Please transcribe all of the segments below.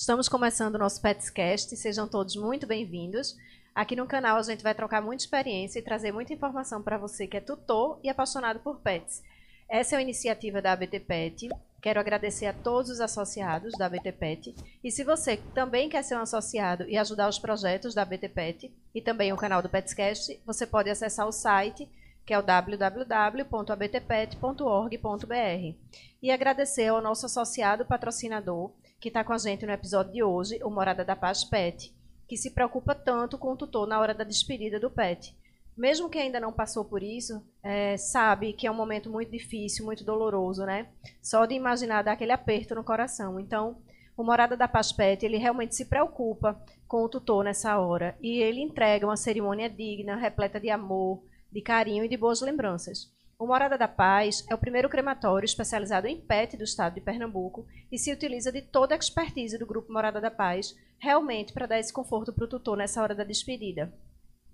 Estamos começando o nosso Petscast, sejam todos muito bem-vindos. Aqui no canal a gente vai trocar muita experiência e trazer muita informação para você que é tutor e apaixonado por pets. Essa é a iniciativa da ABT Pet. Quero agradecer a todos os associados da ABT Pet. E se você também quer ser um associado e ajudar os projetos da ABT Pet e também o canal do Petscast, você pode acessar o site que é o www.abtpet.org.br. E agradecer ao nosso associado patrocinador, que está com a gente no episódio de hoje, o Morada da Paz Pet, que se preocupa tanto com o tutor na hora da despedida do pet. Mesmo que ainda não passou por isso, é, sabe que é um momento muito difícil, muito doloroso, né? Só de imaginar dar aquele aperto no coração. Então, o Morada da Paz Pet, ele realmente se preocupa com o tutor nessa hora. E ele entrega uma cerimônia digna, repleta de amor, de carinho e de boas lembranças. O Morada da Paz é o primeiro crematório especializado em PET do estado de Pernambuco e se utiliza de toda a expertise do Grupo Morada da Paz, realmente para dar esse conforto para o tutor nessa hora da despedida.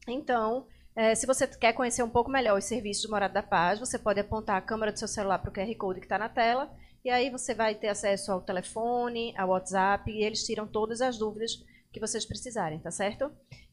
Então, é, se você quer conhecer um pouco melhor os serviços do Morada da Paz, você pode apontar a câmera do seu celular para o QR Code que está na tela e aí você vai ter acesso ao telefone, ao WhatsApp e eles tiram todas as dúvidas que vocês precisarem, tá certo?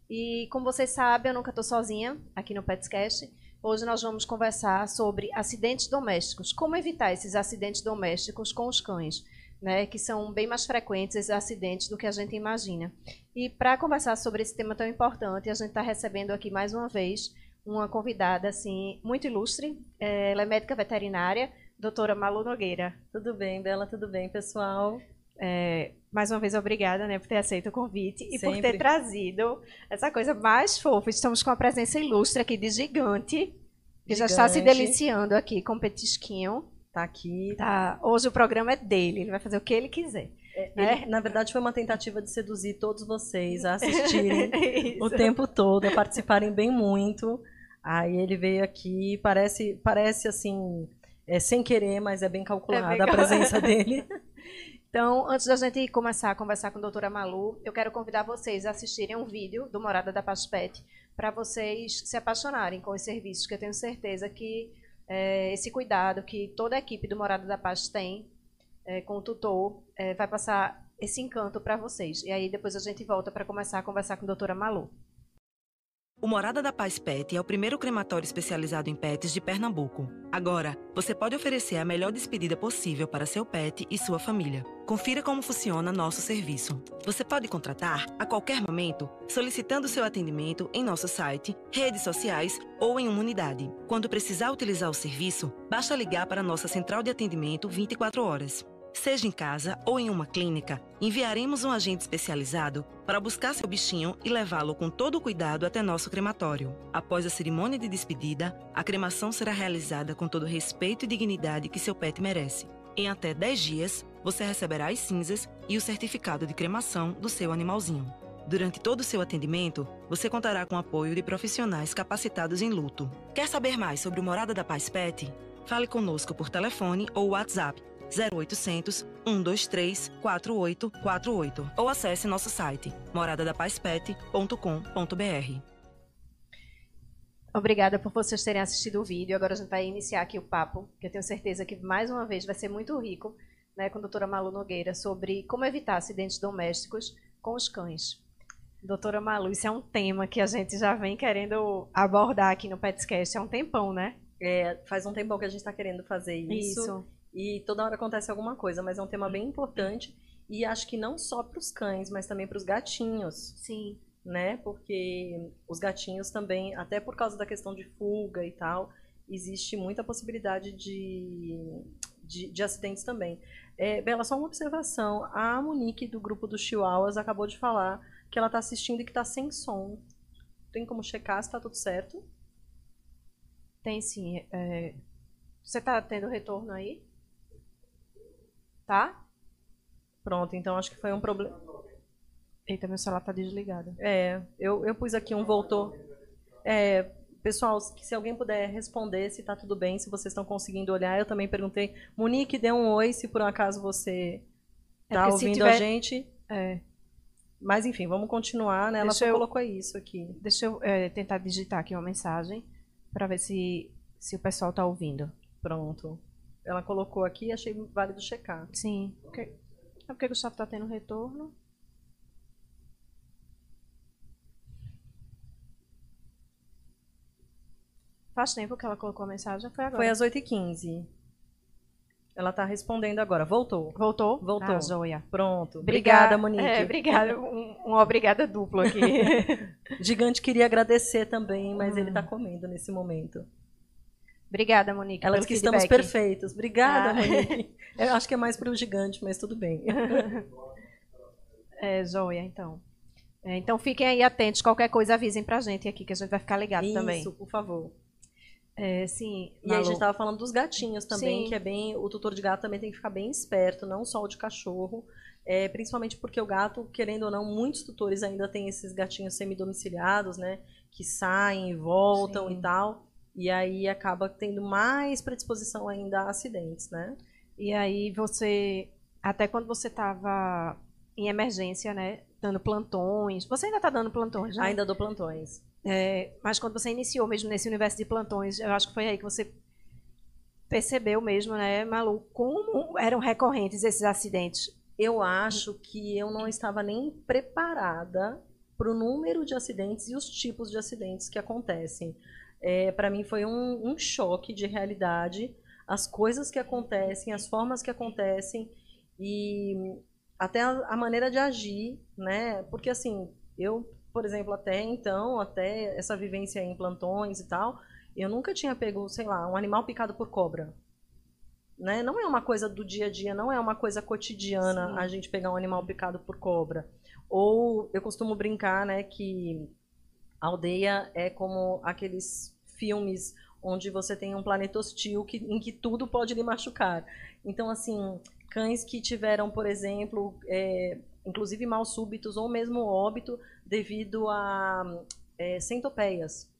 E como vocês sabem, eu nunca estou sozinha aqui no Petscast. Hoje nós vamos conversar sobre acidentes domésticos. Como evitar esses acidentes domésticos com os cães, né? Que são bem mais frequentes esses acidentes do que a gente imagina. E para conversar sobre esse tema tão importante, a gente está recebendo aqui mais uma vez uma convidada assim muito ilustre. É, ela é médica veterinária, doutora Malu Nogueira. Tudo bem, Bela? Tudo bem, pessoal? É, mais uma vez, obrigada né, por ter aceito o convite e por ter trazido essa coisa mais fofa. Estamos com a presença ilustre aqui de Gigante, que Gigante. já está se deliciando aqui com o petisquinho. Tá aqui. Tá. Hoje o programa é dele, ele vai fazer o que ele quiser. É, né? ele, na verdade, foi uma tentativa de seduzir todos vocês a assistirem o tempo todo, a participarem bem muito. Aí ele veio aqui, parece, parece assim, é, sem querer, mas é bem calculada é bem a presença dele. Então, antes da gente começar a conversar com a doutora Malu, eu quero convidar vocês a assistirem um vídeo do Morada da Paspet para vocês se apaixonarem com os serviços, que eu tenho certeza que é, esse cuidado que toda a equipe do Morada da Paz tem é, com o tutor é, vai passar esse encanto para vocês. E aí depois a gente volta para começar a conversar com a doutora Malu. O Morada da Paz Pet é o primeiro crematório especializado em pets de Pernambuco. Agora, você pode oferecer a melhor despedida possível para seu pet e sua família. Confira como funciona nosso serviço. Você pode contratar a qualquer momento, solicitando seu atendimento em nosso site, redes sociais ou em uma unidade. Quando precisar utilizar o serviço, basta ligar para nossa central de atendimento 24 horas. Seja em casa ou em uma clínica, enviaremos um agente especializado para buscar seu bichinho e levá-lo com todo o cuidado até nosso crematório. Após a cerimônia de despedida, a cremação será realizada com todo o respeito e dignidade que seu pet merece. Em até 10 dias, você receberá as cinzas e o certificado de cremação do seu animalzinho. Durante todo o seu atendimento, você contará com o apoio de profissionais capacitados em luto. Quer saber mais sobre o Morada da Paz Pet? Fale conosco por telefone ou WhatsApp 0800 123 4848 ou acesse nosso site moradadapazpet.com.br. Obrigada por vocês terem assistido o vídeo. Agora a gente vai iniciar aqui o papo, que eu tenho certeza que mais uma vez vai ser muito rico, né, com a doutora Malu Nogueira, sobre como evitar acidentes domésticos com os cães. Doutora Malu, isso é um tema que a gente já vem querendo abordar aqui no Petscast há um tempão, né? É, faz um tempão que a gente está querendo fazer isso. Isso e toda hora acontece alguma coisa, mas é um tema bem importante e acho que não só para os cães, mas também para os gatinhos. Sim. Né? Porque os gatinhos também, até por causa da questão de fuga e tal, existe muita possibilidade de, de, de acidentes também. É, Bela, só uma observação. A Monique, do grupo dos Chihuahuas, acabou de falar que ela está assistindo e que está sem som. Tem como checar se está tudo certo? Tem sim. É... Você está tendo retorno aí? Tá? Pronto, então acho que foi um problema. Eita, meu celular tá desligado. É, eu, eu pus aqui um voltou. É, pessoal, se alguém puder responder se tá tudo bem, se vocês estão conseguindo olhar. Eu também perguntei. Monique, dê um oi se por um acaso você é tá é ouvindo tiver... a gente. É. Mas enfim, vamos continuar, né? Ela Deixa só eu... colocou isso aqui. Deixa eu é, tentar digitar aqui uma mensagem para ver se, se o pessoal tá ouvindo. Pronto ela colocou aqui, achei válido checar. Sim. Okay. É porque o Gustavo tá tendo retorno. Faz tempo que ela colocou a mensagem, foi agora. Foi às 8h15. Ela está respondendo agora. Voltou. Voltou? Voltou. Ah, joia. Pronto. Obrigada, Obrigada, Monique. É, obrigada. Um, um obrigada duplo aqui. Gigante queria agradecer também, mas ele está comendo nesse momento. Obrigada, Monique. Ela disse que estamos feedback. perfeitos. Obrigada, Ah. Monique. Eu acho que é mais para o gigante, mas tudo bem. É, joia, então. É, então fiquem aí atentos. Qualquer coisa avisem pra gente aqui, que a gente vai ficar ligado Isso, também. por favor. É, sim, E aí a Malu. gente estava falando dos gatinhos também, Sim. que é bem. O tutor de gato também tem que ficar bem esperto, não só o de cachorro. é, principalmente porque o gato, querendo ou não, muitos tutores ainda têm esses gatinhos semidomiciliados, né? Que saem e voltam Sim. e tal. E aí acaba tendo mais predisposição ainda a acidentes, né? E aí você, até quando você estava em emergência, né, dando plantões, você ainda está dando plantões, né? Ainda dou plantões. É, mas quando você iniciou mesmo nesse universo de plantões, eu acho que foi aí que você percebeu mesmo, né, Malu, como eram recorrentes esses acidentes. Eu acho que eu não estava nem preparada para o número de acidentes e os tipos de acidentes que acontecem. É, para mim foi um, um choque de realidade, as coisas que acontecem, as formas que acontecem e até a, maneira de agir, né? Porque assim, eu, por exemplo, até então, até essa vivência em plantões e tal, eu nunca tinha pego, sei lá, um animal picado por cobra. Né? Não é uma coisa do dia a dia, não é uma coisa cotidiana Sim. a gente pegar um animal picado por cobra. Ou eu costumo brincar, né, que a aldeia é como aqueles filmes onde você tem um planeta hostil que, em que tudo pode lhe machucar. Então, assim, cães que tiveram, por exemplo, é, inclusive mal súbitos ou mesmo óbito devido a é, centopeias.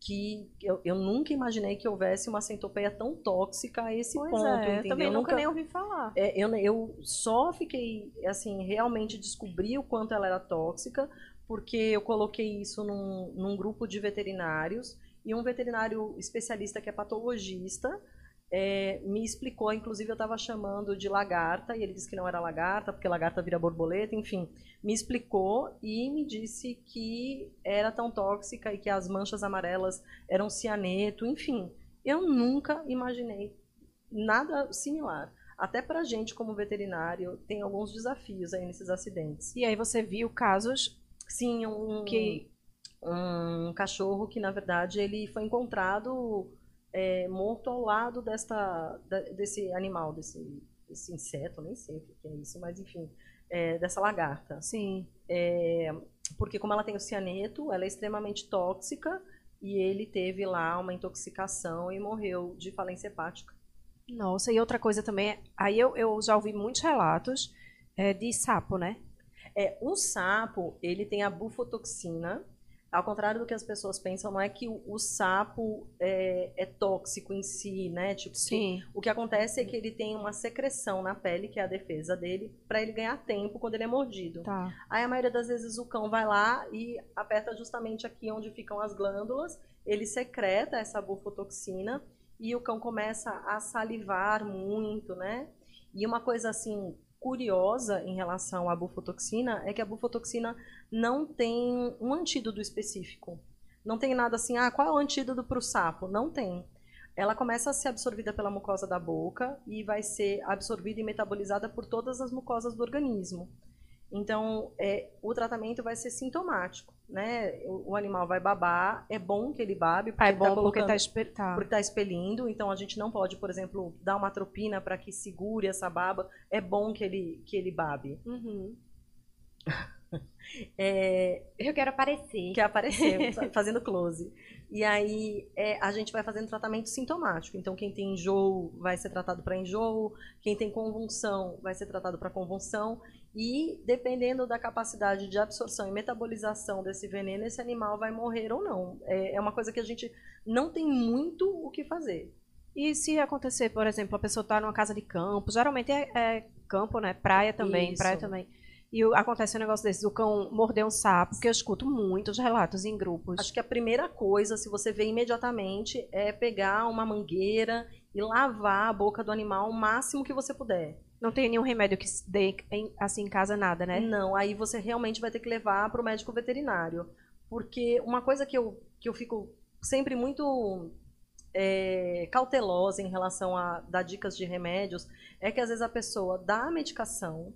Que eu, eu nunca imaginei que houvesse uma centopeia tão tóxica a esse Pois ponto, é, eu entendeu? também Eu nunca nem ouvi falar. é, eu, eu só fiquei, assim, realmente descobri o quanto ela era tóxica, porque eu coloquei isso num, num grupo de veterinários, e um veterinário especialista que é patologista é, me explicou, inclusive eu estava chamando de lagarta, e ele disse que não era lagarta, porque lagarta vira borboleta, enfim, me explicou e me disse que era tão tóxica e que as manchas amarelas eram cianeto, enfim. Eu nunca imaginei nada similar. Até pra gente, como veterinário, tem alguns desafios aí nesses acidentes. E aí você viu casos Sim, um, que um cachorro que, na verdade, ele foi encontrado é, morto ao lado desta, da- desse animal, desse, desse inseto, nem sei o que é isso, mas enfim, é, dessa lagarta. sim, Porque como ela tem o cianeto, ela é extremamente tóxica e ele teve lá uma intoxicação e morreu de falência hepática. Nossa, e outra coisa também, aí eu, eu já ouvi muitos relatos é, de sapo, né? É, um sapo, ele tem a bufotoxina. Ao contrário do que as pessoas pensam, não é que o, o sapo é, é tóxico em si, né? Tipo, Sim. o que acontece é que ele tem uma secreção na pele, que é a defesa dele, para ele ganhar tempo quando ele é mordido. Tá. Aí a maioria das vezes o cão vai lá e aperta justamente aqui onde ficam as glândulas, ele secreta essa bufotoxina e o cão começa a salivar muito, né? E uma coisa assim curiosa em relação à bufotoxina é que a bufotoxina não tem um antídoto específico. Não tem nada assim, ah, qual é o antídoto para o sapo? Não tem. Ela começa a ser absorvida pela mucosa da boca e vai ser absorvida e metabolizada por todas as mucosas do organismo. Então, é, o tratamento vai ser sintomático, né? O, o animal vai babar, é bom que ele babe, porque Ah, é bom tá porque colocando- tá, esper... tá. está expelindo, então a gente não pode, por exemplo, dar uma atropina para que segure essa baba. É bom que ele, que ele babe. Uhum. É, Eu quero aparecer. que apareceu, sabe, fazendo close. E aí é, a gente vai fazendo tratamento sintomático. Então, quem tem enjoo vai ser tratado para enjoo, quem tem convulsão vai ser tratado para convulsão. E dependendo da capacidade de absorção e metabolização desse veneno, esse animal vai morrer ou não. É, é uma coisa que a gente não tem muito o que fazer. E se acontecer, por exemplo, a pessoa está numa casa de campo, geralmente é, é campo, né? Praia também, Isso. praia também. E acontece um negócio desse, o cão morder um sapo, porque eu escuto muitos relatos em grupos. Acho que a primeira coisa, se você vê imediatamente, é pegar uma mangueira e lavar a boca do animal o máximo que você puder. Não tem nenhum remédio que se dê em- assim em casa, nada, né? Não, aí você realmente vai ter que levar para o médico veterinário. Porque uma coisa que eu, que eu fico sempre muito é, cautelosa em relação a dar dicas de remédios é que às vezes a pessoa dá a medicação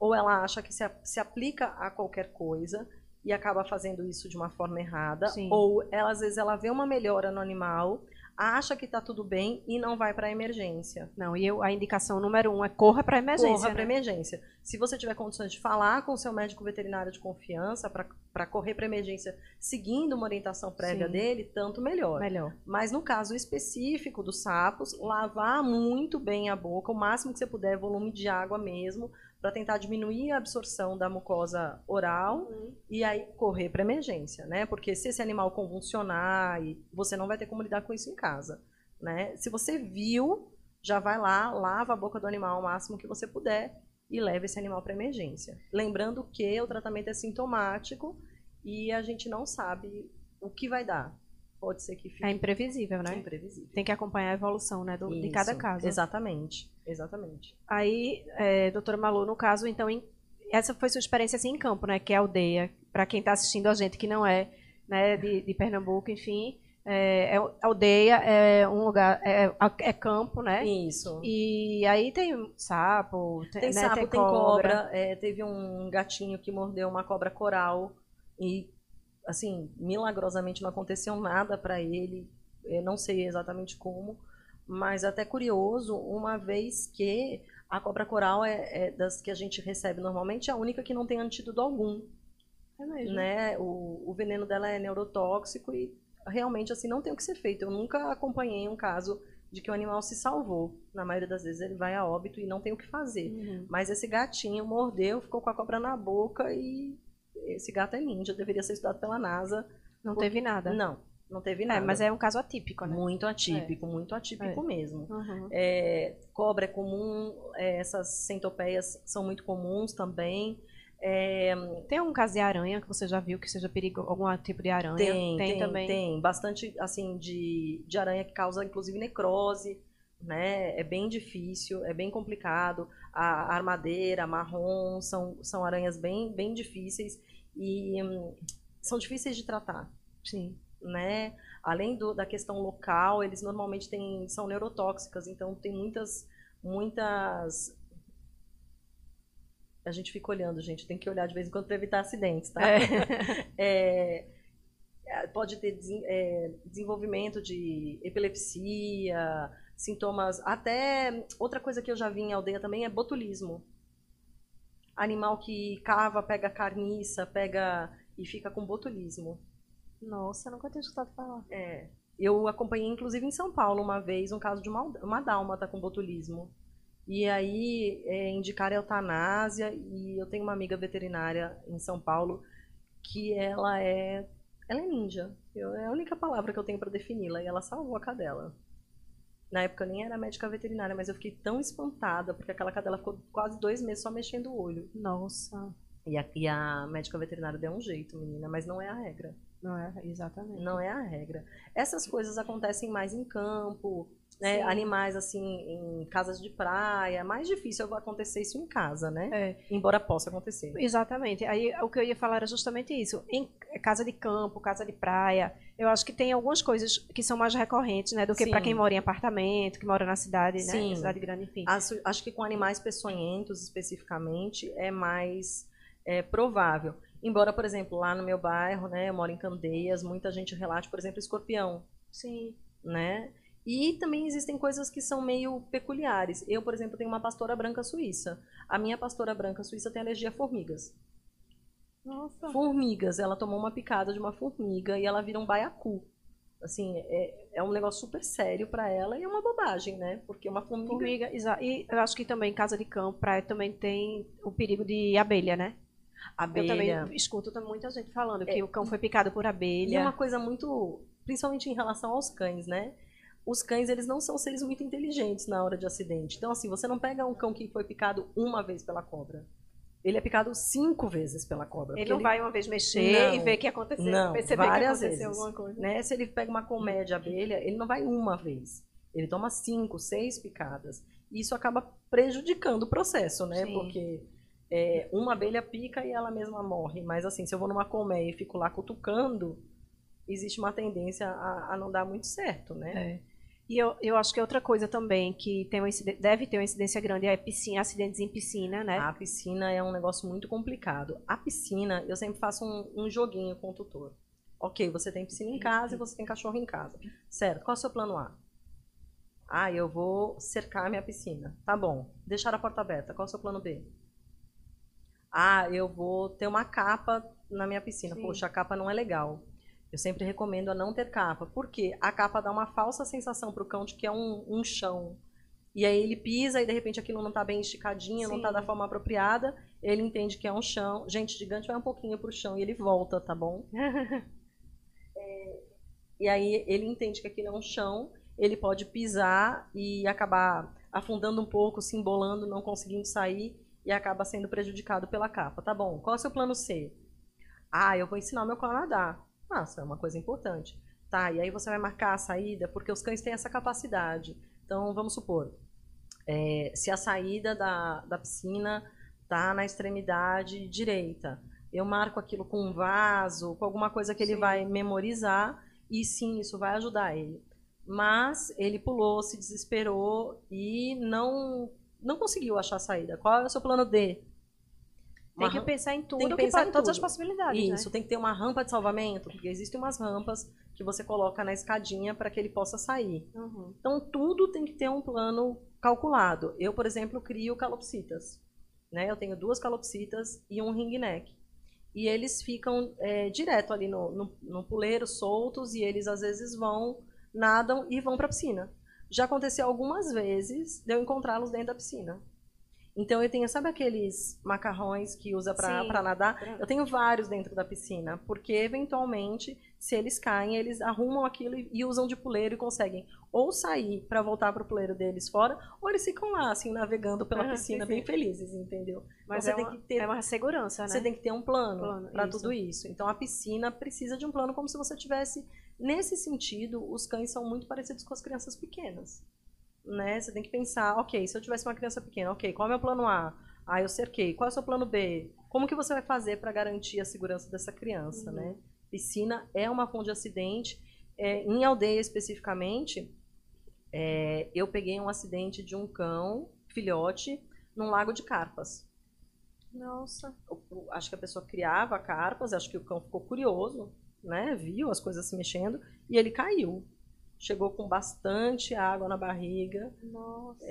ou ela acha que se, se aplica a qualquer coisa e acaba fazendo isso de uma forma errada, Sim. ou ela, às vezes ela vê uma melhora no animal, acha que está tudo bem e não vai para a emergência. Não, e eu, a indicação número um é corra para emergência. Corra para né? emergência. Se você tiver condições de falar com o seu médico veterinário de confiança para correr para emergência, seguindo uma orientação prévia Sim. dele, tanto melhor. Melhor. Mas no caso específico dos sapos, lavar muito bem a boca, o máximo que você puder, volume de água mesmo, para tentar diminuir a absorção da mucosa oral e aí correr para emergência, né? Porque se esse animal convulsionar, e você não vai ter como lidar com isso em casa, né? Se você viu, já vai lá, lava a boca do animal o máximo que você puder e leva esse animal para emergência. Lembrando que o tratamento é sintomático e a gente não sabe o que vai dar. Pode ser que fique É imprevisível, né? imprevisível. Tem que acompanhar a evolução, né, do- de cada Isso, caso. Exatamente, exatamente. Aí, é, doutora Malu, no caso, então, em- essa foi sua experiência assim em campo, né? Que é a aldeia. Para quem está assistindo a gente que não é né, de, de Pernambuco, enfim. É, é- aldeia é um lugar, é, é campo, né? Isso. E aí tem sapo, tem, Tem né, sapo, tem tem cobra. é, teve um gatinho que mordeu uma cobra coral e, assim, milagrosamente não aconteceu nada para ele. Eu não sei exatamente como, mas até curioso, uma vez que a cobra coral é, é das que a gente recebe normalmente, é a única que não tem antídoto algum. É mesmo. né? O, o veneno dela é neurotóxico e realmente assim não tem o que ser feito. Eu nunca acompanhei um caso de que o animal se salvou. Na maioria das vezes ele vai a óbito e não tem o que fazer. Uhum. Mas esse gatinho mordeu, ficou com a cobra na boca e esse gato é ninja, deveria ser estudado pela NASA. Não teve nada. Não, não teve É, nada. mas é um caso atípico, né? muito atípico, muito atípico mesmo. Uhum. É, cobra é comum, é, essas centopeias são muito comuns também. É, Tem algum caso de aranha que você já viu que seja perigo, algum tipo de aranha? Tem, tem, também. tem. Bastante, assim, de, de aranha que causa, inclusive, necrose, né? É bem difícil, é bem complicado. A armadeira, marrom, são, são aranhas bem, bem difíceis e hum, são difíceis de tratar, Sim. né? Além do, da questão local, eles normalmente têm, são neurotóxicas, então tem muitas, muitas... A gente fica olhando, gente, tem que olhar de vez em quando para evitar acidentes, tá? É, é, pode ter é, desenvolvimento de epilepsia, sintomas. Até outra coisa que eu já vi em aldeia também é botulismo. Animal que cava, pega carniça, pega e fica com botulismo. Nossa, nunca tinha escutado falar. É. Eu acompanhei, inclusive, em São Paulo, uma vez, um caso de uma, uma dálmata com botulismo. E aí é, indicaram eutanásia, e eu tenho uma amiga veterinária em São Paulo que ela é. Ela é ninja. Eu- é a única palavra que eu tenho para defini-la, e ela salvou a cadela. Na época eu nem era médica veterinária, mas eu fiquei tão espantada, porque aquela cadela ficou quase dois meses só mexendo o olho. Nossa. E a, e a médica veterinária deu um jeito, menina, mas não é a regra. Não é, exatamente. Não é a regra. Essas coisas acontecem mais em campo, né? Animais assim em casas de praia. É mais difícil acontecer isso em casa, né? É, Embora possa acontecer. exatamente. Aí o que eu ia falar era justamente isso. Em casa de campo, casa de praia, eu acho que tem algumas coisas que são mais recorrentes, né, do que para quem mora em apartamento, que mora na cidade, né, Sim. cidade grande, enfim. Acho, acho que com animais peçonhentos especificamente é mais é, provável. Embora, por exemplo, lá no meu bairro, né, eu moro em Candeias, muita gente relate, por exemplo, escorpião. Sim. né? E também existem coisas que são meio peculiares. Eu, por exemplo, tenho uma pastora branca suíça. A minha pastora branca suíça tem alergia a formigas. Nossa. Formigas, ela tomou uma picada de uma formiga e ela vira um baiacu. Assim, é, é um negócio super sério pra ela e é uma bobagem, né? Porque uma formiga. Formiga, exa- e eu acho que também em casa de campo, praia, também tem o perigo de abelha, né? abelha. Eu também escuto muita gente falando que o cão foi picado por E abelha. uma coisa muito. Principalmente em relação aos cães, né? Os cães, eles não são seres muito inteligentes na hora de acidente. Então, assim, você não pega um cão que foi picado uma vez pela cobra. Ele é picado cinco vezes pela cobra. Ele não vai uma vez mexer Não. e ver que aconteceu, Não, perceber que várias aconteceu vezes. alguma coisa. né? Se ele pega uma colmeia de abelha, ele não vai uma vez. Ele toma cinco, seis picadas. E isso acaba prejudicando o processo, né? Sim. Porque é, uma abelha pica e ela mesma morre. Mas assim, se eu vou numa colmeia e fico lá cutucando, existe uma tendência a, a não dar muito certo, né? É. E eu, eu acho que outra coisa também que tem uma deve ter uma incidência grande é piscina, acidentes em piscina, né? A piscina é um negócio muito complicado. A piscina, eu sempre faço um, um joguinho com o tutor. Ok, você tem piscina em casa e você tem cachorro em casa. Certo, qual é o seu plano A? Ah, eu vou cercar a minha piscina. Tá bom. Deixar a porta aberta. Qual é o seu plano B? Ah, eu vou ter uma capa na minha piscina. Sim. Poxa, a capa não é legal. Eu sempre recomendo a não ter capa. Porque a capa dá uma falsa sensação pro cão de que é um, um chão. E aí ele pisa e de repente aquilo não tá bem esticadinho, não tá Sim. da forma apropriada. Ele entende que é um chão. Gente, gigante vai um pouquinho pro chão e ele volta, tá bom? E aí ele entende que aquilo é um chão, ele pode pisar e acabar afundando um pouco, se embolando, não conseguindo sair e acaba sendo prejudicado pela capa. Tá bom, qual é o seu plano C? Ah, eu vou ensinar o meu cão a nadar. Nossa, é uma coisa importante. Tá, e aí você vai marcar a saída, porque os cães têm essa capacidade. Então, vamos supor, é, se a saída da, da piscina tá na extremidade direita, eu marco aquilo com um vaso, com alguma coisa que ele Sim. vai memorizar, e sim, isso vai ajudar ele. Mas ele pulou, se desesperou e não não conseguiu achar a saída. Qual é o seu plano D? Tem que pensar em tudo, tem que pensar em todas as tudo. possibilidades, Isso, tem que ter uma rampa de salvamento, porque existem umas rampas que você coloca na escadinha para que ele possa sair. né? Uhum. Então, tudo tem que ter um plano calculado. Eu, por exemplo, crio calopsitas. Né? Eu tenho duas calopsitas e um ringneck. E eles ficam é, direto ali no, no, no puleiro, soltos, e eles às vezes vão, nadam e vão para a piscina. Já aconteceu algumas vezes de eu encontrá-los dentro da piscina. Então eu tenho, sabe aqueles macarrões que usa para nadar? Eu tenho vários dentro da piscina, porque eventualmente, se eles caem, eles arrumam aquilo e, e usam de puleiro e conseguem ou sair para voltar para o puleiro deles fora, ou eles ficam lá, assim, navegando pela Ah, piscina, sim, bem sim. felizes, entendeu? Mas você é, tem uma, que ter- é uma segurança, né? Você tem que ter um plano, Plano, para tudo isso. Então a piscina precisa de um plano como se você tivesse. Nesse sentido, os cães são muito parecidos com as crianças pequenas. Né? Você tem que pensar, ok, se eu tivesse uma criança pequena, ok, qual é o meu plano A? Ah, eu cerquei. Qual é o seu plano B? Como que você vai fazer para garantir a segurança dessa criança, Uhum. né? Piscina é uma fonte de acidente. É, em aldeia especificamente, é, eu peguei um acidente de um cão, filhote, num lago de carpas Nossa. o- o- acho que a pessoa criava carpas, acho que o cão ficou curioso, né? Viu as coisas se mexendo e ele caiu. Chegou com bastante água na barriga, Nossa.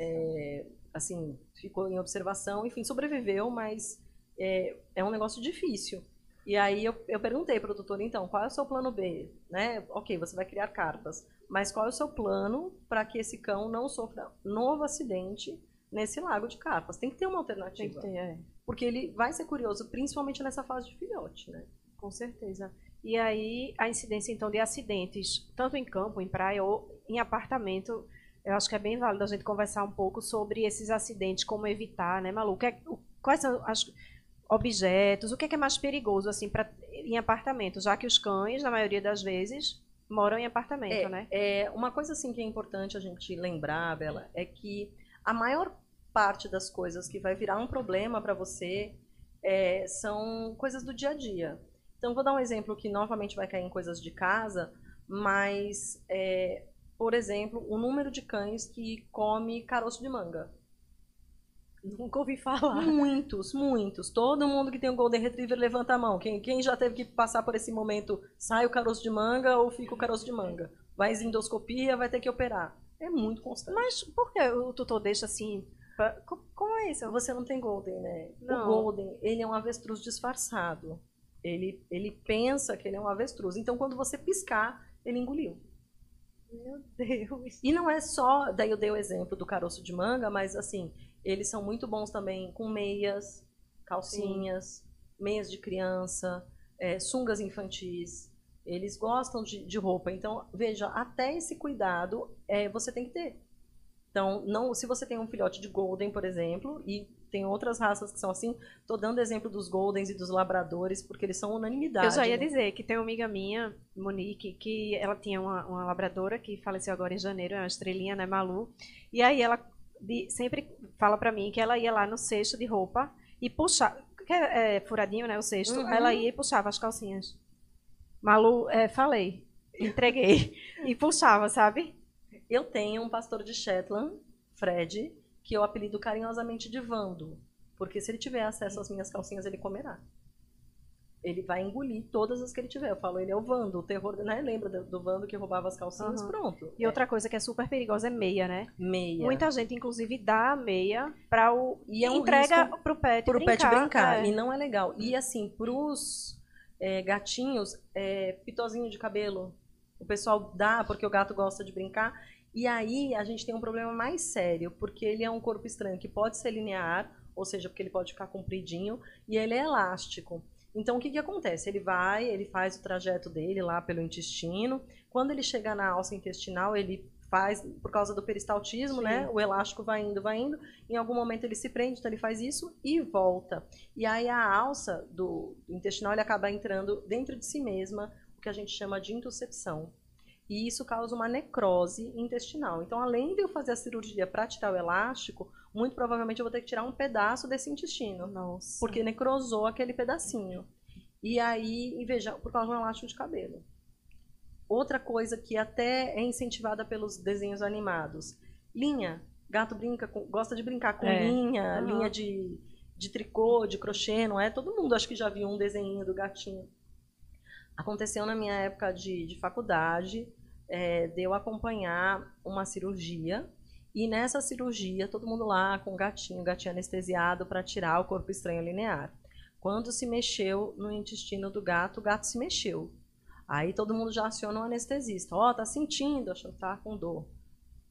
assim, ficou em observação, enfim, sobreviveu, mas é, é um negócio difícil. E aí eu, eu perguntei para o doutor, então, qual é o seu plano B? Né? Ok, você vai criar carpas, mas qual é o seu plano para que esse cão não sofra novo acidente nesse lago de carpas? Tem que ter uma Tem alternativa. que ter, é. Porque ele vai ser curioso, principalmente nessa fase de filhote, né? Com certeza. E aí, a incidência, então, de acidentes, tanto em campo, em praia ou em apartamento, eu acho que é bem válido a gente conversar um pouco sobre esses acidentes, como evitar, né, Malu? Que é- quais são os objetos, o que é, que é mais perigoso, assim, pra, em apartamento, já que os cães, na maioria das vezes, moram em apartamento, né? É, uma coisa assim que é importante a gente lembrar, Bela, é que a maior parte das coisas que vai virar um problema para você é, são coisas do dia a dia. Então, vou dar um exemplo que novamente vai cair em coisas de casa, mas, é, por exemplo, o número de cães que come caroço de manga. Nunca ouvi falar. Muitos, muitos. Todo mundo que tem um Golden Retriever levanta a mão. Quem, quem já teve que passar por esse momento, sai o caroço de manga ou fica o caroço de manga? Vai endoscopia, vai ter que operar. É muito constante. Mas por que o tutor deixa assim? pra- Como é isso? Você não tem Golden, né? Não. O Golden, ele é um avestruz disfarçado. Ele, ele pensa que ele é um avestruz. Então, quando você piscar, ele engoliu. Meu Deus. E não é só, daí eu dei o exemplo do caroço de manga, mas assim, eles são muito bons também com meias, calcinhas, meias de criança, é, sungas infantis. Eles gostam de, de roupa. Então, veja, até esse cuidado é, você tem que ter. Então, não, se você tem um filhote de Golden, por exemplo, e tem outras raças que são assim, tô dando exemplo dos Goldens e dos Labradores, porque eles são unanimidade. Eu já ia né? dizer que tem uma amiga minha, Monique, que ela tinha uma, uma labradora que faleceu agora em janeiro, é uma estrelinha, né, Malu. E aí ela de- sempre fala pra mim que ela ia lá no cesto de roupa e puxava, que é, é furadinho, né, o cesto, Uhum. ela ia e puxava as calcinhas. Malu, é, falei, entreguei, e puxava, sabe? Eu tenho um pastor de Shetland, Fred, que eu apelido carinhosamente de Vando. Porque se ele tiver acesso às minhas calcinhas, ele comerá. Ele vai engolir todas as que ele tiver. Eu falo, ele é o Vando, o terror, né? Lembra do, do Vando que roubava as calcinhas? Aham. Pronto. E outra coisa que é super perigosa é meia, né? É meia. Muita gente, inclusive, dá a meia para o. E é um entrega risco pro pet pro brincar. pet brincar. é. E não é legal. E assim, pros é, gatinhos, é, pitozinho de cabelo. O pessoal dá porque o gato gosta de brincar. E aí a gente tem um problema mais sério, porque ele é um corpo estranho que pode ser linear, ou seja, porque ele pode ficar compridinho, e ele é elástico. Então o que, que acontece? Ele vai, ele faz o trajeto dele lá pelo intestino. Quando ele chega na alça intestinal, ele faz, por causa do peristaltismo, Sim. né? O elástico vai indo, vai indo. Em algum momento ele se prende, então ele faz isso e volta. E aí a alça do, do intestinal ele acaba entrando dentro de si mesma, o que a gente chama de intuscepção. E isso causa uma necrose intestinal. Então, além de eu fazer a cirurgia para tirar o elástico, muito provavelmente eu vou ter que tirar um pedaço desse intestino, Nossa. porque necrosou aquele pedacinho. E aí, e veja, por causa de um elástico de cabelo. Outra coisa que até é incentivada pelos desenhos animados. Linha. Gato brinca com, gosta de brincar com É. linha, Aham. linha de, de tricô, de crochê, não é? Todo mundo acho que já viu um desenho do gatinho. Aconteceu na minha época de, de faculdade, é, de eu acompanhar uma cirurgia. E nessa cirurgia, todo mundo lá com gatinho, o gatinho anestesiado para tirar o corpo estranho linear. Quando se mexeu no intestino do gato, o gato se mexeu. Aí todo mundo já aciona o anestesista. Ó, tá sentindo, achando que tá com dor.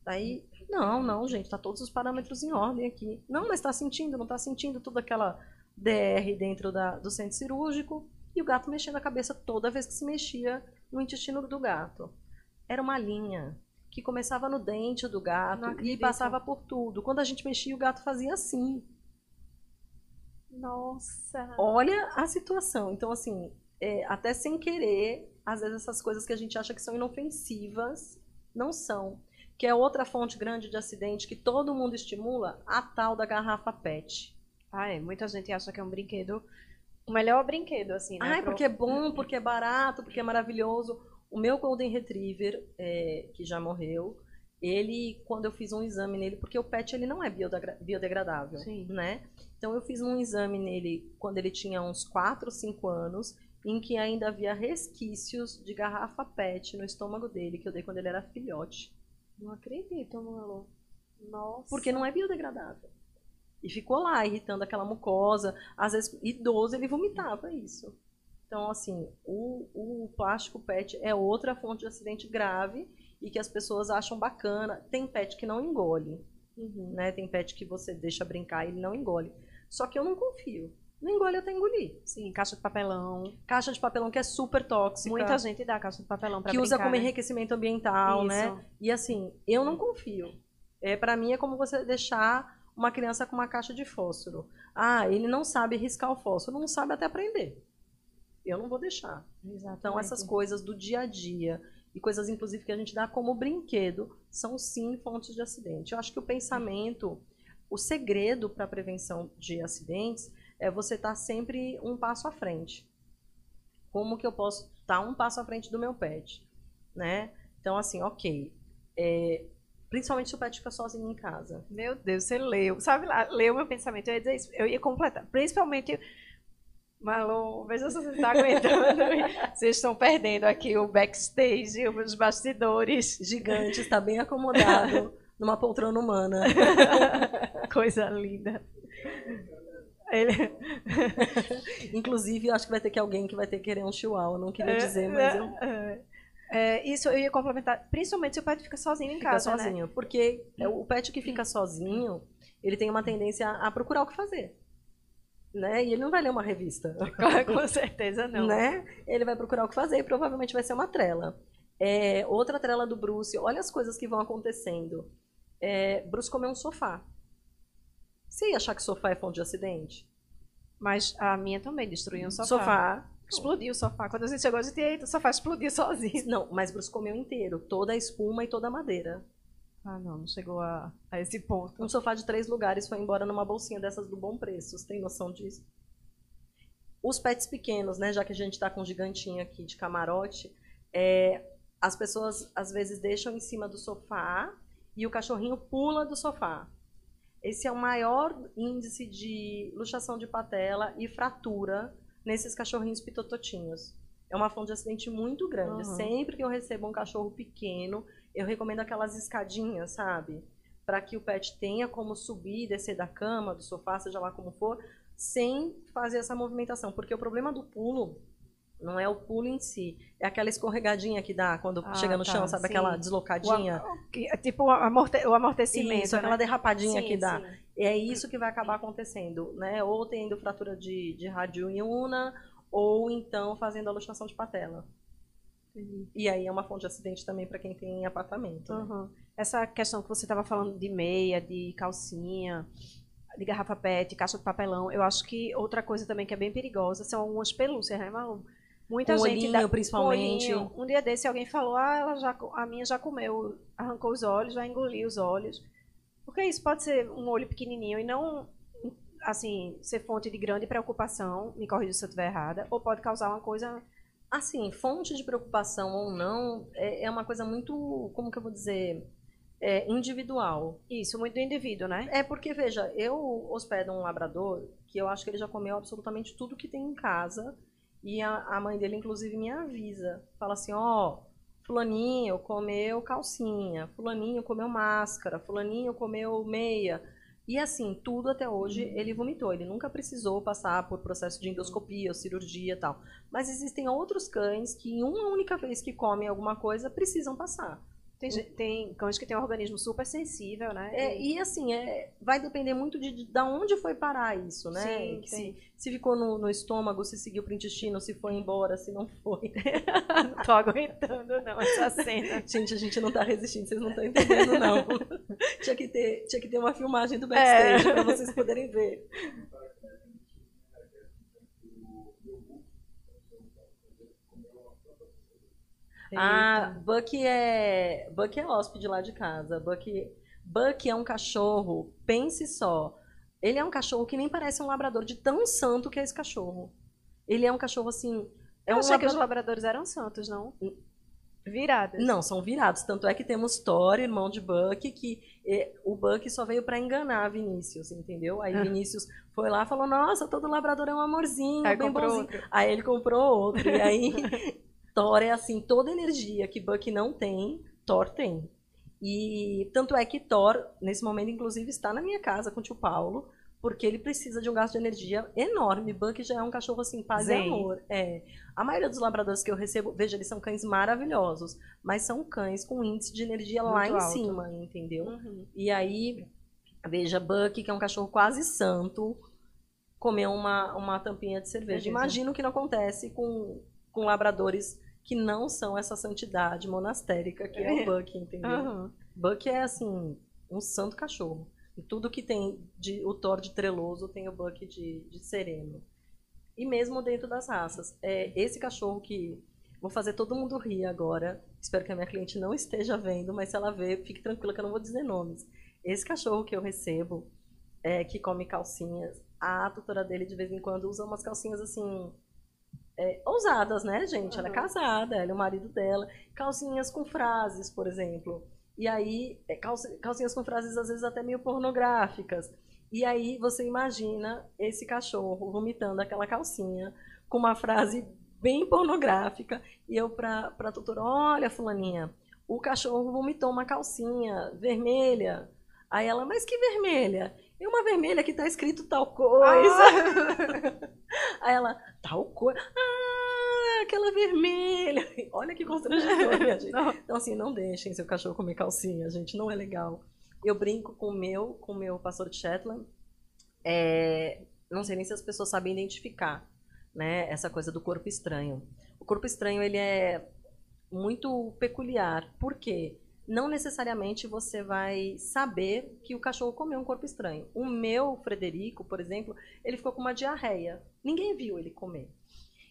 Daí, não, não, gente, tá todos os parâmetros em ordem aqui. Não, mas tá sentindo, não tá sentindo toda aquela DR dentro da, do centro cirúrgico. E o gato mexendo a cabeça toda vez que se mexia no intestino do gato. Era uma linha que começava no dente do gato e passava por tudo. Quando a gente mexia, o gato fazia assim. Nossa. Olha a situação. Então, assim, é, até sem querer, às vezes essas coisas que a gente acha que são inofensivas, não são. Que é outra fonte grande de acidente que todo mundo estimula, a tal da garrafa PET. Ah, é. Muita gente acha que é um brinquedo. O melhor brinquedo, assim, né? Ai, pro- porque é bom, porque é barato, porque é maravilhoso. O meu Golden Retriever, é, que já morreu, ele, quando eu fiz um exame nele, porque o PET ele não é biodegra- biodegradável, Sim. né? Então eu fiz um exame nele quando ele tinha uns 4 ou 5 anos, em que ainda havia resquícios de garrafa PET no estômago dele, que eu dei quando ele era filhote. Não acredito, Malu. Nossa. Porque não é biodegradável. E ficou lá irritando aquela mucosa. Às vezes, idoso, ele vomitava isso. Então, assim, o, o plástico PET é outra fonte de acidente grave e que as pessoas acham bacana. Tem PET que não engole, Uhum. né? Tem PET que você deixa brincar e ele não engole. Só que eu não confio. Não engole até engolir. Sim, caixa de papelão. Caixa de papelão que é super tóxica. Muita gente dá caixa de papelão pra que usa como né? enriquecimento ambiental, né? Isso. E assim, eu não confio. É, para mim é como você deixar uma criança com uma caixa de fósforo. Ah, ele não sabe riscar o fósforo, não sabe até aprender. Eu não vou deixar. Exatamente. Então essas coisas do dia a dia e coisas inclusive que a gente dá como brinquedo são sim fontes de acidente. Eu acho que o pensamento, o segredo para a prevenção de acidentes é você estar sempre um passo à frente. Como que eu posso estar um passo à frente do meu pet, né? Então assim, ok, é, principalmente se o pet fica sozinho em casa. Meu Deus, você leu. Sabe lá, leu meu pensamento. Eu ia dizer isso. Eu ia completar. Principalmente. Malu, veja se você está aguentando. Vocês estão perdendo aqui o backstage, os bastidores. Gigante, está bem acomodado numa poltrona humana. Coisa linda. Ele... Inclusive, eu acho que vai ter que alguém que vai ter que querer um chihuahua. Não queria dizer, mas eu É, isso eu ia complementar. Principalmente se o pet fica sozinho em fica casa, né? sozinho. Porque é, o pet que fica sozinho, ele tem uma tendência a procurar o que fazer. Né? E ele não vai ler uma revista. Com certeza não. Né? Ele vai procurar o que fazer e provavelmente vai ser uma trela. É, outra trela do Bruce, olha as coisas que vão acontecendo. É, Bruce comeu um sofá. Você ia achar que sofá é fonte de acidente? Mas a minha também destruiu um sofá. Sofá. Explodiu o sofá. Quando a gente chegou, a gente, eita, o sofá explodiu sozinho. Não, mas Bruce comeu inteiro. Toda a espuma e toda a madeira. Ah, não, não chegou a, a esse ponto. Um sofá de três lugares foi embora numa bolsinha dessas do Bom Preço. Você tem noção disso? Os pets pequenos, né? Já que a gente está com um gigantinho aqui de camarote, é, as pessoas às vezes deixam em cima do sofá e o cachorrinho pula do sofá. Esse é o maior índice de luxação de patela e fratura nesses cachorrinhos pitototinhos. É uma fonte de acidente muito grande. Uhum. Sempre que eu recebo um cachorro pequeno, eu recomendo aquelas escadinhas, sabe? Para que o pet tenha como subir e descer da cama, do sofá, seja lá como for, sem fazer essa movimentação. Porque o problema do pulo não é o pulo em si, é aquela escorregadinha que dá quando Ah, chega no tá, chão, sabe? sim. Aquela O, deslocadinha. que- é tipo o, amorte, o amortecimento, Isso, aquela né? derrapadinha Sim, que dá. sim. É isso que vai acabar acontecendo, né? Ou tendo fratura de, de radioiuna, ou então fazendo a luxação de patela. E aí é uma fonte de acidente também para quem tem apartamento. né? Uhum. Essa questão que você estava falando de meia, de calcinha, de garrafa PET, caixa de papelão, eu acho que outra coisa também que é bem perigosa são algumas pelúcias, né, Malu? Muita Com gente olhinho, principalmente. com olhinho. Um dia desse alguém falou, ah, ela já, a minha já comeu, arrancou os olhos, já engoliu os olhos. Porque isso pode ser um olho pequenininho e não, assim, ser fonte de grande preocupação, me corrija se eu estiver errada, ou pode causar uma coisa Assim, fonte de preocupação ou não, é, é uma coisa muito, como que eu vou dizer, é, individual. Isso, muito do indivíduo, né? É porque, veja, eu hospedo um labrador que eu acho que ele já comeu absolutamente tudo que tem em casa. E a, a mãe dele, inclusive, me avisa. Fala assim, ó, fulaninho comeu calcinha, fulaninho comeu máscara, fulaninho comeu meia. E assim, tudo até hoje ele vomitou. Ele nunca precisou passar por processo de endoscopia ou cirurgia e tal. Mas existem outros cães que, em uma única vez que comem alguma coisa, precisam passar. Tem, gen- tem cães que têm um organismo super sensível, né? É, e assim, é, vai depender muito de, de da onde foi parar isso, né? Sim, sim. se, se ficou no, no estômago, se seguiu pro intestino, se foi embora, se não foi. Não tô aguentando, não, essa cena. gente, a gente não tá resistindo, vocês não estão entendendo, não. tinha, que ter, tinha que ter uma filmagem do É. backstage pra vocês poderem ver. Ah, Buck é. Buck é hóspede lá de casa. Buck, Buck é um cachorro, pense só. Ele é um cachorro que nem parece um labrador de tão santo que é esse cachorro. Ele é um cachorro assim. É eu um achei que os labrador- labradores eram santos, não? Viradas. Não, são virados. Tanto é que temos Thor, irmão de Buck, que eh, o Buck só veio pra enganar Vinícius, entendeu? Aí Ah. Vinícius foi lá e falou: Nossa, todo labrador é um amorzinho, Aí bem bonzinho. outro. Aí ele comprou outro. E aí, Thor é assim, toda energia que Buck não tem, Thor tem. E tanto é que Thor, nesse momento, inclusive, está na minha casa com o tio Paulo, porque ele precisa de um gasto de energia enorme. Buck já é um cachorro assim, paz Zen. e amor. É. A maioria dos labradores que eu recebo, veja, eles são cães maravilhosos, mas são cães com índice de energia lá Muito em alto. cima, entendeu? Uhum. E aí, veja, Buck, que é um cachorro quase santo, comeu uma, uma tampinha de cerveja. Imagino que não acontece com, com labradores que não são essa santidade monastérica que é o Buck, entendeu? Uhum. Buck é, assim, um santo cachorro. E tudo que tem de, o Thor de treloso tem o Buck de, de sereno. E mesmo dentro das raças. É, esse cachorro que. Vou fazer todo mundo rir agora. Espero que a minha cliente não esteja vendo, mas se ela ver, fique tranquila que eu não vou dizer nomes. Esse cachorro que eu recebo, é, que come calcinhas, a tutora dele de vez em quando usa umas calcinhas assim. É, ousadas, né, gente? Ela é Uhum. casada, ela é o marido dela. Calcinhas com frases, por exemplo. E aí, é, calci- calcinhas com frases às vezes até meio pornográficas. E aí você imagina esse cachorro vomitando aquela calcinha com uma frase bem pornográfica. E eu pra, pra tutora, olha, fulaninha, o cachorro vomitou uma calcinha vermelha. Aí ela, mas que vermelha? E uma vermelha que tá escrito tal coisa. Aí ela, tal coisa. Ah, aquela vermelha. Olha que constrangedor, minha gente. Não. Então, assim, não deixem seu cachorro comer calcinha, gente. Não é legal. Eu brinco com o meu, com o meu pastor de Shetland. É, não sei nem se as pessoas sabem identificar, né? Essa coisa do corpo estranho. O corpo estranho, ele é muito peculiar. Por quê? Não necessariamente você vai saber que o cachorro comeu um corpo estranho. O meu Frederico, por exemplo, ele ficou com uma diarreia. Ninguém viu ele comer.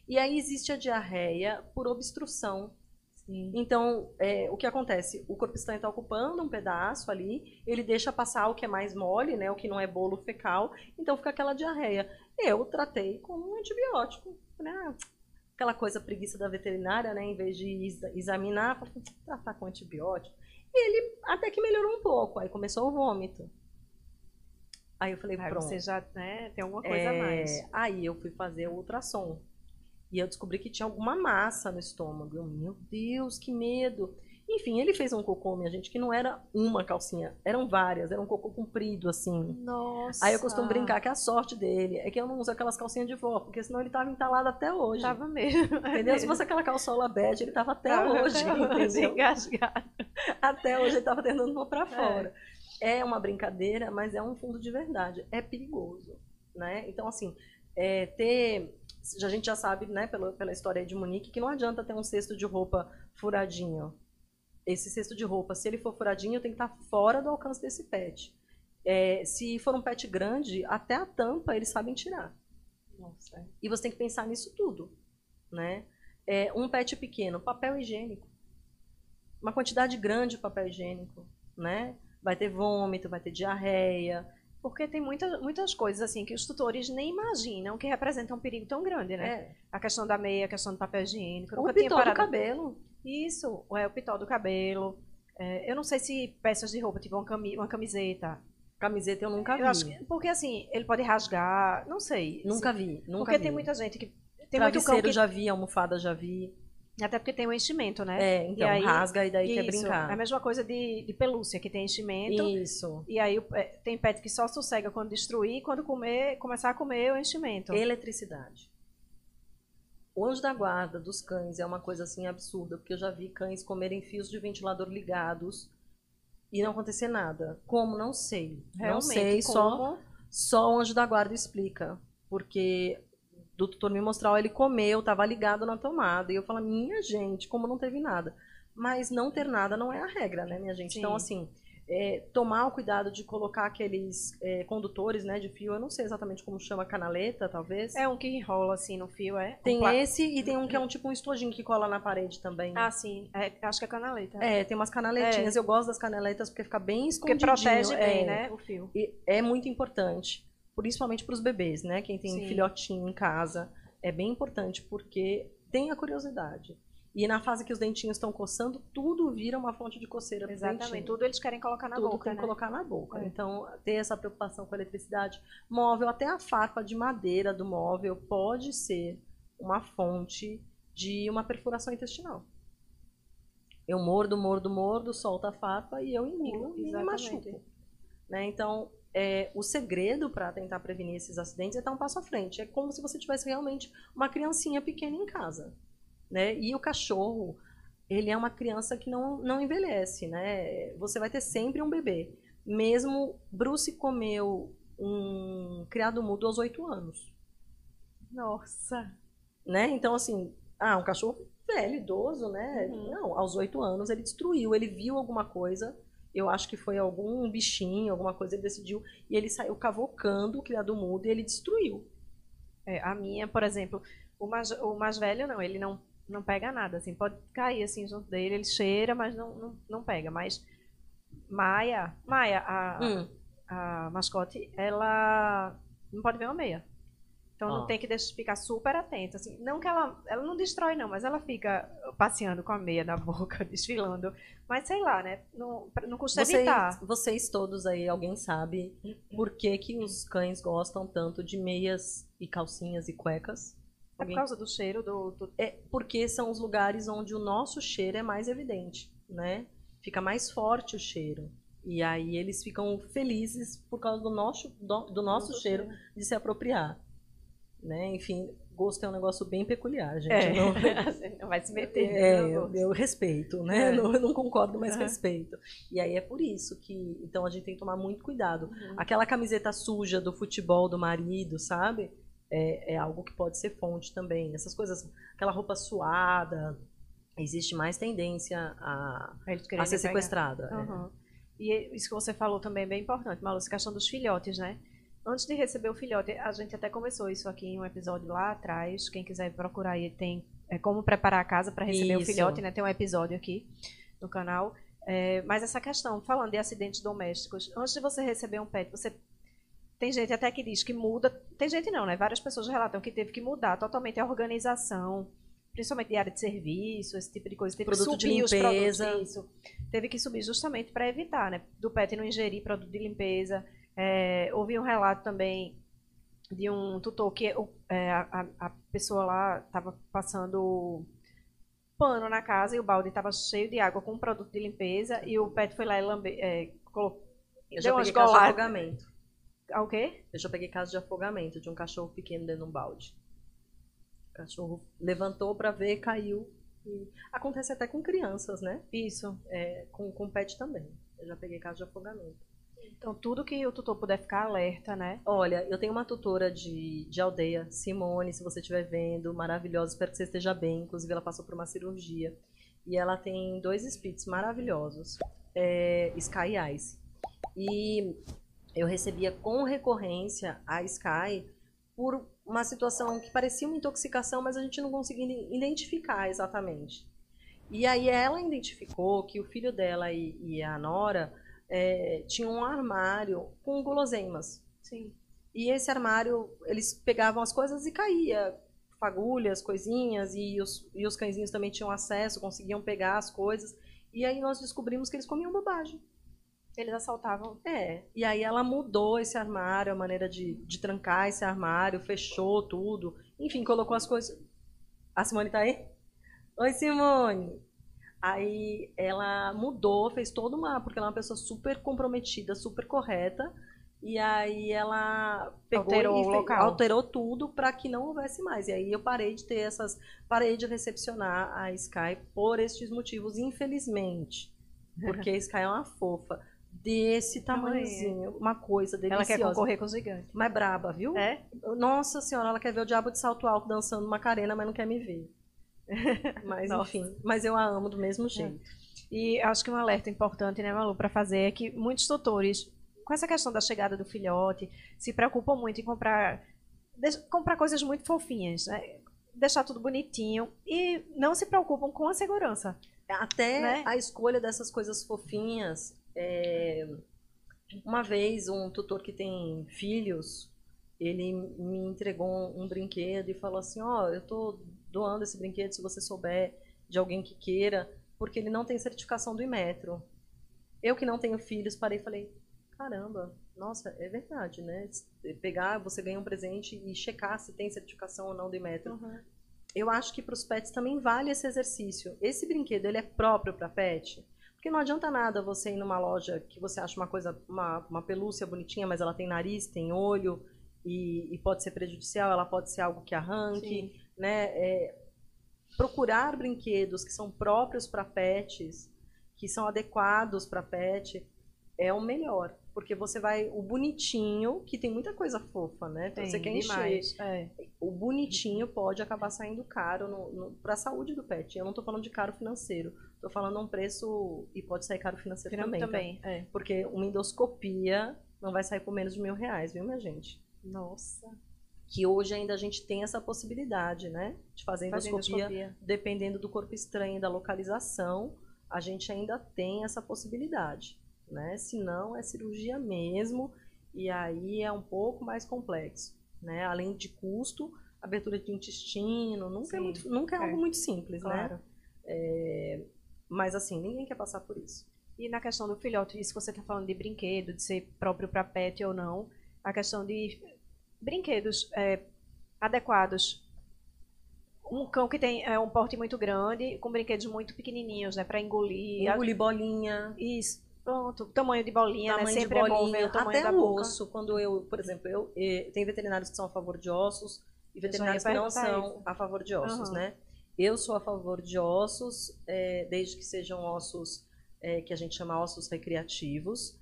E aí existe a diarreia por obstrução Sim. Então, é, o que acontece? O corpo estranho está ocupando um pedaço ali, ele deixa passar o que é mais mole, né, o que não é bolo fecal, então fica aquela diarreia. Eu tratei com um antibiótico, né? Aquela coisa preguiça da veterinária, né? Em vez de exa- examinar, tratar com antibiótico. E ele até que melhorou um pouco, aí começou o vômito. Aí eu falei, Aí pronto. você já né, tem alguma coisa a É, mais. Aí eu fui fazer o ultrassom. E eu descobri que tinha alguma massa no estômago. Eu, meu Deus, que medo. Enfim, ele fez um cocô, minha gente, que não era uma calcinha, eram várias, era um cocô comprido, assim. Nossa. Aí eu costumo brincar que a sorte dele é que eu não uso aquelas calcinhas de vó, porque senão ele tava entalado até hoje. Tava mesmo. Entendeu? Se fosse aquela calçola bege, ele tava até Tava hoje, até hoje, entendeu? engasgado. Até hoje ele tava tentando pôr pra fora. É. uma brincadeira, mas é um fundo de verdade. É perigoso, né? Então, assim, é, ter... A gente já sabe, né, pela, pela história de Monique, que não adianta ter um cesto de roupa furadinho. Esse cesto de roupa, se ele for furadinho, tem que estar fora do alcance desse pet. É, se for um pet grande, até a tampa eles sabem tirar. Nossa. E você tem que pensar nisso tudo, né? É, um pet pequeno, papel higiênico. Uma quantidade grande de papel higiênico, né? Vai ter vômito, vai ter diarreia. Porque tem muita, muitas coisas assim que os tutores nem imaginam que representam um perigo tão grande, né? É. A questão da meia, a questão do papel higiênico. Eu O nunca tinha pitó do cabelo. Isso, é o pitó do cabelo. É, eu não sei se peças de roupa, tipo uma, cami- uma camiseta. Camiseta eu nunca vi. Eu acho que, porque assim, ele pode rasgar, não sei. Nunca assim, vi, nunca porque vi. tem muita gente que. Tem muito cão Travesseiro que. já vi, almofada já vi. Até porque tem um enchimento, né? É, então, E aí- rasga e daí quer Isso, brincar. É a mesma coisa de, de pelúcia, que tem enchimento. Isso. E aí é, tem pet que só sossega quando destruir e quando comer, começar a comer o enchimento. Eletricidade. O anjo da guarda dos cães é uma coisa assim absurda, porque eu já vi cães comerem fios de ventilador ligados e não acontecer nada. Como? Não sei. não Realmente, sei, só, como- só o anjo da guarda explica. Porque do tutor me mostrar, ó, ele comeu, tava ligado na tomada. E eu falo, minha gente, como não teve nada? Mas não ter nada não é a regra, né, minha gente? Sim. Então, assim, é, tomar o cuidado de colocar aqueles é, condutores, né, de fio, eu não sei exatamente como chama, canaleta, talvez. É um que enrola assim no fio, é? Tem um esse e tem um que é um tipo um estojinho que cola na parede também. Ah, sim. É, acho que é canaleta. É, tem umas canaletinhas. Eu gosto das canaletas porque fica bem Porque escondidinho. protege bem, é. né? O fio. E é muito importante, principalmente para os bebês, né? Quem tem Sim. filhotinho em casa, é bem importante porque tem a curiosidade. E na fase que os dentinhos estão coçando, tudo vira uma fonte de coceira pro Exatamente. dentinho. Tudo eles querem colocar na Tudo boca, tem né? que colocar na boca. É. Então, ter essa preocupação com a eletricidade móvel, até a farpa de madeira do móvel pode ser uma fonte de uma perfuração intestinal. Eu mordo, mordo, mordo, solto a farpa e eu engulo e me machuco. Né? Então, é, o segredo para tentar prevenir esses acidentes é estar um passo à frente. É como se você tivesse realmente uma criancinha pequena em casa. Né? E o cachorro, ele é uma criança que não, não envelhece. Né? Você vai ter sempre um bebê. Mesmo Bruce comeu um criado mudo aos oito anos. Nossa. Né? Então, assim, ah, um cachorro velho, idoso, né? Uhum. Não, aos oito anos ele destruiu, ele viu alguma coisa, eu acho que foi algum bichinho, alguma coisa, ele decidiu, e ele saiu cavocando o criado mudo e ele destruiu. É, a minha, por exemplo, o mais, o mais velho não, ele não, não pega nada, assim, pode cair assim junto dele, ele cheira, mas não, não, não pega. Mas Maia, Maia, a, Hum, a mascote, ela não pode ver uma meia. Então Ah. não tem que deixar, ficar super atenta. Assim. Não que ela, ela não destrói, não, mas ela fica passeando com a meia na boca, desfilando. Mas sei lá, né? Não, não custa vocês, evitar. vocês todos aí, alguém sabe por que, que os cães gostam tanto de meias e calcinhas e cuecas? É por causa do cheiro do. do- É porque são os lugares onde o nosso cheiro é mais evidente, né? Fica mais forte o cheiro. E aí eles ficam felizes por causa do nosso, do, do nosso do cheiro de se apropriar. Né? Enfim, gosto é um negócio bem peculiar, gente. É, não- não vai se meter. é, no eu, eu respeito, né? É. Não, eu não concordo, mas Aham. respeito. E aí é por isso que. Então a gente tem que tomar muito cuidado. Uhum. Aquela camiseta suja do futebol do marido, sabe? É, é algo que pode ser fonte também. Essas coisas, aquela roupa suada, existe mais tendência a, a ser sequestrada. é. Uhum. E isso que você falou também é bem importante, Malu, essa questão dos filhotes, né? Antes de receber o filhote, a gente até conversou isso aqui em um episódio lá atrás. Quem quiser procurar aí, tem é, como preparar a casa para receber o Isso. filhote, né? Tem um episódio aqui no canal. É, mas essa questão, falando de acidentes domésticos, antes de você receber um pet, você tem gente até que diz que muda, tem gente não, né? Várias pessoas relatam que teve que mudar totalmente a organização, principalmente de área de serviço, esse tipo de coisa, teve Produto que subir os produtos, isso. Teve que subir justamente para evitar, né? Do pet não ingerir produto de limpeza. É, houve um relato também de um tutor que é, a, a- pessoa lá estava passando pano na casa e o balde estava cheio de água com produto de limpeza e o pet foi lá e lambe, é, colocou, Eu deu umas goladas. Afogamento. Ah, o quê? Eu já peguei caso de afogamento de um cachorro pequeno dentro de um balde. O cachorro levantou pra ver, caiu. E Acontece até com crianças, né? Isso. É, com, com pet também. Eu já peguei caso de afogamento. Então, tudo que o tutor puder ficar alerta, né? Olha, eu tenho uma tutora de, de aldeia, Simone, se você estiver vendo, maravilhosa, espero que você esteja bem. Inclusive, ela passou por uma cirurgia. E ela tem dois espíritos maravilhosos, é, Sky Ice. E eu recebia com recorrência a Sky por uma situação que parecia uma intoxicação, mas a gente não conseguia iden- identificar exatamente. E aí ela identificou que o filho dela e, e a Nora é, tinham um armário com guloseimas. Sim. E esse armário, eles pegavam as coisas e caía. Fagulhas, coisinhas, e os, e os cãezinhos também tinham acesso, conseguiam pegar as coisas. E aí nós descobrimos que eles comiam bobagem. Eles assaltavam. É. E aí ela mudou esse armário, a maneira de, de trancar esse armário, fechou tudo. Enfim, colocou as coisas. A Simone tá aí? Oi, Simone! Aí ela mudou, fez toda uma. Porque ela é uma pessoa super comprometida, super correta. E aí ela Alterou o fe- local. alterou tudo para que não houvesse mais. E aí eu parei de ter essas. Parei de recepcionar a Sky por estes motivos, infelizmente. Porque a Sky é uma fofa. Desse tamanhozinho, uma coisa Ela deliciosa. quer concorrer com os gigantes. Mas braba, viu? É? Nossa senhora, ela quer ver o diabo de salto alto dançando Macarena, mas não quer me ver. Mas Nossa. enfim, mas eu a amo do mesmo jeito. E acho que um alerta importante, né, Malu, para fazer é que muitos tutores, com essa questão da chegada do filhote, se preocupam muito em comprar, comprar coisas muito fofinhas, né? Deixar tudo bonitinho e não se preocupam com a segurança. Até Né? a escolha dessas coisas fofinhas. É, Uma vez, um tutor que tem filhos, ele me entregou um, brinquedo e falou assim: Ó, eu tô doando esse brinquedo se você souber de alguém que queira, porque ele não tem certificação do Imetro. Eu que não tenho filhos, parei e falei: caramba, nossa, é verdade, né? Pegar, você ganha um presente e checar se tem certificação ou não do Imetro eu acho que para os pets também vale esse exercício. Esse brinquedo, ele é próprio para pet? Porque não adianta nada você ir numa loja que você acha uma coisa, uma, uma pelúcia bonitinha, mas ela tem nariz, tem olho e, e pode ser prejudicial, ela pode ser algo que arranque, né? É, procurar brinquedos que são próprios para pets, que são adequados para pet, é o melhor. Porque você vai, o bonitinho, que tem muita coisa fofa, né? Então, você quer encher demais. É. o bonitinho pode acabar saindo caro para a saúde do pet. Eu não estou falando de caro financeiro, estou falando um preço e pode sair caro financeiro Também, também. tá? É. Porque uma endoscopia não vai sair por menos de mil reais, viu, minha gente? Nossa. Que hoje ainda a gente tem essa possibilidade, né? De fazer Fazer endoscopia, endoscopia. dependendo do corpo estranho e da localização, a gente ainda tem essa possibilidade, né? Se não, é cirurgia mesmo, e aí é um pouco mais complexo, né? Além de custo, abertura de intestino, nunca, é, muito, nunca é, é. algo muito simples, Claro. né? É, mas assim, ninguém quer passar por isso. E na questão do filhote, isso que você está falando de brinquedo, de ser próprio para pet ou não, a questão de brinquedos é, adequados. Um cão que tem é, um porte muito grande, com brinquedos muito pequenininhos, né, para engolir. Engolir bolinha, Isso, pronto. Tamanho de bolinha, tamanho né? de Sempre é bom bolinha, ver o tamanho até o osso. Quando eu, por exemplo, eu eh, tem veterinários que são a favor de ossos e veterinários que não são isso. a favor de ossos, Aham. né? Eu sou a favor de ossos, eh, desde que sejam ossos eh, que a gente chama ossos recreativos,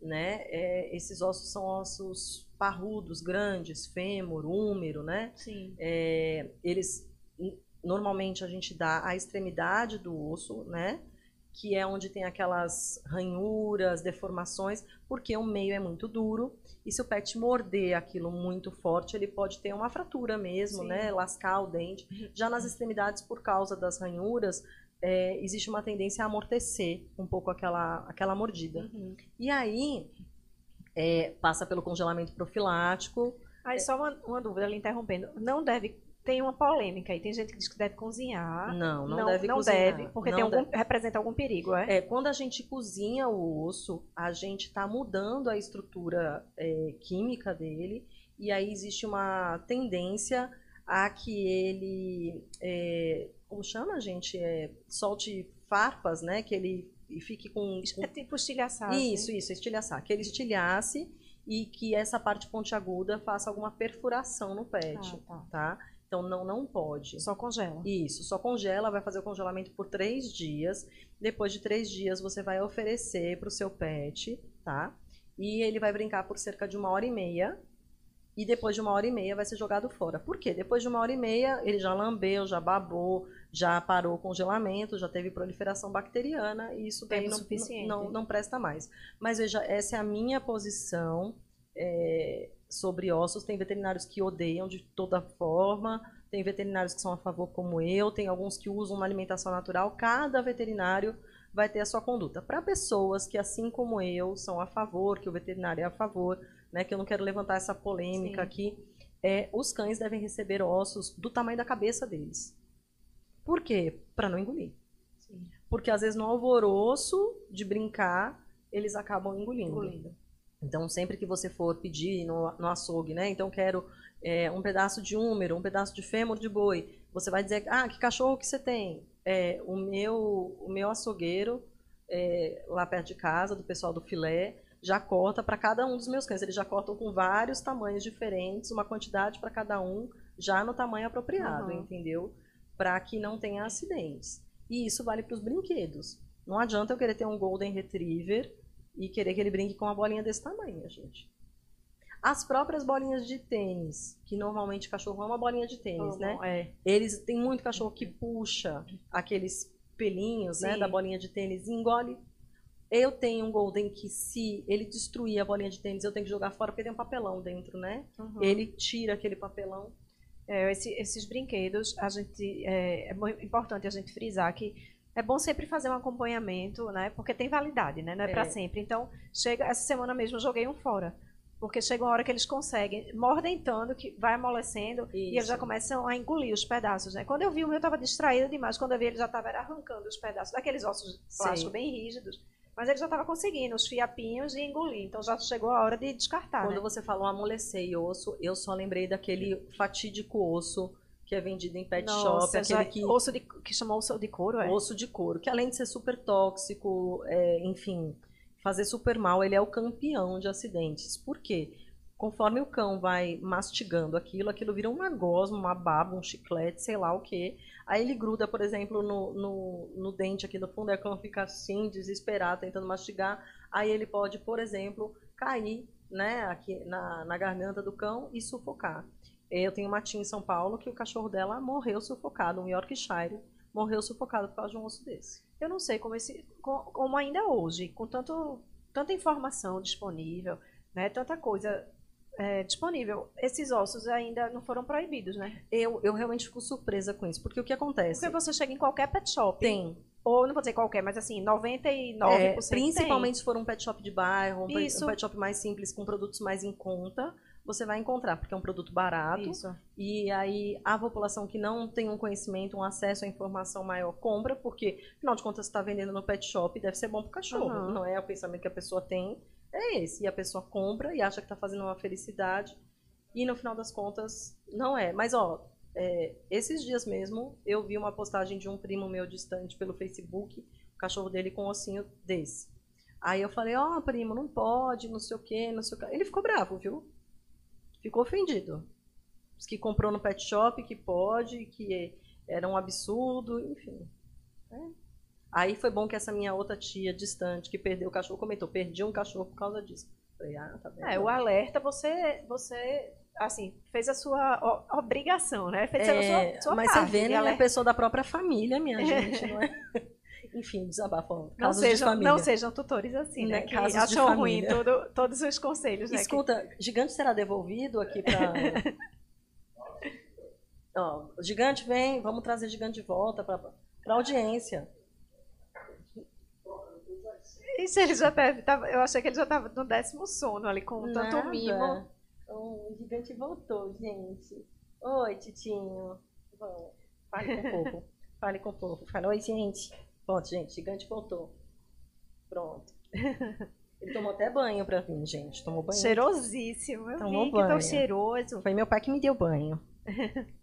né? Eh, esses ossos são ossos parrudos, grandes, fêmur, úmero, né? Sim. É, eles normalmente a gente dá a extremidade do osso, né? Que é onde tem aquelas ranhuras, deformações, porque o meio é muito duro. E se o pet morder aquilo muito forte, ele pode ter uma fratura mesmo, Sim. né? Lascar o dente. Já nas extremidades, por causa das ranhuras, é, existe uma tendência a amortecer um pouco aquela, aquela mordida. Uhum. E aí, é, passa pelo congelamento profilático. Aí só uma, uma dúvida, interrompendo. Não deve. Tem uma polêmica aí. Tem gente que diz que deve cozinhar. Não, não, não deve não cozinhar. deve, porque Não tem algum, deve. representa algum perigo, é? É, quando a gente cozinha o osso, a gente está mudando a estrutura é, química dele, e aí existe uma tendência a que ele, é, como chama, gente? É, solte farpas, né? Que ele fique com, com É tipo estilhaçar. Isso, isso, estilhaçar. Que ele estilhasse e que essa parte pontiaguda faça alguma perfuração no pet, Ah, tá. tá? Então não, não pode. Só congela. Isso, só congela, vai fazer o congelamento por três dias. Depois de três dias, você vai oferecer para o seu pet, tá? E ele vai brincar por cerca de uma hora e meia. E depois de uma hora e meia vai ser jogado fora. Por quê? Depois de uma hora e meia, ele já lambeu, já babou, já parou o congelamento, já teve proliferação bacteriana, e isso daí não, não, não presta mais. Mas veja, essa é a minha posição é, sobre ossos. Tem veterinários que odeiam de toda forma, tem veterinários que são a favor, como eu, tem alguns que usam uma alimentação natural. Cada veterinário vai ter a sua conduta. Para pessoas que, assim como eu, são a favor, que o veterinário é a favor, né, que eu não quero levantar essa polêmica Sim. aqui, é, os cães devem receber ossos do tamanho da cabeça deles. Por quê? Para não engolir. Sim. Porque às vezes no alvoroço de brincar, eles acabam engolindo. Engolindo. Então, sempre que você for pedir no, no açougue, né? Então, quero é, um pedaço de húmero, um pedaço de fêmur de boi. Você vai dizer, ah, que cachorro que você tem? É, o, meu, o meu açougueiro, é, lá perto de casa, do pessoal do filé, já corta para cada um dos meus cães. Eles já cortam com vários tamanhos diferentes, uma quantidade para cada um, já no tamanho apropriado, Uhum. entendeu? Para que não tenha acidentes. E isso vale para os brinquedos. Não adianta eu querer ter um Golden Retriever e querer que ele brinque com uma bolinha desse tamanho, gente. As próprias bolinhas de tênis, que normalmente cachorro ama bolinha de tênis, né? É. Eles tem muito cachorro que puxa aqueles pelinhos, né, Sim. da bolinha de tênis e engole. Eu tenho um Golden que se ele destruir a bolinha de tênis, eu tenho que jogar fora porque tem um papelão dentro, né? Uhum. Ele tira aquele papelão. É, esse- esses brinquedos, a gente é, é importante a gente frisar que é bom sempre fazer um acompanhamento, né? Porque tem validade, né? Não é, É. para sempre. Então, chega essa semana mesmo eu joguei um fora. Porque chega uma hora que eles conseguem, mordem tanto que vai amolecendo e eles já Isso. começam a engolir os pedaços, né? Quando eu vi o meu estava distraído demais, quando eu vi ele já estava arrancando os pedaços daqueles ossos de plástico Sei. bem rígidos, mas ele já estava conseguindo os fiapinhos e engolir. Então já chegou a hora de descartar, Quando né? você falou amolecer e osso, eu só lembrei daquele fatídico osso que é vendido em pet Nossa, shop, já- aquele que osso de, que chamou osso de couro, é? osso de couro, que além de ser super tóxico, é, enfim, fazer super mal, ele é o campeão de acidentes. Por quê? Conforme o cão vai mastigando aquilo, aquilo vira uma gosma, uma baba, um chiclete, sei lá o quê. Aí ele gruda, por exemplo, no, no, no dente aqui no fundo, aí o cão fica assim, desesperado, tentando mastigar. Aí ele pode, por exemplo, cair né, aqui na, na garganta do cão e sufocar. Eu tenho uma tia em São Paulo que o cachorro dela morreu sufocado, um Yorkshire, morreu sufocado por causa de um osso desse. Eu não sei como, esse, co- como ainda hoje, com tanto, tanta informação disponível, né, tanta coisa é, disponível, esses ossos ainda não foram proibidos, né? Eu, eu realmente fico surpresa com isso, porque o que acontece? Porque você chega em qualquer pet shop, Tem, ou não vou dizer qualquer, mas assim, 99% é, tem. principalmente se for um pet shop de bairro, um pet, Isso. um pet shop mais simples, com produtos mais em conta, você vai encontrar, porque é um produto barato. Isso. E aí a população que não tem um conhecimento, um acesso à informação maior, compra, porque, afinal de contas, você está vendendo no pet shop, deve ser bom para o cachorro. Aham. Não é o pensamento que a pessoa tem, é esse. E a pessoa compra e acha que está fazendo uma felicidade. E no final das contas, não é. Mas, ó, é, esses dias mesmo, eu vi uma postagem de um primo meu distante pelo Facebook, o cachorro dele com um ossinho desse. Aí eu falei, ó, primo, não pode, não sei o quê, não sei o quê. Ele ficou bravo, viu? Ficou ofendido. Diz que comprou no pet shop, que pode, que era um absurdo, enfim. É. Aí foi bom que essa minha outra tia distante, que perdeu o cachorro, comentou, perdi um cachorro por causa disso. Falei, ah, tá vendo? É, o alerta, você, você assim, fez a sua obrigação, né? Fez É, a sua, sua mas parte você vê, né? É a alerta. pessoa da própria família, minha gente, não é? Enfim, desabafo. Não Casos de sejam, família. não sejam tutores assim, né? Né, Que casos acham ruim tudo, todos os conselhos, né? que- Escuta, gigante será devolvido aqui para. Ó, o gigante vem, vamos trazer gigante de volta para a audiência. Isso ele já. Tava, eu achei que ele já estava no décimo sono ali, com tanto Nada. mimo. Oh, o gigante voltou, gente. Oi, Titinho. Vamos. Fale com o povo. Fale com o povo. Fala, oi, gente. Pronto, gente, gigante voltou. Pronto. Ele tomou até banho pra vir, gente. Tomou banho. Cheirosíssimo. Eu Tomou vi que tão banho. cheiroso. Foi meu pai que me deu banho.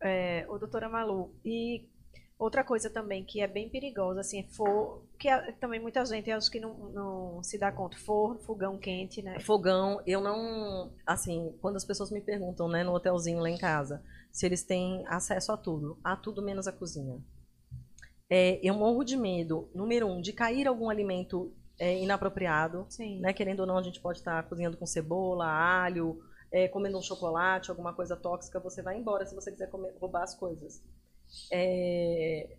É, o doutora Malu. E outra coisa também que é bem perigosa, assim, é for, que é- também muita gente acho que não, não se dá conta, forno, fogão quente, né? Fogão, eu não. Assim, quando as pessoas me perguntam, né, no hotelzinho lá em casa, se eles têm acesso a tudo, a tudo menos a cozinha. É, eu morro de medo, número um, de cair algum alimento é, inapropriado. Sim. né? Querendo ou não, a gente pode estar cozinhando com cebola, alho, é, comendo um chocolate, alguma coisa tóxica, você vai embora se você quiser comer- roubar as coisas. É,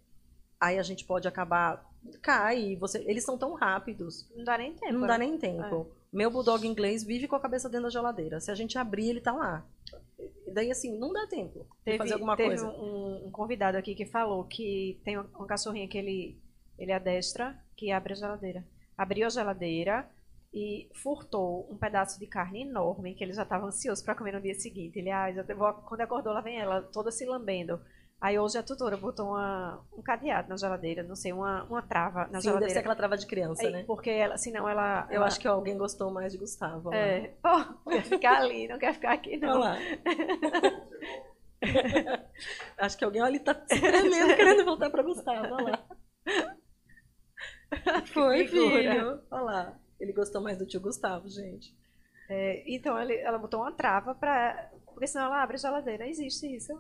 aí a gente pode acabar. Cai, você, eles são tão rápidos, Não dá nem tempo. não né? dá nem tempo. É. Meu bulldog inglês vive com a cabeça dentro da geladeira. Se a gente abrir, ele tá lá. Daí, assim, não dá tempo de Teve, fazer alguma teve coisa. Um, um convidado aqui que falou que tem um, um cachorrinho que ele, ele adestra, que abre a geladeira. Abriu a geladeira e furtou um pedaço de carne enorme, que ele já estava ansioso para comer no dia seguinte. Ele, ah, já vou, quando acordou, lá vem ela, toda se lambendo. Aí hoje a tutora botou uma, um cadeado na geladeira, não sei, uma, uma trava na Sim, deve ser geladeira. aquela trava de criança, Aí, né? Porque ela, senão ela. Eu ela- acho que alguém gostou mais de Gustavo. olha lá. É, pô, quer ficar ali, não quer ficar aqui, Olha não. lá. Acho que alguém ali tá se tremendo querendo voltar pra Gustavo. Olha lá. Foi, filho. Olha lá. Ele gostou mais do tio Gustavo, gente. É, então ele- ela botou uma trava para. Porque senão ela abre a geladeira. Existe isso.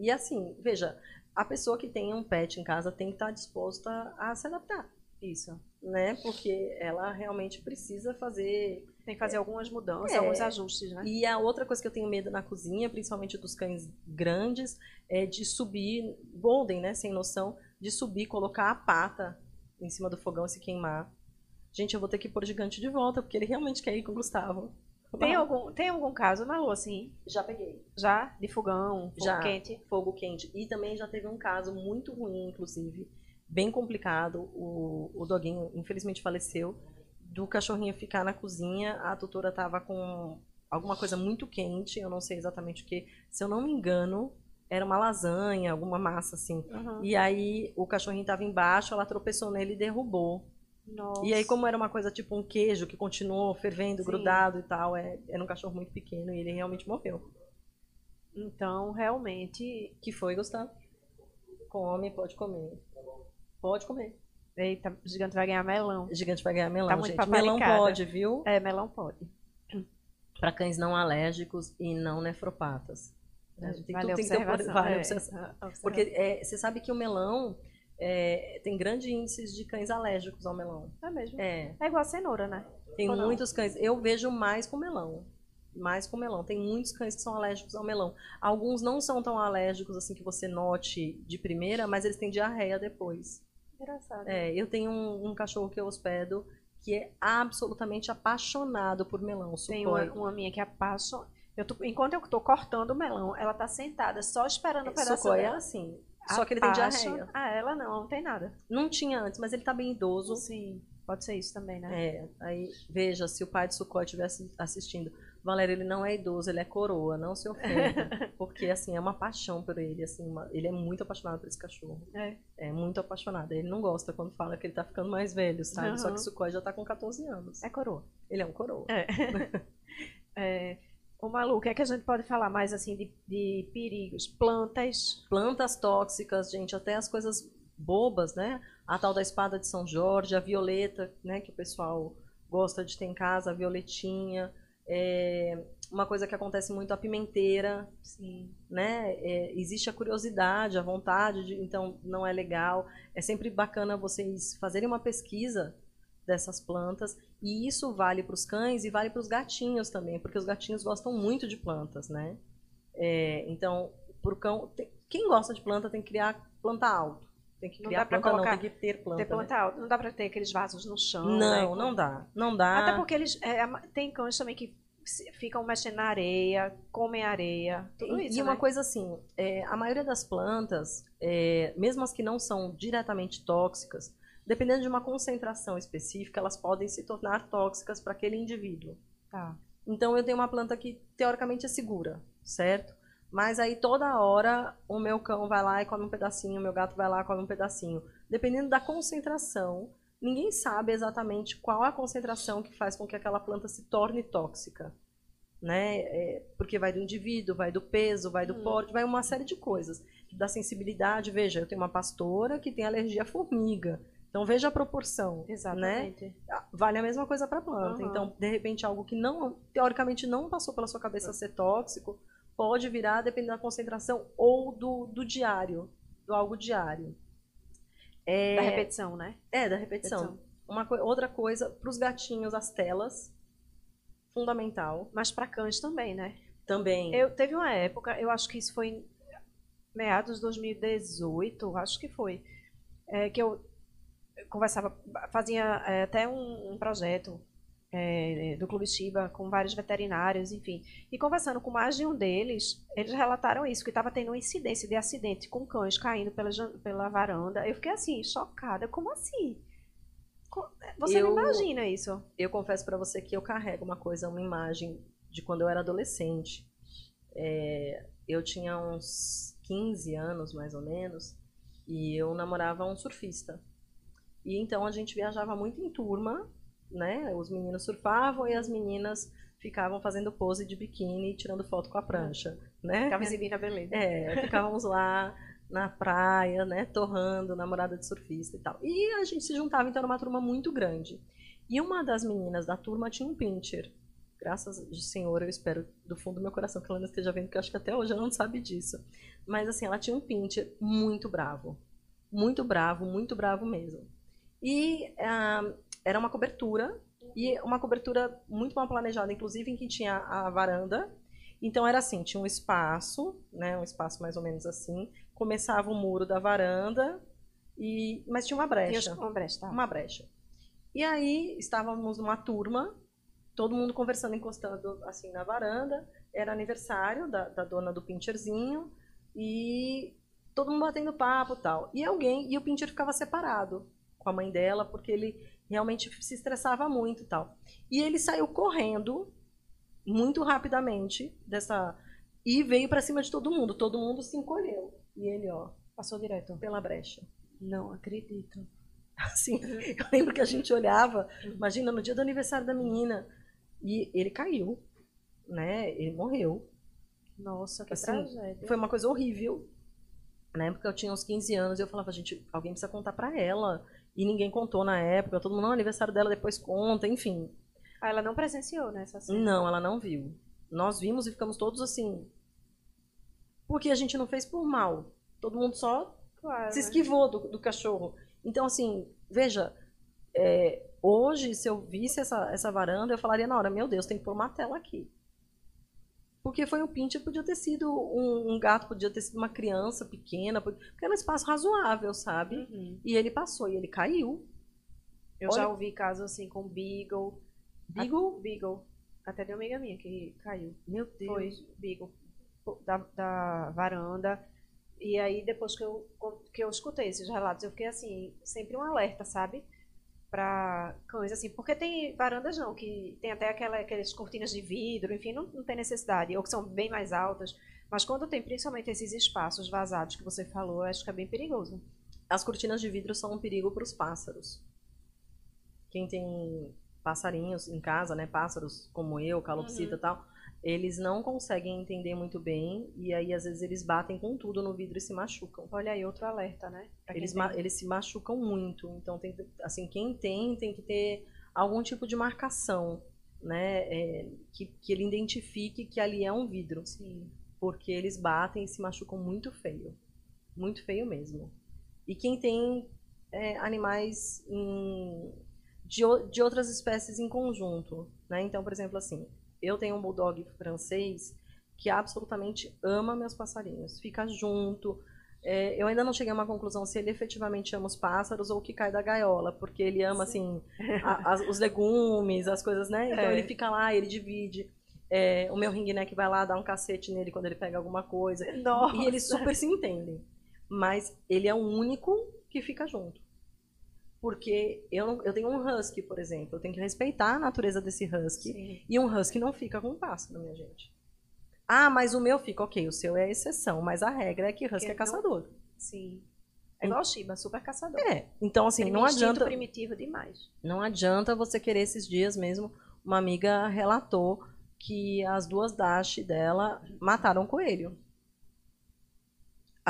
E assim, veja, a pessoa que tem um pet em casa tem que estar disposta a se adaptar, Isso. né? Porque ela realmente precisa fazer. Tem que fazer algumas mudanças, É. alguns ajustes, né? E a outra coisa que eu tenho medo na cozinha, principalmente dos cães grandes, é de subir, golden, né, sem noção, de subir, colocar a pata em cima do fogão e se queimar. Gente, eu vou ter que pôr o gigante de volta, porque ele realmente quer ir com o Gustavo. Tem algum, tem algum caso, Malu, assim, Já peguei. já de fogão, fogo Já. quente? Fogo quente. E também já teve um caso muito ruim, inclusive, bem complicado. O, o doguinho, infelizmente, faleceu. Do cachorrinho ficar na cozinha, a tutora tava com alguma coisa muito quente, eu não sei exatamente o que. Se eu não me engano, era uma lasanha, alguma massa assim. Uhum. E aí o cachorrinho tava embaixo, ela tropeçou nele e derrubou. Nossa. E aí, como era uma coisa tipo um queijo que continuou fervendo, Sim. grudado e tal, é, era um cachorro muito pequeno e ele realmente morreu. Então, realmente. Que foi, Gustavo? Come, pode comer. Pode comer. Eita, o gigante vai ganhar melão. O gigante vai ganhar melão, Tá muito gente. Melão pode, viu? É, melão pode. Para cães não alérgicos e não nefropatas. A gente tem, Vale tudo tem que ter vale é, observação. Porque é, você sabe que o melão é, tem grandes índices de cães alérgicos ao melão. É mesmo. É, É igual a cenoura, né? tem Ou não? muitos cães. Eu vejo mais com melão. Mais com melão. Tem muitos cães que são alérgicos ao melão. Alguns não são tão alérgicos assim que você note de primeira, mas eles têm diarreia depois. Engraçado. É, eu tenho um, um cachorro que eu hospedo que é absolutamente apaixonado por melão. Tem uma, uma minha que é apaixon... eu tô, Enquanto eu tô cortando o melão, ela tá sentada só esperando o pedaço Sucoi é assim. Só que ele tem Apaixon- diarreia. Ah, ela não, não tem nada. Não tinha antes, mas ele tá bem idoso. Sim, pode ser isso também, né? É, aí veja, se o pai de Sucoi estivesse assistindo. Valéria, ele não é idoso, ele é coroa, não se ofenda. porque, assim, é uma paixão por ele, assim, uma- ele é muito apaixonado por esse cachorro. É. É muito apaixonado. Ele não gosta quando fala que ele tá ficando mais velho, sabe? Só Aham. que Sucoi já tá com 14 anos. É coroa. Ele é um coroa. É, o Malu, o que é que a gente pode falar mais assim de, de perigos? Plantas. plantas tóxicas, gente, até as coisas bobas, né? A tal da espada de São Jorge, a violeta, né? Que o pessoal gosta de ter em casa, a violetinha. É, uma coisa que acontece muito, a pimenteira, Sim. né? É, existe a curiosidade, a vontade, de, então não é legal. É sempre bacana vocês fazerem uma pesquisa dessas plantas. E isso vale para os cães e vale para os gatinhos também, porque os gatinhos gostam muito de plantas, né? É, então, pro cão, tem- quem gosta de planta tem que criar planta alto. Tem que Não criar dá pra planta, colocar- não, tem que ter planta. Ter né? planta alta. Não dá pra ter aqueles vasos no chão. Não, né? não dá. Não dá. Até porque eles. é, tem cães também que ficam mexendo na areia, comem areia, tudo E- isso. e uma né? coisa assim, é, a maioria das plantas, é, mesmo as que não são diretamente tóxicas, dependendo de uma concentração específica, elas podem se tornar tóxicas para aquele indivíduo. Tá. Então eu tenho uma planta que teoricamente é segura, certo? Mas aí toda hora o meu cão vai lá e come um pedacinho, o meu gato vai lá e come um pedacinho. Dependendo da concentração, ninguém sabe exatamente qual a concentração que faz com que aquela planta se torne tóxica. Né? É, porque vai do indivíduo, vai do peso, vai do Hum. porte, vai uma série de coisas. Da sensibilidade, veja, eu tenho uma pastora que tem alergia à formiga. Então veja a proporção. Né? Exatamente. vale a mesma coisa para planta. Aham. Então, de repente, algo que não, teoricamente, não passou pela sua cabeça ser tóxico, pode virar, dependendo da concentração ou do, do diário, do algo diário. É, Da repetição, né? é, da repetição. Uma coi- outra coisa, para os gatinhos, as telas, fundamental. Mas para cães também, né? Também. Eu teve uma época, eu acho que isso foi em meados de 2018, acho que foi, é, que eu conversava, fazia é, até um, um projeto é, do Clube Shiba com vários veterinários, enfim, e conversando com mais de um deles, eles relataram isso, que estava tendo uma incidência de acidente com cães caindo pela, pela varanda. Eu fiquei assim, chocada, como assim? Você Eu- não imagina isso? Eu confesso para você que eu carrego uma coisa, uma imagem de quando eu era adolescente. É, eu tinha uns 15 anos, mais ou menos, e eu namorava um surfista. E então a gente viajava muito em turma, né? Os meninos surfavam e as meninas ficavam fazendo pose de biquíni e tirando foto com a prancha, né? Ficava exibindo a beleza. É, ficávamos lá na praia, né, torrando, namorada de surfista e tal. E a gente se juntava, então, era uma turma muito grande. E uma das meninas da turma tinha um pincher. Graças ao Senhor, eu espero do fundo do meu coração que ela não esteja vendo, porque eu acho que até hoje ela não sabe disso. Mas, assim, ela tinha um pincher muito bravo. Muito bravo, muito bravo mesmo. E ah, era uma cobertura, e uma cobertura muito mal planejada, inclusive, em que tinha a varanda. Então, era assim, tinha um espaço, né, um espaço mais ou menos assim, começava o muro da varanda, e mas tinha uma brecha. Uma brecha, tá? Uma brecha. E aí estávamos numa turma, todo mundo conversando, encostando assim na varanda. Era aniversário da, da dona do pincherzinho e todo mundo batendo papo tal. E alguém, e o pincher ficava separado com a mãe dela, porque ele realmente se estressava muito e tal. E ele saiu correndo muito rapidamente dessa e veio pra cima de todo mundo. Todo mundo se encolheu. E ele, ó, Passou direto. pela brecha. Não acredito. Assim, eu lembro que a gente olhava, imagina, no dia do aniversário da menina, e ele caiu, né? Ele morreu. Nossa, que Assim, tragédia. Foi uma coisa horrível. Na época eu tinha uns 15 anos e eu falava, gente, alguém precisa contar pra ela. E ninguém contou na época, todo mundo, não, aniversário dela depois conta, enfim. Ah, ela não presenciou nessa cena. Não, ela não viu. Nós vimos e ficamos todos assim. Porque a gente não fez por mal. Todo mundo só Claro, se né? esquivou do, do cachorro. Então, assim, veja, é, hoje, se eu visse essa, essa varanda, eu falaria na hora, meu Deus, tem que pôr uma tela aqui. Porque foi um pincher, podia ter sido um, um gato, podia ter sido uma criança pequena, porque era um espaço razoável, sabe? Uhum. E ele passou e ele caiu. Eu Olha- já ouvi casos assim com Beagle. Beagle? A- Beagle. Até de uma amiga minha que caiu. Meu Deus. Foi Beagle. Da, da varanda. E aí, depois que eu, que eu escutei esses relatos, eu fiquei assim, sempre um alerta, sabe? Pra cães, assim. Porque tem varandas não, que tem até aquela, aquelas cortinas de vidro, enfim, não, não tem necessidade. Ou que são bem mais altas. Mas quando tem principalmente esses espaços vazados que você falou, acho que é bem perigoso. As cortinas de vidro são um perigo para os pássaros. Quem tem passarinhos em casa, né, pássaros como eu, calopsita e tal, eles não conseguem entender muito bem e aí às vezes eles batem com tudo no vidro e se machucam. Olha aí, outro alerta, né? Eles, tem- eles se machucam muito, então tem que- assim quem tem tem que ter algum tipo de marcação, né, é, que, que ele identifique que ali é um vidro, Sim. porque eles batem e se machucam muito feio, muito feio mesmo. E quem tem é, animais em- de, de outras espécies em conjunto, né? Então, por exemplo, assim, eu tenho um bulldog francês que absolutamente ama meus passarinhos, fica junto, É, eu ainda não cheguei a uma conclusão se ele efetivamente ama os pássaros ou o que cai da gaiola, porque ele ama, Sim. assim, a, a, os legumes, as coisas, né? Então é. ele fica lá, ele divide. É, o meu ringneck vai lá dar um cacete nele quando ele pega alguma coisa. Nossa. E eles super se entendem. Mas ele é o único que fica junto. Porque eu, eu tenho um husky, por exemplo. Eu tenho que respeitar a natureza desse husky. Sim. E um husky não fica com um pássaro, minha gente. Ah, mas o meu fica. Ok, o seu é a exceção. Mas a regra é que husky Porque é caçador. Não... Sim. É igual Shiba, super caçador. É. Então, assim, é não adianta. primitivo demais. Não adianta você querer esses dias mesmo. Uma amiga relatou que as duas Dash dela mataram um coelho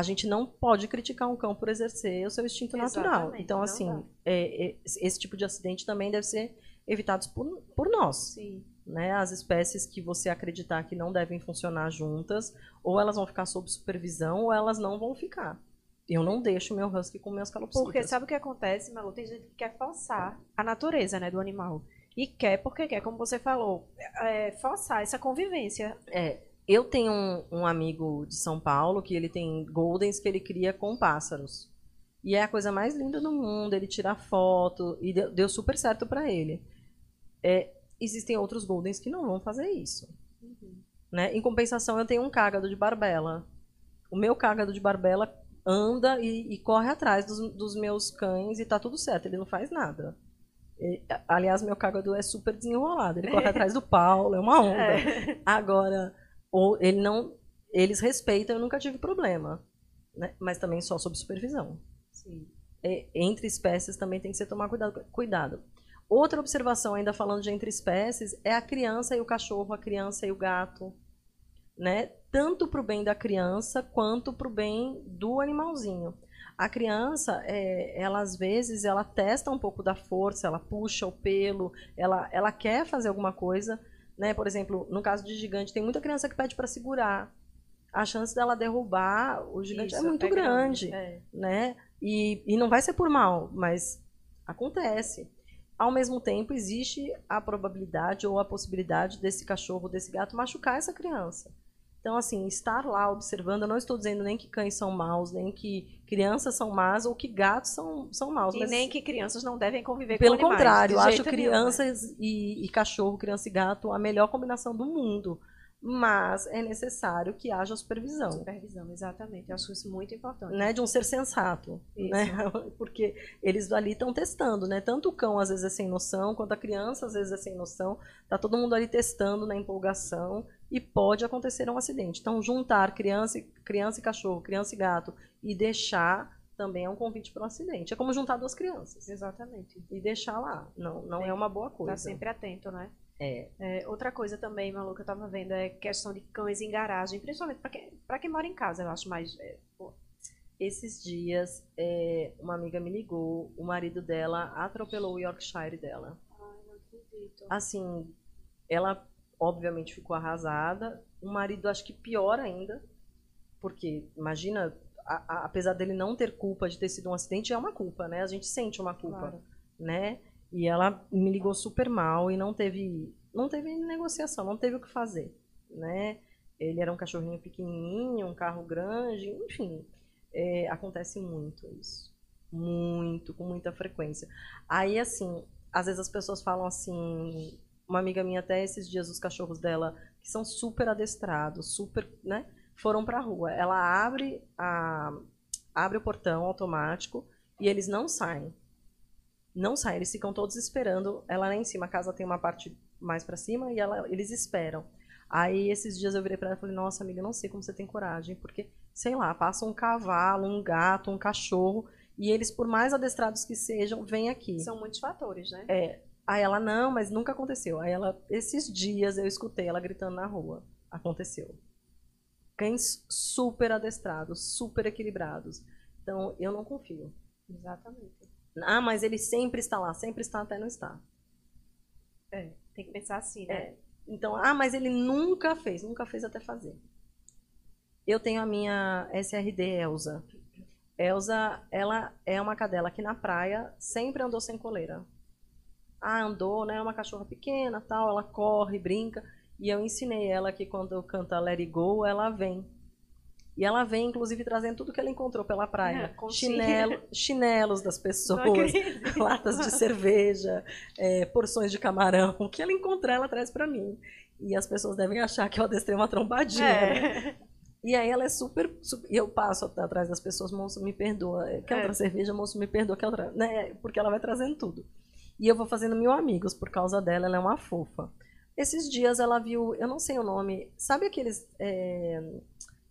a gente não pode criticar um cão por exercer o seu instinto Exatamente, natural. Então, assim, é, é, esse tipo de acidente também deve ser evitado por, por nós. Sim. Né? As espécies que você acreditar que não devem funcionar juntas, ou elas vão ficar sob supervisão, ou elas não vão ficar. Eu não deixo meu husky com meus calopsitas. Porque sabe o que acontece, Malu? Tem gente que quer forçar a natureza né, do animal. E quer porque quer, como você falou, é, forçar essa convivência. É, eu tenho um, um, amigo de São Paulo que ele tem goldens que ele cria com pássaros. E é a coisa mais linda do mundo. Ele tira foto e deu, deu super certo para ele. É, existem outros goldens que não vão fazer isso. Uhum. Né? Em compensação, eu tenho um cágado de barbela. O meu cágado de barbela anda e, e corre atrás dos, dos, meus cães e tá tudo certo. Ele não faz nada. E, aliás, meu cágado é super desenrolado. Ele corre atrás do Paulo, é uma onda. É. Agora, ou ele não, eles respeitam, eu nunca tive problema, né? Mas também só sob supervisão. Sim. E, entre espécies também tem que ser tomar cuidado, cuidado. Outra observação, ainda falando de entre espécies, é a criança e o cachorro, a criança e o gato, né? Tanto para o bem da criança quanto para o bem do animalzinho. A criança, é, ela às vezes, ela testa um pouco da força, ela puxa o pelo, ela, ela quer fazer alguma coisa, né? Por exemplo, no caso de gigante, tem muita criança que pede para segurar. A chance dela derrubar o gigante é Isso, é muito é grande, grande é. né? E, e não vai ser por mal, mas acontece. Ao mesmo tempo, existe a probabilidade ou a possibilidade desse cachorro, desse gato machucar essa criança. Então, assim, estar lá observando, eu não estou dizendo nem que cães são maus, nem que crianças são más ou que gatos são, são maus. E nem que crianças não devem conviver Pelo com. Pelo contrário, eu acho crianças nenhum, né? e, e cachorro, criança e gato a melhor combinação do mundo. Mas é necessário que haja supervisão. Supervisão, exatamente. Eu acho isso muito importante. Né? De um ser sensato. Né? Porque eles ali estão testando, né? Tanto o cão às vezes é sem noção, quanto a criança às vezes é sem noção. Tá todo mundo ali testando na empolgação e pode acontecer um acidente. Então, juntar criança, criança e cachorro, criança e gato e deixar também é um convite para um acidente. É como juntar duas crianças. Exatamente. E deixar lá. Não, não é uma boa coisa. Tá sempre atento, né? É. é outra coisa também, Malu, que eu estava vendo é questão de cães em garagem, principalmente para quem, quem mora em casa, eu acho mais. É, Esses dias, é, uma amiga me ligou, o marido dela atropelou o Yorkshire dela. Ai, não acredito. Assim, ela obviamente ficou arrasada. O marido, acho que pior ainda, porque imagina, a, a, apesar dele não ter culpa de ter sido um acidente, é uma culpa, né? A gente sente uma culpa, claro. né? E ela me ligou super mal e não teve, não teve negociação, não teve o que fazer, né? Ele era um cachorrinho pequenininho, um carro grande, enfim, é, acontece muito isso, muito, com muita frequência. Aí, assim, às vezes as pessoas falam assim, uma amiga minha até esses dias os cachorros dela que são super adestrados, super, né, foram para a rua. Ela abre a abre o portão automático e eles não saem. Não saem, eles ficam todos esperando. Ela lá em cima, a casa tem uma parte mais para cima e ela, eles esperam. Aí esses dias eu virei para ela e falei: "Nossa, amiga, não sei como você tem coragem, porque sei lá, passa um cavalo, um gato, um cachorro e eles, por mais adestrados que sejam, vêm aqui. São muitos fatores, né? É, Aí ela, não, mas nunca aconteceu. Aí ela, esses dias eu escutei ela gritando na rua. Aconteceu. Cães super adestrados, super equilibrados. Então, eu não confio. Exatamente. Ah, mas ele sempre está lá, sempre está até não estar. É, tem que pensar assim, né? É. Então, ah, mas ele nunca fez, nunca fez até fazer. Eu tenho a minha SRD Elsa. Elsa, ela é uma cadela que na praia sempre andou sem coleira ah, andou, né? É uma cachorra pequena, tal, ela corre, brinca. E eu ensinei ela que quando eu canto Let It Go, ela vem. E ela vem, inclusive, trazendo tudo que ela encontrou pela praia. Com Chinelo, chinelos das pessoas, latas de cerveja, é, porções de camarão. O que ela encontrar, ela traz pra mim. E as pessoas devem achar que eu adestrei uma trombadinha. né? É. E aí ela é super, super- eu passo atrás das pessoas, moço, me perdoa. Quer É. outra cerveja, moço, me perdoa, quer outra. Né? Porque ela vai trazendo tudo. E eu vou fazendo mil amigos por causa dela, ela é uma fofa. Esses dias ela viu, eu não sei o nome, sabe aqueles. é,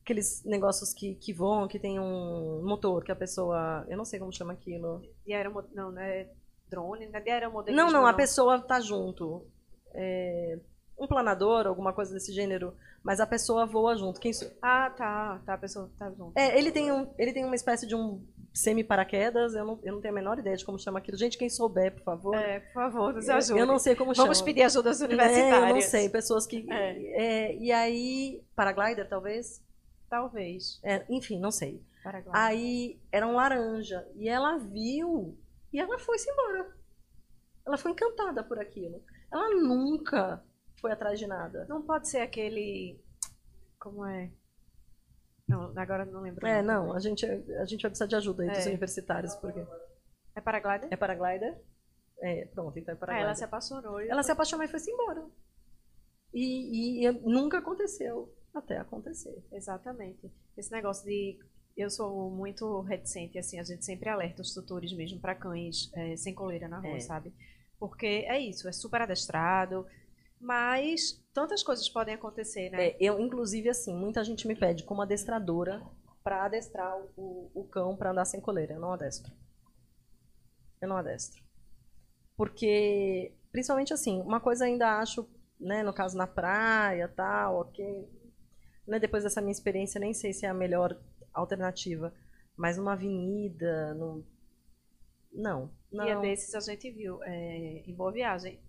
aqueles negócios que, que voam, que tem um motor, que a pessoa. Eu não sei como chama aquilo. De aeromo... Não, não é drone, não é de aeromodelismo. Não, não, a pessoa tá junto. É, um planador, alguma coisa desse gênero, mas a pessoa voa junto. Quem, Ah, tá, tá, a pessoa tá junto. É, ele tem, um, ele tem uma espécie de um semi-paraquedas, eu não, eu não tenho a menor ideia de como chama aquilo. Gente, quem souber, por favor. É, por favor, nos eu, ajude. eu não sei como chama. Vamos pedir ajuda aos É, universitários. eu não sei, pessoas que... É. é, e aí, paraglider, talvez? Talvez. É, enfim, não sei. Paraguai. Aí, era um laranja, e ela viu, e ela foi-se embora. Ela foi encantada por aquilo. Ela nunca foi atrás de nada. Não pode ser aquele. Como é? Não, agora não lembro. É, não, também. a gente, a gente vai precisar de ajuda aí dos É. universitários, porque... É paraglider? É paraglider? É, pronto, então é Ah, paraglider. ela se apaixonou. e Ela se apaixonou e foi-se embora. E, e- e nunca aconteceu até acontecer. Exatamente. Esse negócio de. Eu sou muito reticente, assim, a gente sempre alerta os tutores mesmo para cães é, sem coleira na rua, É. sabe? Porque é isso, é super adestrado, mas tantas coisas podem acontecer, né? É, eu, inclusive, assim, muita gente me pede como adestradora para adestrar o, o cão para andar sem coleira. Eu não adestro. Eu não adestro. Porque, principalmente assim, uma coisa ainda acho, né, no caso na praia, tal, ok. Né, depois dessa minha experiência, nem sei se é a melhor alternativa. Mas numa avenida, não. Não. Dia desses a gente viu é, em Boa Viagem.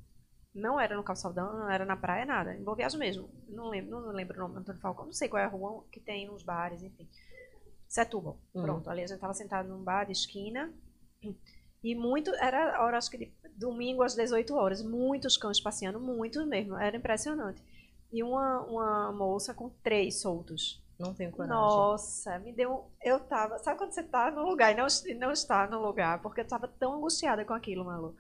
Não era no calçadão, não era na praia, nada. Em Boa Viagem mesmo. Não lembro, não lembro o nome do Antônio Falcão. Não sei qual é a rua que tem uns bares, enfim. Setúbal. Uhum. Pronto. Ali a gente estava sentado num bar de esquina. E muito. Era a hora, acho que de domingo às 18 horas. Muitos cães passeando, muitos mesmo. Era impressionante. E uma, uma moça com três soltos. Não tenho coragem. Nossa, me deu. Eu tava. Sabe quando você tá no lugar e não, não está no lugar? Porque eu tava tão angustiada com aquilo, Malu.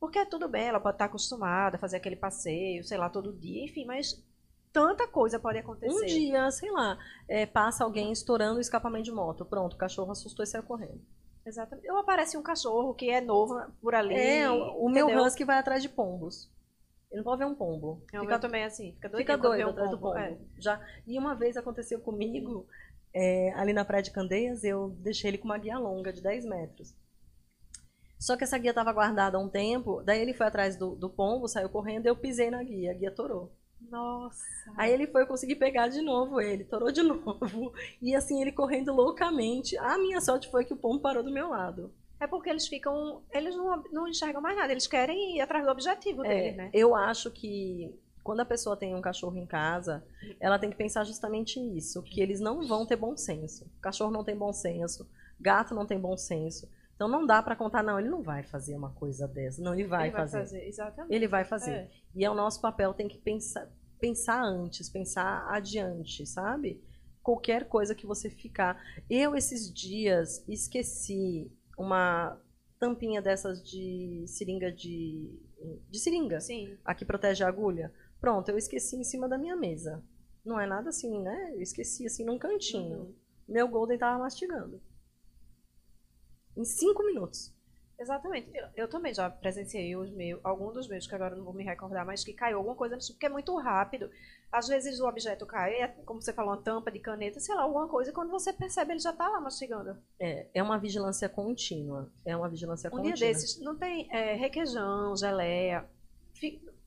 Porque tudo bem, ela pode estar acostumada a fazer aquele passeio, sei lá, todo dia, enfim, mas tanta coisa pode acontecer. Um dia, sei lá, é, passa alguém estourando o escapamento de moto. Pronto, o cachorro assustou e saiu correndo. Exatamente. Ou aparece um cachorro que é novo por ali. É, o, o meu husky vai atrás de pombos. Ele não pode ver um pombo. É, o fica também é assim, fica doido. fica doido um atrás do pombo. pombo. É. Já, e uma vez aconteceu comigo, é, ali na Praia de Candeias, eu deixei ele com uma guia longa de 10 metros. Só que essa guia estava guardada há um tempo, daí ele foi atrás do, do pombo, saiu correndo, eu pisei na guia, a guia torou. Nossa. Aí ele foi conseguir pegar de novo ele, torou de novo. E assim, ele correndo loucamente. A minha sorte foi que o pombo parou do meu lado. É porque eles ficam. Eles não, não enxergam mais nada, eles querem ir atrás do objetivo É, deles, né? Eu acho que quando a pessoa tem um cachorro em casa, ela tem que pensar justamente nisso, que eles não vão ter bom senso. O cachorro não tem bom senso, gato não tem bom senso. Então não dá pra contar, não, ele não vai fazer uma coisa dessa. Não, ele vai, Ele fazer. Exatamente. Ele vai fazer. É. E é o nosso papel, tem que pensar, pensar antes, pensar adiante, sabe? Qualquer coisa que você ficar. Eu, esses dias, esqueci uma tampinha dessas de seringa de. de seringa, Sim. a que protege a agulha. Pronto, eu esqueci em cima da minha mesa. Não é nada assim, né? Eu esqueci assim num cantinho. Uhum. Meu Golden tava mastigando. Em cinco minutos. Exatamente. Eu, eu também já presenciei os meus, algum dos meus, que agora não vou me recordar, mas que caiu alguma coisa porque é muito rápido. Às vezes o objeto cai, é, como você falou, uma tampa de caneta, sei lá, alguma coisa, e quando você percebe, ele já tá lá mastigando. É, é uma vigilância contínua. É uma vigilância Um contínua. dia desses, não tem é, requeijão, geleia,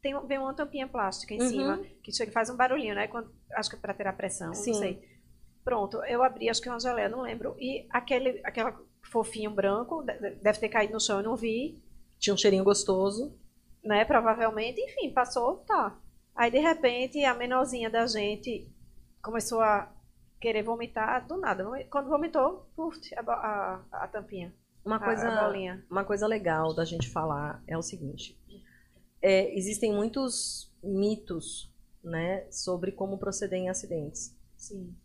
tem, vem uma tampinha plástica em Uhum. cima, que chega faz um barulhinho, né? Quando, acho que é pra tirar pressão, Sim. não sei. Pronto, eu abri, acho que uma geleia, não lembro, e aquele, aquela fofinho branco, de- de- deve ter caído no chão, eu não vi, Tinha um cheirinho gostoso. né? Provavelmente, enfim, passou, tá. Aí de repente a menorzinha da gente começou a querer vomitar do nada. Quando vomitou, puf, a, a, a tampinha, Uma coisa, a, uma coisa legal da gente falar é o seguinte: é, existem muitos mitos, né, sobre como proceder em acidentes. Sim.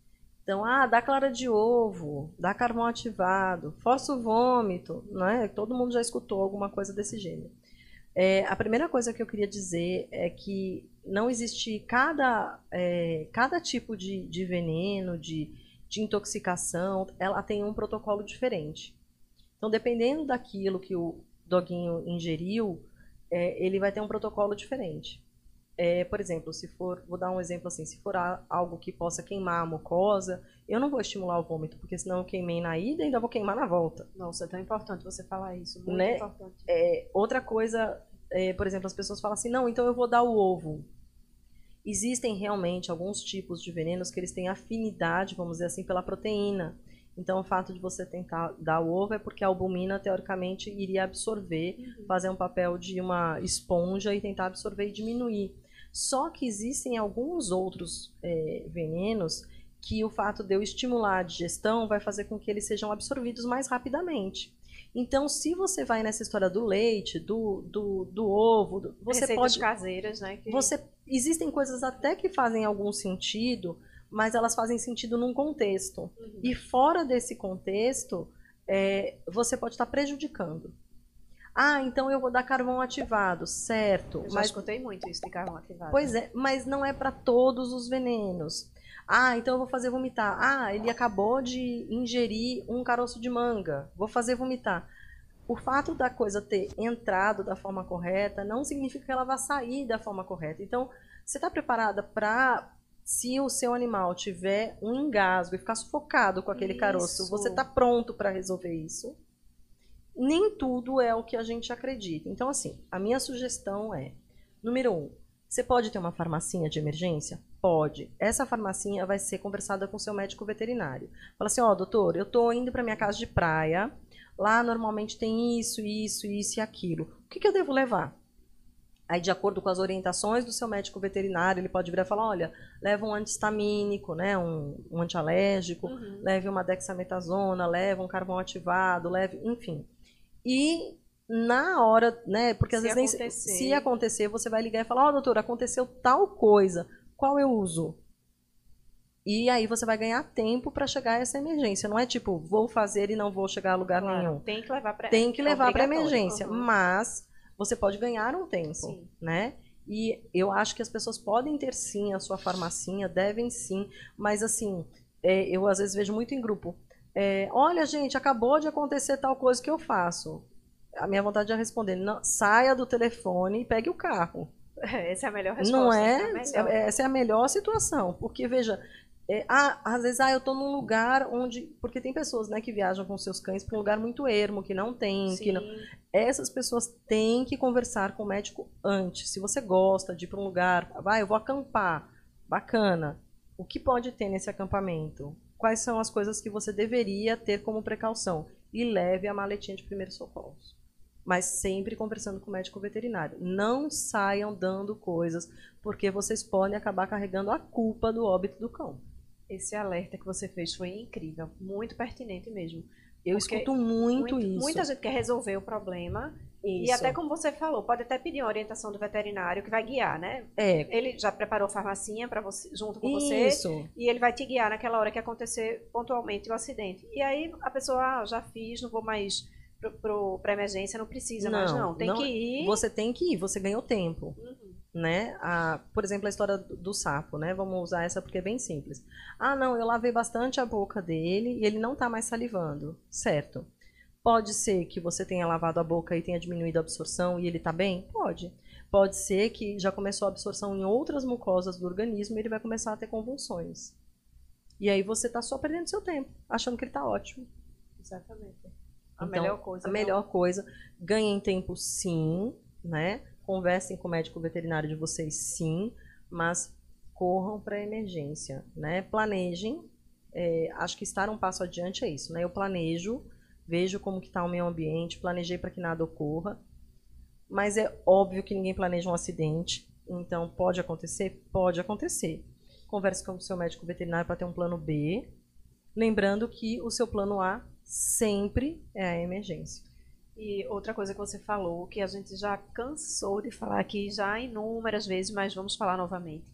Então, ah, dá clara de ovo, dá carvão ativado, força o vômito, né? Todo mundo já escutou alguma coisa desse gênero. É, a primeira coisa que eu queria dizer é que não existe cada, é, cada tipo de, de veneno, de, de intoxicação, ela tem um protocolo diferente. Então, dependendo daquilo que o doguinho ingeriu, é, ele vai ter um protocolo diferente. É, por exemplo, se for, vou dar um exemplo assim, se for algo que possa queimar a mucosa, eu não vou estimular o vômito, porque senão eu queimei na ida e ainda vou queimar na volta. Nossa, é tão importante você falar isso, muito né? importante. É, outra coisa, é, por exemplo, as pessoas falam assim, não, então eu vou dar o ovo. Existem realmente alguns tipos de venenos que eles têm afinidade, vamos dizer assim, pela proteína. Então, o fato de você tentar dar o ovo é porque a albumina, teoricamente, iria absorver, uhum. fazer um papel de uma esponja e tentar absorver e diminuir. Só que existem alguns outros é, venenos que o fato de eu estimular a digestão vai fazer com que eles sejam absorvidos mais rapidamente. Então, se você vai nessa história do leite, do, do, do ovo, do, você Receitas pode caseiras, né? Que... Você existem coisas até que fazem algum sentido, mas elas fazem sentido num contexto. Uhum. E fora desse contexto, é, você pode estar prejudicando. Ah, então eu vou dar carvão ativado, certo. Eu já mas escutei muito isso de carvão ativado. Pois é, mas não é para todos os venenos. Ah, então eu vou fazer vomitar. Ah, ele acabou de ingerir um caroço de manga. Vou fazer vomitar. O fato da coisa ter entrado da forma correta não significa que ela vá sair da forma correta. Então, você está preparada para se o seu animal tiver um engasgo e ficar sufocado com aquele isso. caroço, você está pronto para resolver isso? Nem tudo é o que a gente acredita. Então, assim, a minha sugestão é: número um, você pode ter uma farmacinha de emergência? Pode. Essa farmacinha vai ser conversada com seu médico veterinário. Fala assim: ó, oh, doutor, eu tô indo para minha casa de praia. Lá normalmente tem isso, isso, isso e aquilo. O que, que eu devo levar? Aí, de acordo com as orientações do seu médico veterinário, ele pode virar e falar: olha, leva um antihistamínico, né, um, um antialérgico, uhum. leve uma dexametasona, leve um carvão ativado, leve, enfim. E na hora, né, porque às se vezes acontecer. Nem, se acontecer, você vai ligar e falar: ó, oh, doutor, aconteceu tal coisa, qual eu uso? E aí você vai ganhar tempo para chegar a essa emergência. Não é tipo, vou fazer e não vou chegar a lugar claro, nenhum. Tem que levar para Tem que levar para emergência, uhum. mas você pode ganhar um tempo, sim. né? E eu acho que as pessoas podem ter sim a sua farmacinha, devem sim, mas assim, é, eu às vezes vejo muito em grupo. É, Olha, gente, acabou de acontecer tal coisa que eu faço. A minha vontade é responder: não, saia do telefone e pegue o carro. Essa é a melhor resposta. Não é? é essa é a melhor situação. Porque, veja, é, ah, às vezes, ah, eu estou num lugar onde. Porque tem pessoas né, que viajam com seus cães para um lugar muito ermo, que não tem. Que não... Essas pessoas têm que conversar com o médico antes. Se você gosta de ir para um lugar, vai, eu vou acampar. Bacana. O que pode ter nesse acampamento? Quais são as coisas que você deveria ter como precaução? E leve a maletinha de primeiros socorros. Mas sempre conversando com o médico veterinário. Não saiam dando coisas, porque vocês podem acabar carregando a culpa do óbito do cão. Esse alerta que você fez foi incrível, muito pertinente mesmo. Eu escuto muito, muito, isso. Muita gente quer resolver o problema. Isso. E até como você falou, pode até pedir uma orientação do veterinário que vai guiar, né? É. Ele já preparou a farmacinha para você, junto com você. Isso. E ele vai te guiar naquela hora que acontecer pontualmente o acidente. E aí a pessoa, ah, já fiz, não vou mais para emergência, não precisa não, mais, não. Tem não, que ir. Você tem que ir, você ganhou tempo. Uhum né? A, por exemplo, a história do, do, sapo, né? Vamos usar essa porque é bem simples. Ah, não, eu lavei bastante a boca dele e ele não está mais salivando. Certo. Pode ser que você tenha lavado a boca e tenha diminuído a absorção e ele está bem? Pode. Pode ser que já começou a absorção em outras mucosas do organismo e ele vai começar a ter convulsões. E aí você está só perdendo seu tempo, achando que ele está ótimo. Exatamente. A então, melhor coisa. A melhor coisa. Ganhem tempo sim, né? Conversem com o médico veterinário de vocês, sim, mas corram para a emergência, né? Planejem. É, acho que estar um passo adiante é isso, né? Eu planejo, vejo como que está o meio ambiente, planejei para que nada ocorra, mas é óbvio que ninguém planeja um acidente, então pode acontecer? Pode acontecer. Converse com o seu médico veterinário para ter um plano B, lembrando que o seu plano A sempre é a emergência. E outra coisa que você falou, que a gente já cansou de falar aqui já inúmeras vezes, mas vamos falar novamente.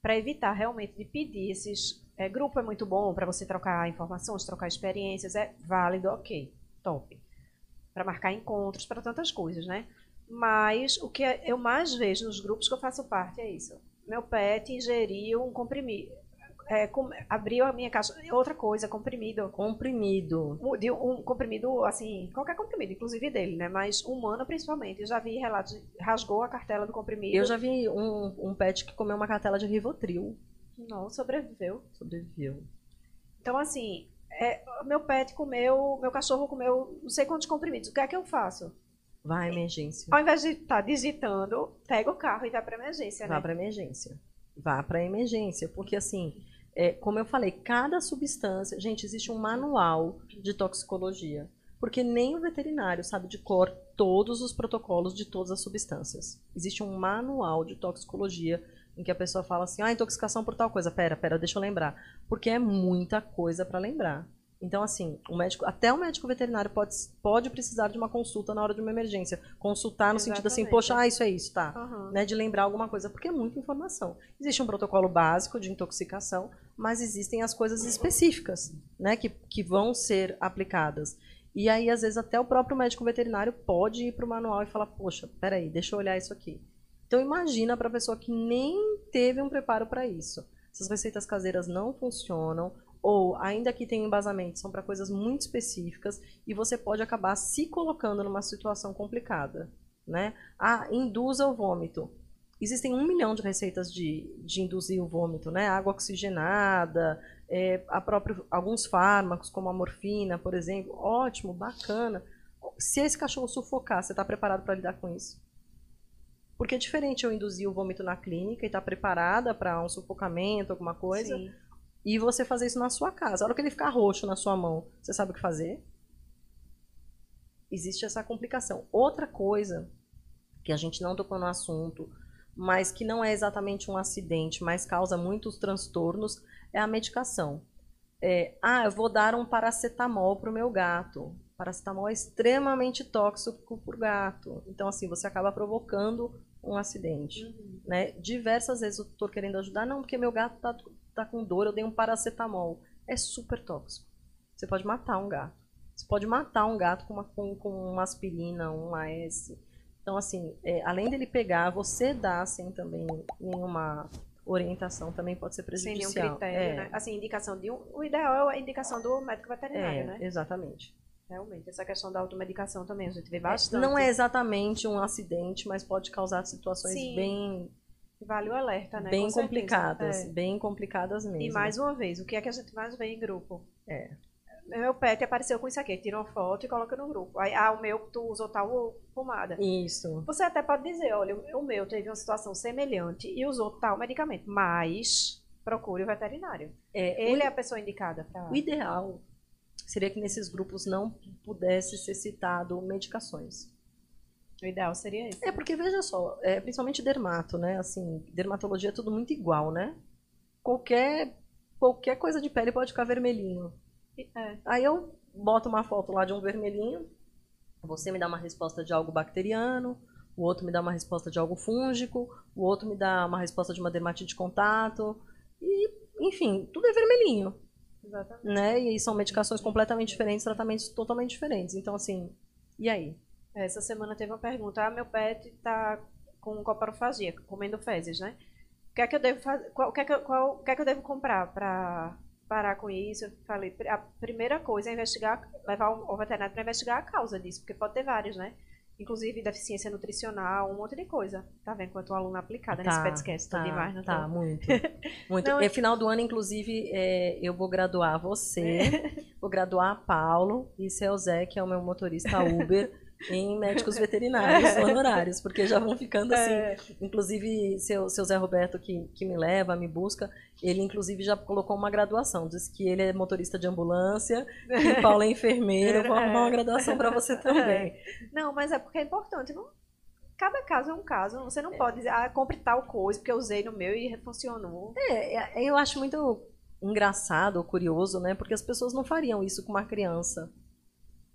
Para evitar realmente de pedir esses é, grupo é muito bom para você trocar informações, trocar experiências, é válido, ok, top. Para marcar encontros, para tantas coisas, né? Mas o que eu mais vejo nos grupos que eu faço parte é isso. Meu pet ingeriu um comprimido. É, com, abriu a minha caixa. Outra coisa, comprimido. Comprimido. Um, de um comprimido, assim, qualquer comprimido, inclusive dele, né? Mas humano principalmente. Eu já vi relatos, rasgou a cartela do comprimido. Eu já vi um, um pet que comeu uma cartela de Rivotril. Não, sobreviveu. Sobreviveu. Então, assim, é, meu pet comeu, meu cachorro comeu não sei quantos comprimidos. O que é que eu faço? Vai à emergência. Ao invés de estar tá digitando, pega o carro e vai para emergência, né? Vá para emergência. Vá para emergência, porque assim, é, como eu falei, cada substância, gente, existe um manual de toxicologia, porque nem o veterinário sabe de cor todos os protocolos de todas as substâncias. Existe um manual de toxicologia em que a pessoa fala assim, ah, intoxicação por tal coisa. Pera, pera, deixa eu lembrar. Porque é muita coisa para lembrar. Então, assim, o médico, até o médico veterinário pode, pode precisar de uma consulta na hora de uma emergência. Consultar no Exatamente. sentido assim, poxa, ah, isso é isso, tá. Uhum. Né, de lembrar alguma coisa, porque é muita informação. Existe um protocolo básico de intoxicação, mas existem as coisas específicas, né, que, que vão ser aplicadas. E aí, às vezes, até o próprio médico veterinário pode ir para o manual e falar, poxa, peraí, deixa eu olhar isso aqui. Então imagina para a pessoa que nem teve um preparo para isso. Essas receitas caseiras não funcionam, ou ainda que tenham embasamento, são para coisas muito específicas e você pode acabar se colocando numa situação complicada. Né? Ah, induza o vômito. Existem um milhão de receitas de, de induzir o vômito, né? Água oxigenada, é, a próprio, alguns fármacos, como a morfina, por exemplo. Ótimo, bacana. Se esse cachorro sufocar, você está preparado para lidar com isso? Porque é diferente eu induzir o vômito na clínica e estar tá preparada para um sufocamento, alguma coisa, Sim. e você fazer isso na sua casa. A hora que ele ficar roxo na sua mão, você sabe o que fazer? Existe essa complicação. Outra coisa que a gente não tocou no assunto, mas que não é exatamente um acidente, mas causa muitos transtornos, é a medicação. É, ah, eu vou dar um paracetamol para o meu gato. Paracetamol é extremamente tóxico para o gato. Então, assim, você acaba provocando um acidente. Uhum. Né? Diversas vezes eu estou querendo ajudar, não, porque meu gato está tá com dor, eu dei um paracetamol. É super tóxico. Você pode matar um gato. Você pode matar um gato com uma, com, com uma aspirina, um AS. Então, assim, é, além dele pegar, você dá sem também nenhuma orientação também pode ser prejudicial. Sem nenhum critério, é. né? Assim, indicação de um... O ideal é a indicação do médico veterinário, é, né? Exatamente. Realmente, essa questão da automedicação também a gente vê bastante. Não é exatamente um acidente, mas pode causar situações Sim. bem vale o alerta, né? Bem complicadas, é. bem complicadas mesmo. E mais uma vez, o que é que a gente mais vê em grupo? É. Meu pet apareceu com isso aqui, tira uma foto e coloca no grupo. Aí, ah, o meu, tu usou tal pomada. Isso. Você até pode dizer, olha, o meu teve uma situação semelhante e usou tal medicamento, mas procure o veterinário. É, Ele o... é a pessoa indicada para. O ideal seria que nesses grupos não pudesse ser citado medicações. O ideal seria isso. É, porque veja só, é, principalmente dermato, né? Assim, dermatologia é tudo muito igual, né? Qualquer, qualquer coisa de pele pode ficar vermelhinho. É. Aí eu boto uma foto lá de um vermelhinho, você me dá uma resposta de algo bacteriano, o outro me dá uma resposta de algo fúngico, o outro me dá uma resposta de uma dermatite de contato, e, enfim, tudo é vermelhinho. Exatamente. Né? E são medicações completamente diferentes, tratamentos totalmente diferentes. Então, assim, e aí? Essa semana teve uma pergunta. Ah, meu pet está com coprofagia, comendo fezes, né? O que é que eu devo fazer? Qual, o, que é que, qual, o que é que eu devo comprar para parar com isso? Eu falei, a primeira coisa é investigar, levar o veterinário para investigar a causa disso, porque pode ter vários, né? Inclusive deficiência nutricional, um monte de coisa. Tá vendo quanto aluna aplicada tá, nesse podcast? Tá, demais, não tá? Tá, muito. muito. Não, é... Final do ano, inclusive, é, eu vou graduar você, é. vou graduar Paulo e seu Zé, que é o meu motorista Uber em médicos veterinários honorários, porque já vão ficando assim. É. Inclusive, seu, seu Zé Roberto, que, que me leva, me busca, ele inclusive já colocou uma graduação. Diz que ele é motorista de ambulância, que Paulo é enfermeiro. Vou arrumar uma graduação para você também. É. Não, mas é porque é importante. Não, cada caso é um caso. Você não é. pode dizer, ah, compre tal coisa, porque eu usei no meu e funcionou. É, é eu acho muito engraçado ou curioso, né? Porque as pessoas não fariam isso com uma criança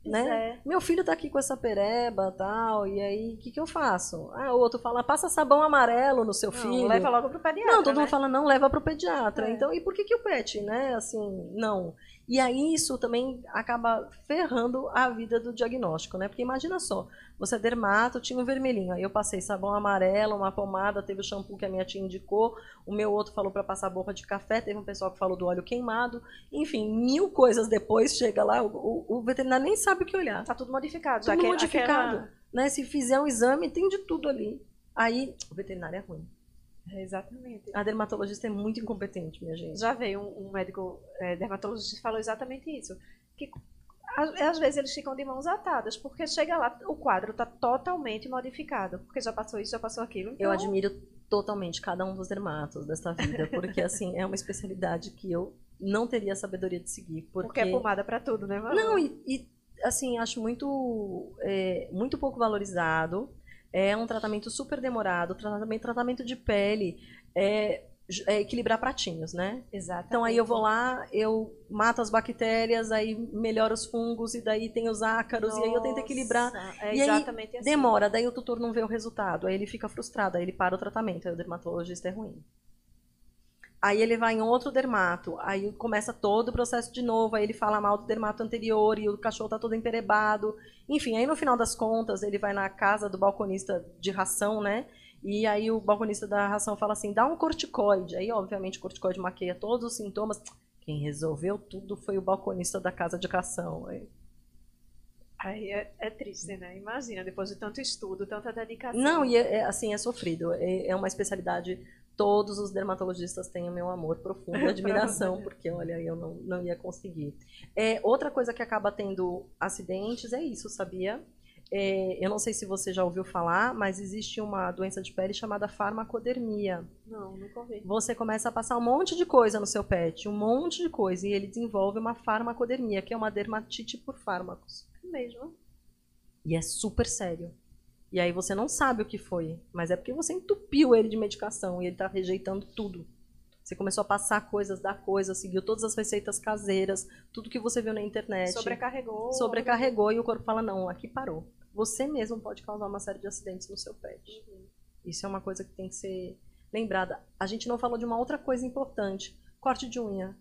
né? É. Meu filho tá aqui com essa pereba tal, e aí o que, que eu faço? Ah, o outro fala, passa sabão amarelo no seu Não, filho. leva logo pro pediatra. Não, todo né? mundo fala, não, leva pro pediatra. É. Então, e por que, que o pet, né? Assim, não. E aí isso também acaba ferrando a vida do diagnóstico, né? Porque imagina só, você é dermato, tinha um vermelhinho, aí eu passei sabão amarelo, uma pomada, teve o shampoo que a minha tia indicou, o meu outro falou para passar borra de café, teve um pessoal que falou do óleo queimado, enfim, mil coisas depois chega lá, o, o- o veterinário nem sabe o que olhar. Tá tudo modificado. já Tudo que modificado. aquela- Né? Se fizer um exame, tem de tudo ali. Aí, o veterinário é ruim. É, Exatamente. A dermatologista é muito incompetente, minha gente. Já veio um, um médico é, dermatologista que falou exatamente isso. Que às, vezes eles ficam de mãos atadas, porque chega lá, o quadro está totalmente modificado. Porque já passou isso, já passou aquilo. Eu Então, admiro totalmente cada um dos dermatos desta vida, porque assim, é uma especialidade que eu não teria sabedoria de seguir, porque, Porque é pomada para tudo, né, Manu? Não, e, e, assim, acho muito é, muito pouco valorizado. É um tratamento super demorado, tratamento, tratamento de pele, é, é equilibrar pratinhos, né? Exatamente. Então aí eu vou lá, eu mato as bactérias, aí melhoro os fungos, e daí tem os ácaros, e aí eu tento equilibrar. Nossa, É E aí, exatamente assim. Demora, daí o tutor não vê o resultado, aí ele fica frustrado, aí ele para o tratamento, aí o dermatologista é ruim. Aí ele vai em outro dermato, aí começa todo o processo de novo, aí ele fala mal do dermato anterior e o cachorro tá todo emperebado. Enfim, aí no final das contas, ele vai na casa do balconista de ração, né? E aí o balconista da ração fala assim: dá um corticoide. Aí, obviamente, o corticoide maqueia todos os sintomas. Quem resolveu tudo foi o balconista da casa de ração. Aí, Aí é, é triste, né? Imagina, depois de tanto estudo, tanta dedicação. Não, e é, é, assim, é sofrido. É, é uma especialidade. Todos os dermatologistas têm o meu amor profundo admiração, porque olha, eu não, não ia conseguir. É, outra coisa que acaba tendo acidentes é isso, sabia? É, eu não sei se você já ouviu falar, mas existe uma doença de pele chamada farmacodermia. Não, nunca ouvi. Você começa a passar um monte de coisa no seu pet, um monte de coisa, e ele desenvolve uma farmacodermia, que é uma dermatite por fármacos. Mesmo. E é super sério. E aí você não sabe o que foi, mas é porque você entupiu ele de medicação e ele tá rejeitando tudo. Você começou a passar coisas, dar coisas, seguiu todas as receitas caseiras, tudo que você viu na internet. Sobrecarregou. Sobrecarregou e o corpo fala: não, aqui parou. Você mesmo pode causar uma série de acidentes no seu pet. Isso é uma coisa que tem que ser lembrada. A gente não falou de uma outra coisa importante: corte de unha.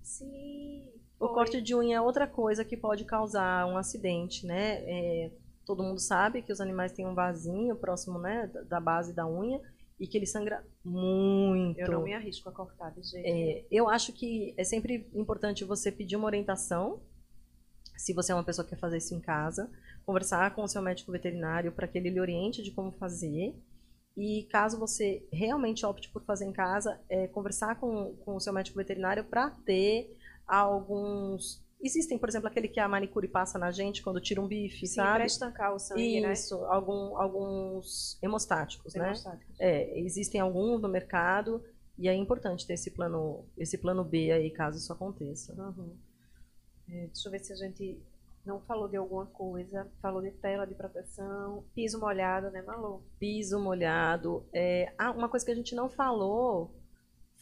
Sim. O corte de unha é outra coisa que pode causar um acidente, né? É, todo mundo sabe que os animais têm um vasinho próximo, né, da- base da unha e que ele sangra muito. Eu não me arrisco a cortar de jeito É, eu acho que é sempre importante você pedir uma orientação, se você é uma pessoa que quer fazer isso em casa, conversar com o seu médico veterinário para que ele lhe oriente de como fazer. E caso você realmente opte por fazer em casa, é conversar com, com o seu médico veterinário para ter alguns. Existem, por exemplo, aquele que a manicure passa na gente quando tira um bife, Sim, sabe? pra estancar o sangue, né? Isso, algum, alguns hemostáticos, né? Hemostáticos. É, existem alguns no mercado e é importante ter esse plano, esse plano B aí, caso isso aconteça. Uhum. É, deixa eu ver se a gente não falou de alguma coisa. Falou de tela de proteção, piso molhado, né, Malu? Piso molhado. É... Ah, uma coisa que a gente não falou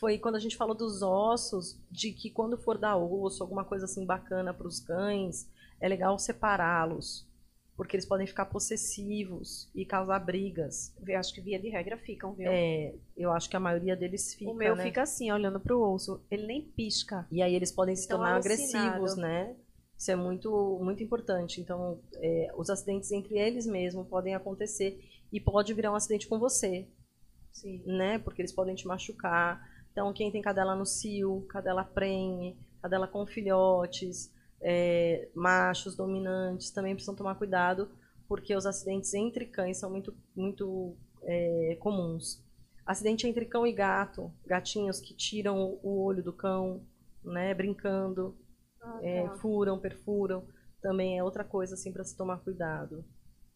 foi quando a gente falou dos ossos, de que quando for dar osso, alguma coisa assim bacana para os cães, é legal separá-los, porque eles podem ficar possessivos e causar brigas. Eu acho que via de regra ficam, viu? É, eu acho que a maioria deles fica, o meu né? fica assim, olhando pro osso. Ele nem pisca. E aí eles podem se Estão tornar alucinados. agressivos, né? Isso é muito, muito importante. Então, é, os acidentes entre eles mesmos podem acontecer e pode virar um acidente com você, Sim. né? Porque eles podem te machucar. Então, quem tem cadela no cio, cadela prenhe, cadela com filhotes, é, machos dominantes, também precisam tomar cuidado, porque os acidentes entre cães são muito, muito é, comuns. Acidente entre cão e gato, gatinhos que tiram o olho do cão, né, brincando, Ah, é, tá. furam, perfuram, também é outra coisa assim para se tomar cuidado.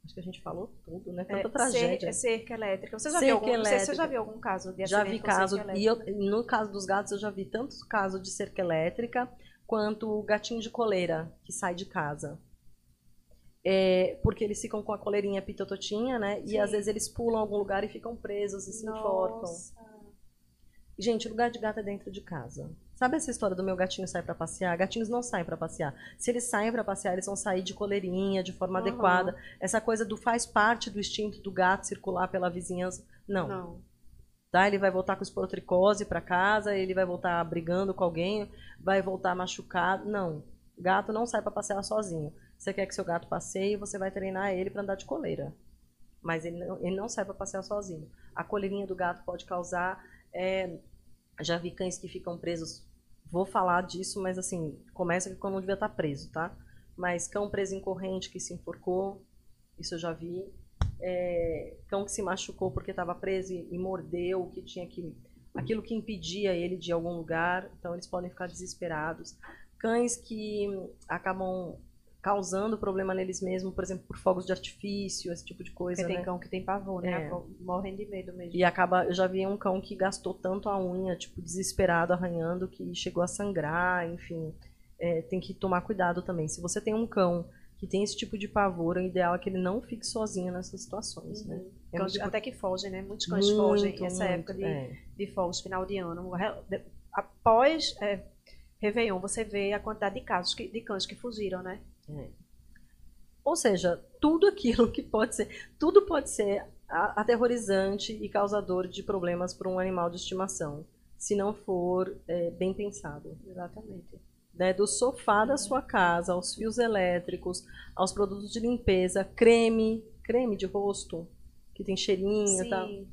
Acho que a gente falou tudo, né? Tanta É, tragédia. Cer- cerca elétrica. Você já, Cerca viu algum, você- você elétrica. já viu algum caso de Já acidente vi com cerca caso, e eu, elétrica? no caso dos gatos, eu já vi tantos casos de cerca elétrica quanto o gatinho de coleira que sai de casa. É, porque eles ficam com a coleirinha pitototinha, né? E Sim. às vezes eles pulam em algum lugar e ficam presos e se enforcam. Nossa. Gente, lugar de gato é dentro de casa. Sabe essa história do meu gatinho sair para passear? Gatinhos não saem para passear. Se eles saem para passear, eles vão sair de coleirinha, de forma Uhum. adequada. Essa coisa do faz parte do instinto do gato circular pela vizinhança. Não. Não. Tá? Ele vai voltar com esporotricose para casa, ele vai voltar brigando com alguém, vai voltar machucado. Não. Gato não sai para passear sozinho. Você quer que seu gato passeie, você vai treinar ele para andar de coleira. Mas ele não, ele não sai para passear sozinho. A coleirinha do gato pode causar. é, já vi cães que ficam presos. Vou falar disso, mas assim, começa que o cão não devia estar preso, tá? Mas cão preso em corrente que se enforcou, isso eu já vi. É, cão que se machucou porque estava preso e, e mordeu, que tinha que aquilo que impedia ele de algum lugar, então eles podem ficar desesperados. Cães que acabam causando problema neles mesmos, por exemplo, por fogos de artifício, esse tipo de coisa, Porque tem né? cão que tem pavor, né? É. Morrem de medo mesmo. E acaba, eu já vi um cão que gastou tanto a unha, tipo, desesperado, arranhando, que chegou a sangrar, enfim. É, tem que tomar cuidado também. Se você tem um cão que tem esse tipo de pavor, o ideal é que ele não fique sozinho nessas situações, né? É Cães muito até que fogem, né? Muitos cães Muito, fogem nessa época de, é. de fogos, final de ano. Após é, Réveillon, você vê a quantidade de casos que- de cães que fugiram, né? Ou seja, tudo aquilo que pode ser, tudo pode ser aterrorizante e causador de problemas para um animal de estimação, se não for é, bem pensado. Exatamente. né, do sofá da sua casa, aos fios elétricos, aos produtos de limpeza, creme, creme de rosto, que tem cheirinho, tá? Sim.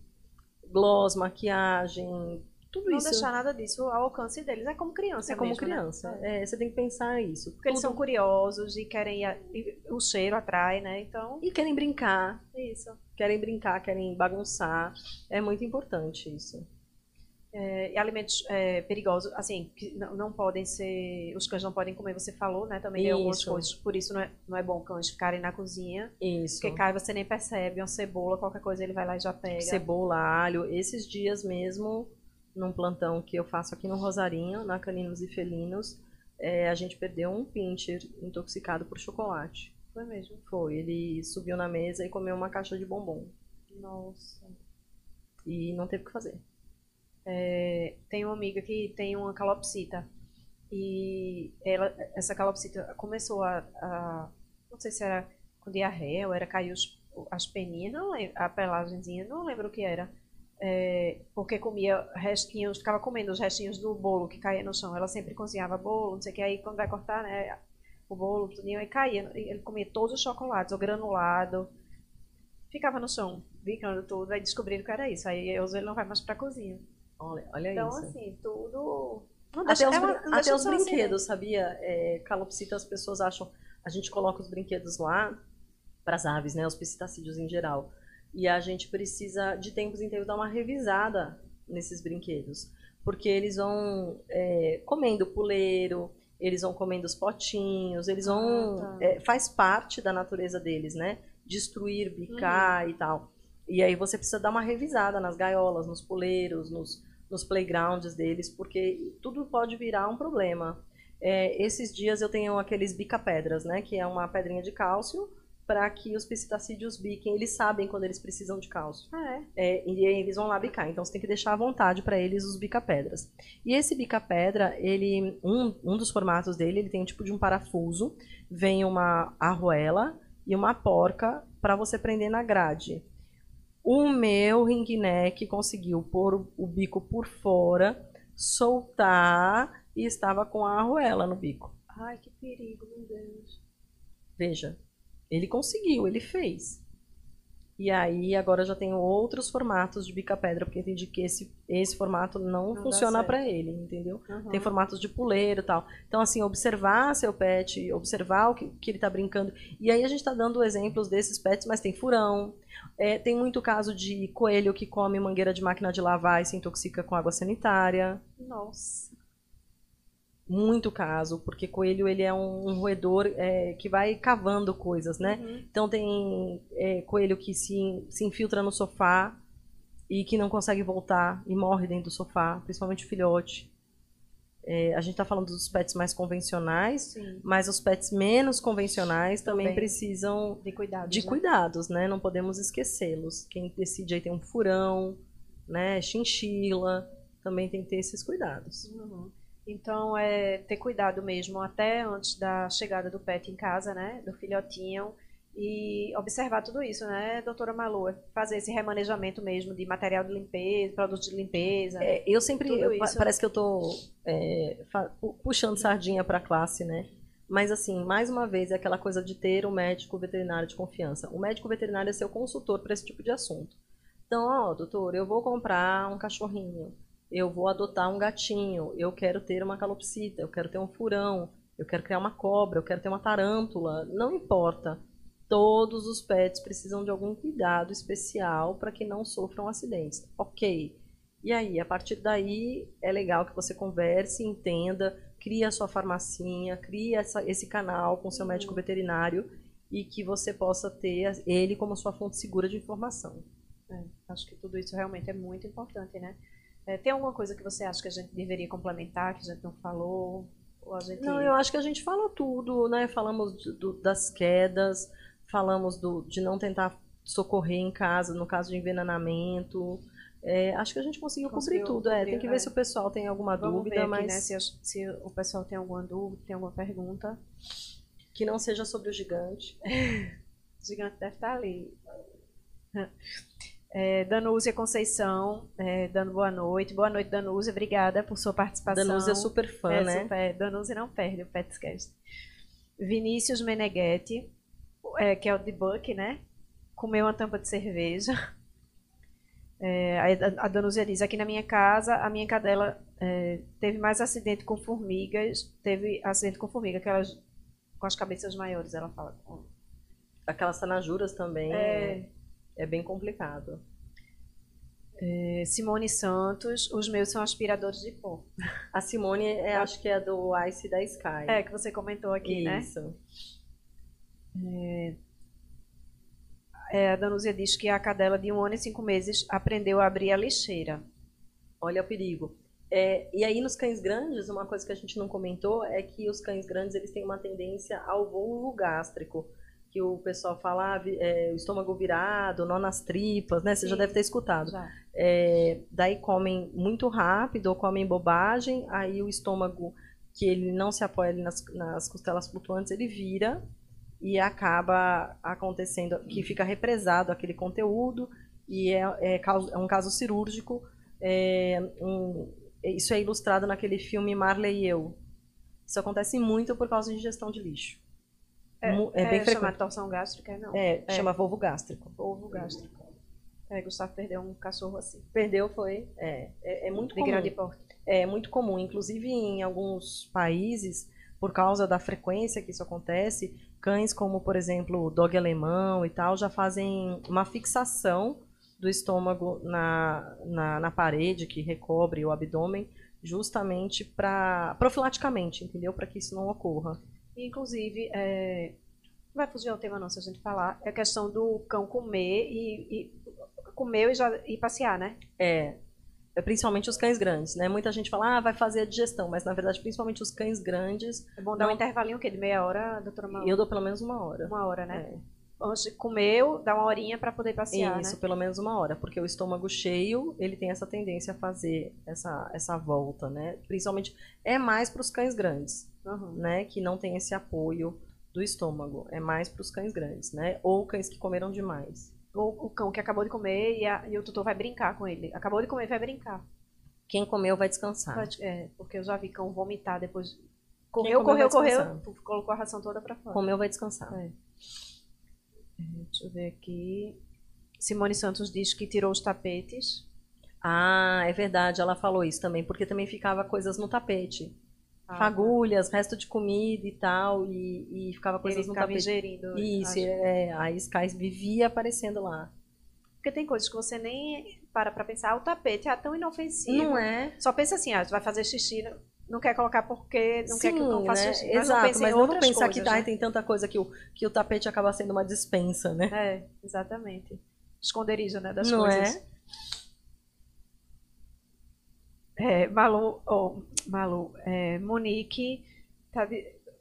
gloss, maquiagem, tudo Não isso deixar nada disso ao alcance deles. É como criança é como mesmo, né? criança. É. É, você tem que pensar isso. Porque eles Tudo- são curiosos e querem... a- e o cheiro atrai, né? Então, E querem brincar, isso. querem brincar, querem bagunçar. É muito importante isso. É, e alimentos é, perigosos, assim, que não, não podem ser... Os cães não podem comer, você falou, né? Também tem algumas Isso. coisas. Por isso não é, não é bom cães ficarem na cozinha. Isso. Porque cai, você nem percebe. Uma cebola, qualquer coisa, ele vai lá e já pega. Cebola, alho. Esses dias mesmo, num plantão que eu faço aqui no Rosarinho, na Caninos e Felinos, é, a gente perdeu um pincher intoxicado por chocolate. Foi mesmo. Foi, ele subiu na mesa e comeu uma caixa de bombom. Nossa. E não teve o que fazer. É, tem uma amiga que tem uma calopsita. E ela, essa calopsita começou a, a- Não sei se era com diarreia ou era caiu as peninhas, não lembro, a pelagenzinha, não lembro o que era. É, porque comia restinhos, ficava comendo os restinhos do bolo que caía no chão. Ela sempre cozinhava bolo, não sei o que, aí quando vai cortar, né, o bolo, tudinho, aí caía. Ele comia todos os chocolates, o granulado. Ficava no chão, bicando tudo, aí descobriram que era isso. Aí ele não vai mais pra cozinha. Olha, olha Então, isso. assim, tudo. Não Até deixa- os, é brin- não até deixa os de ser assim, brinquedos, sabia? É, calopsita, as pessoas acham. A gente coloca os brinquedos lá para as aves, né? Os psitacídeos em geral. E a gente precisa, de tempos em tempos, dar uma revisada nesses brinquedos. Porque eles vão é, comendo puleiro, eles vão comendo os potinhos, eles vão. Ah, tá. é, faz parte da natureza deles, né? Destruir, bicar Uhum. e tal. E aí você precisa dar uma revisada nas gaiolas, nos puleiros, nos, nos playgrounds deles, porque tudo pode virar um problema. É, esses dias eu tenho aqueles bica-pedras, né? Que é uma pedrinha de cálcio para que os psitacídeos biquem. Eles sabem quando eles precisam de cálcio. Ah, é? É, e aí eles vão lá bicar. Então você tem que deixar à vontade para eles os bica-pedras. E esse bica-pedra, ele, um, um dos formatos dele, ele tem um tipo de um parafuso. Vem uma arruela e uma porca para você prender na grade. O meu ringneck conseguiu pôr o- o bico por fora, soltar e estava com a arruela no bico. Ai, que perigo, meu Deus. Veja, ele conseguiu, ele fez. E aí agora já tenho outros formatos de bica-pedra, porque entendi que esse, esse formato não, Não funciona para ele, entendeu? Uhum. Tem formatos de puleiro e tal. Então, assim, observar seu pet, observar o que, que ele tá brincando. E aí a gente tá dando exemplos desses pets, mas tem furão. É, tem muito caso de coelho que come mangueira de máquina de lavar e se intoxica com água sanitária. Nossa. Muito caso, porque coelho ele é um, um roedor é, que vai cavando coisas, né? Uhum. Então tem é, coelho que se, se infiltra no sofá e que não consegue voltar e morre dentro do sofá, principalmente filhote. É, a gente está falando dos pets mais convencionais, Sim. mas os pets menos convencionais também, Também. precisam De cuidado. de cuidados, né? Não podemos esquecê-los. Quem decide aí tem um furão, né? Chinchila, também tem que ter esses cuidados. Uhum. Então, é ter cuidado mesmo até antes da chegada do pet em casa, né? Do filhotinho. E observar tudo isso, né, doutora Malu? Fazer esse remanejamento mesmo de material de limpeza, produtos de limpeza. É, eu sempre. Eu, parece que eu estou é, puxando sardinha para a classe, né? Mas, assim, mais uma vez, é aquela coisa de ter um médico veterinário de confiança. O médico veterinário é seu consultor para esse tipo de assunto. Então, ó, doutor, eu vou comprar um cachorrinho, eu vou adotar um gatinho, eu quero ter uma calopsita, eu quero ter um furão, eu quero criar uma cobra, eu quero ter uma tarântula, não importa. Todos os pets precisam de algum cuidado especial para que não sofram acidentes. Ok. E aí, a partir daí, é legal que você converse, entenda, crie a sua farmacinha, crie essa, esse canal com seu médico veterinário e que você possa ter ele como sua fonte segura de informação. É, acho que tudo isso realmente é muito importante, né? É, tem alguma coisa que você acha que a gente deveria complementar, que a gente não falou? Gente... Não, eu acho que a gente falou tudo, né? Falamos do, das quedas, falamos do, de não tentar socorrer em casa, no caso de envenenamento. É, acho que a gente conseguiu, cobrir tudo. É, tem que ver é. se o pessoal tem alguma Vamos dúvida, aqui, mas. Né, se, se, o pessoal tem alguma dúvida, tem alguma pergunta. Que não seja sobre o gigante. o gigante deve estar ali. É, Danúzia Conceição, é, dando boa noite. Boa noite, Danúzia. Obrigada por sua participação. Danúzia é super fã, é, né? Super, Danúzia não perde o Petscast. Vinícius Meneghetti, é, que é o de Buck, né? Comeu uma tampa de cerveja. É, a Danúzia diz, aqui na minha casa, a minha cadela é, teve mais acidente com formigas, teve acidente com formiga, aquelas com as cabeças maiores, ela fala. Aquelas tanajuras também é, é bem complicado. É, Simone Santos, os meus são aspiradores de pó. A Simone, é, acho que é do Ice da Sky. É, que você comentou aqui, Isso. né? Isso. É, é, a Danúzia diz que a cadela de um ano e cinco meses aprendeu a abrir a lixeira. Olha o perigo. É, e aí nos cães grandes, uma coisa que a gente não comentou é que os cães grandes eles têm uma tendência ao vulvo gástrico, que o pessoal fala ah, é, o estômago virado, nó nas tripas, né? Você Sim, já deve ter escutado. É, daí comem muito rápido ou comem bobagem, aí o estômago que ele não se apoia nas, nas costelas flutuantes, ele vira e acaba acontecendo que fica represado aquele conteúdo e é, é, é um caso cirúrgico. É um, isso é ilustrado naquele filme Marley e Eu. Isso acontece muito por causa de ingestão de lixo. É, é bem é, frequente. Chama torção gástrica, não. É, é, chama volvo gástrico. Volvo gástrico. É, Gustavo perdeu um cachorro assim. Perdeu, foi. É, é, é muito de comum. De grande porte. É muito comum. Inclusive, em alguns países, por causa da frequência que isso acontece, Cães como, por exemplo, o dog alemão e tal, já fazem uma fixação do estômago na, na, na parede que recobre o abdômen, justamente para profilaticamente, entendeu? Para que isso não ocorra. Inclusive, é, não vai fugir ao tema não se a gente falar, é a questão do cão comer e, e comer e, já, e passear, né? É, é, principalmente os cães grandes, né? Muita gente fala, ah, vai fazer a digestão, mas na verdade, principalmente os cães grandes. É bom dar não... um intervalinho que de meia hora, doutora Malu? Eu dou pelo menos uma hora. Uma hora, né? É. Antes comeu, dá uma horinha para poder passear, Isso, né? pelo menos uma hora, porque o estômago cheio, ele tem essa tendência a fazer essa, essa volta, né? Principalmente, é mais para os cães grandes, uhum. né? Que não tem esse apoio do estômago. É mais para os cães grandes, né? Ou cães que comeram demais. Ou o cão que acabou de comer e, a, e o tutor vai brincar com ele. Acabou de comer, vai brincar. Quem comeu vai descansar. É, porque eu já vi cão vomitar depois. Correu, correu, correu, colocou a ração toda para fora. Comeu vai descansar. É. é. Deixa eu ver aqui. Simone Santos diz que tirou os tapetes. Ah, é verdade, ela falou isso também, porque também ficava coisas no tapete. Ah, Fagulhas, tá. resto de comida e tal, e, e ficava coisas Ele no ficava tapete. Ingerindo, isso, é, a Sky vivia aparecendo lá. Porque tem coisas que você nem para para pensar. O tapete é tão inofensivo. Não é? Só pensa assim, ah, você vai fazer xixi, não quer colocar porque não Sim, quer que o cão faça né? xixi. Mas Exato, não mas não vamos pensar coisas, que dá, né? tem tanta coisa que o, que o tapete acaba sendo uma dispensa, né? É, exatamente. Esconderijo, né, das não coisas. É? É, Malu, oh, Malu, é, Monique tá,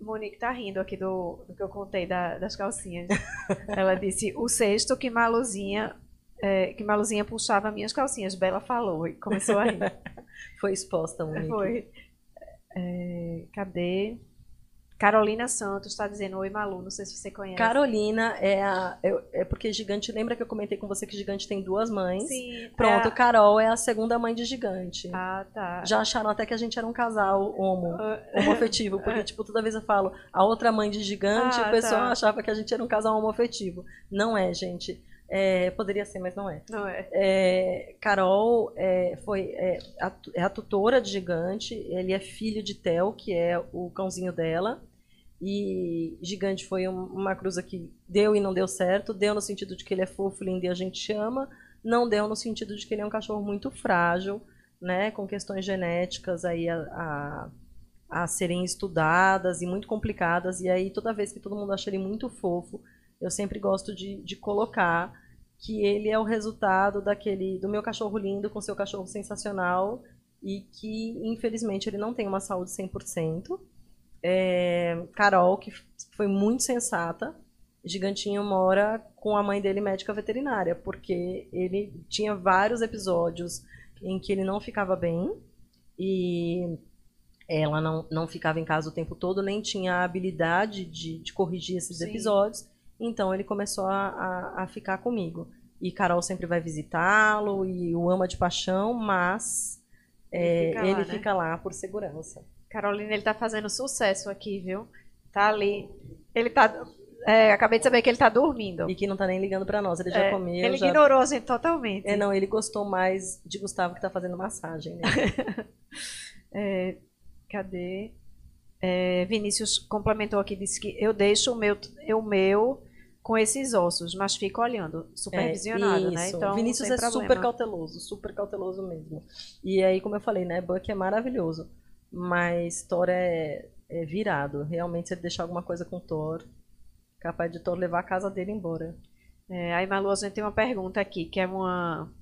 Monique tá rindo aqui do, do que eu contei da, das calcinhas. Ela disse, o sexto que Maluzinha é, que Maluzinha puxava minhas calcinhas. Bela falou e começou a rir. Foi exposta, Monique. Foi. É, cadê? Carolina Santos está dizendo Oi Malu, não sei se você conhece. Carolina é a. É, é porque Gigante. Lembra que eu comentei com você que Gigante tem duas mães? Sim. Pronto, é Carol é a segunda mãe de Gigante. Ah, tá. Já acharam até que a gente era um casal homo, Ah, homoafetivo. Porque, tipo, toda vez eu falo a outra mãe de Gigante, Ah, o pessoal tá. achava que a gente era um casal homoafetivo. Não é, gente. É, poderia ser, mas não é. Não é. É, Carol é, foi, é, a, é a tutora de Gigante, ele é filho de Tel, que é o cãozinho dela. E Gigante foi um- uma cruza que deu e não deu certo. Deu no sentido de que ele é fofo, lindo e a gente chama. Não deu no sentido de que ele é um cachorro muito frágil, né, com questões genéticas aí a, a, a serem estudadas e muito complicadas. E aí, toda vez que todo mundo acha ele muito fofo, eu sempre gosto de, de colocar que ele é o resultado daquele do meu cachorro lindo com seu cachorro sensacional e que infelizmente ele não tem uma saúde 100%. É, Carol, que foi muito sensata, Gigantinho mora com a mãe dele médica veterinária, porque ele tinha vários episódios em que ele não ficava bem e ela não, não ficava em casa o tempo todo, nem tinha a habilidade de, de corrigir esses Sim. episódios. Então ele começou a, a, a ficar comigo. E Carol sempre vai visitá-lo e o ama de paixão, mas é, fica lá, ele né? fica lá por segurança. Carolina, ele tá fazendo sucesso aqui, viu? Tá ali. Ele tá. é, acabei de saber que ele tá dormindo. E que não tá nem ligando pra nós, ele já É, comeu. ele já... ignorou a gente totalmente. É, não, ele gostou mais de Gustavo que tá fazendo massagem. Né? É, cadê? É, Vinícius complementou aqui, disse que eu deixo o meu, o meu com esses ossos, mas fico olhando, supervisionado, É, né? Então, Vinícius é problema. super cauteloso, super cauteloso mesmo. E aí, como eu falei, né, Buck é maravilhoso, mas Thor é, é virado. Realmente, se ele deixar alguma coisa com Thor, capaz de Thor levar a casa dele embora. É, aí, Malu, a gente tem uma pergunta aqui, que é uma,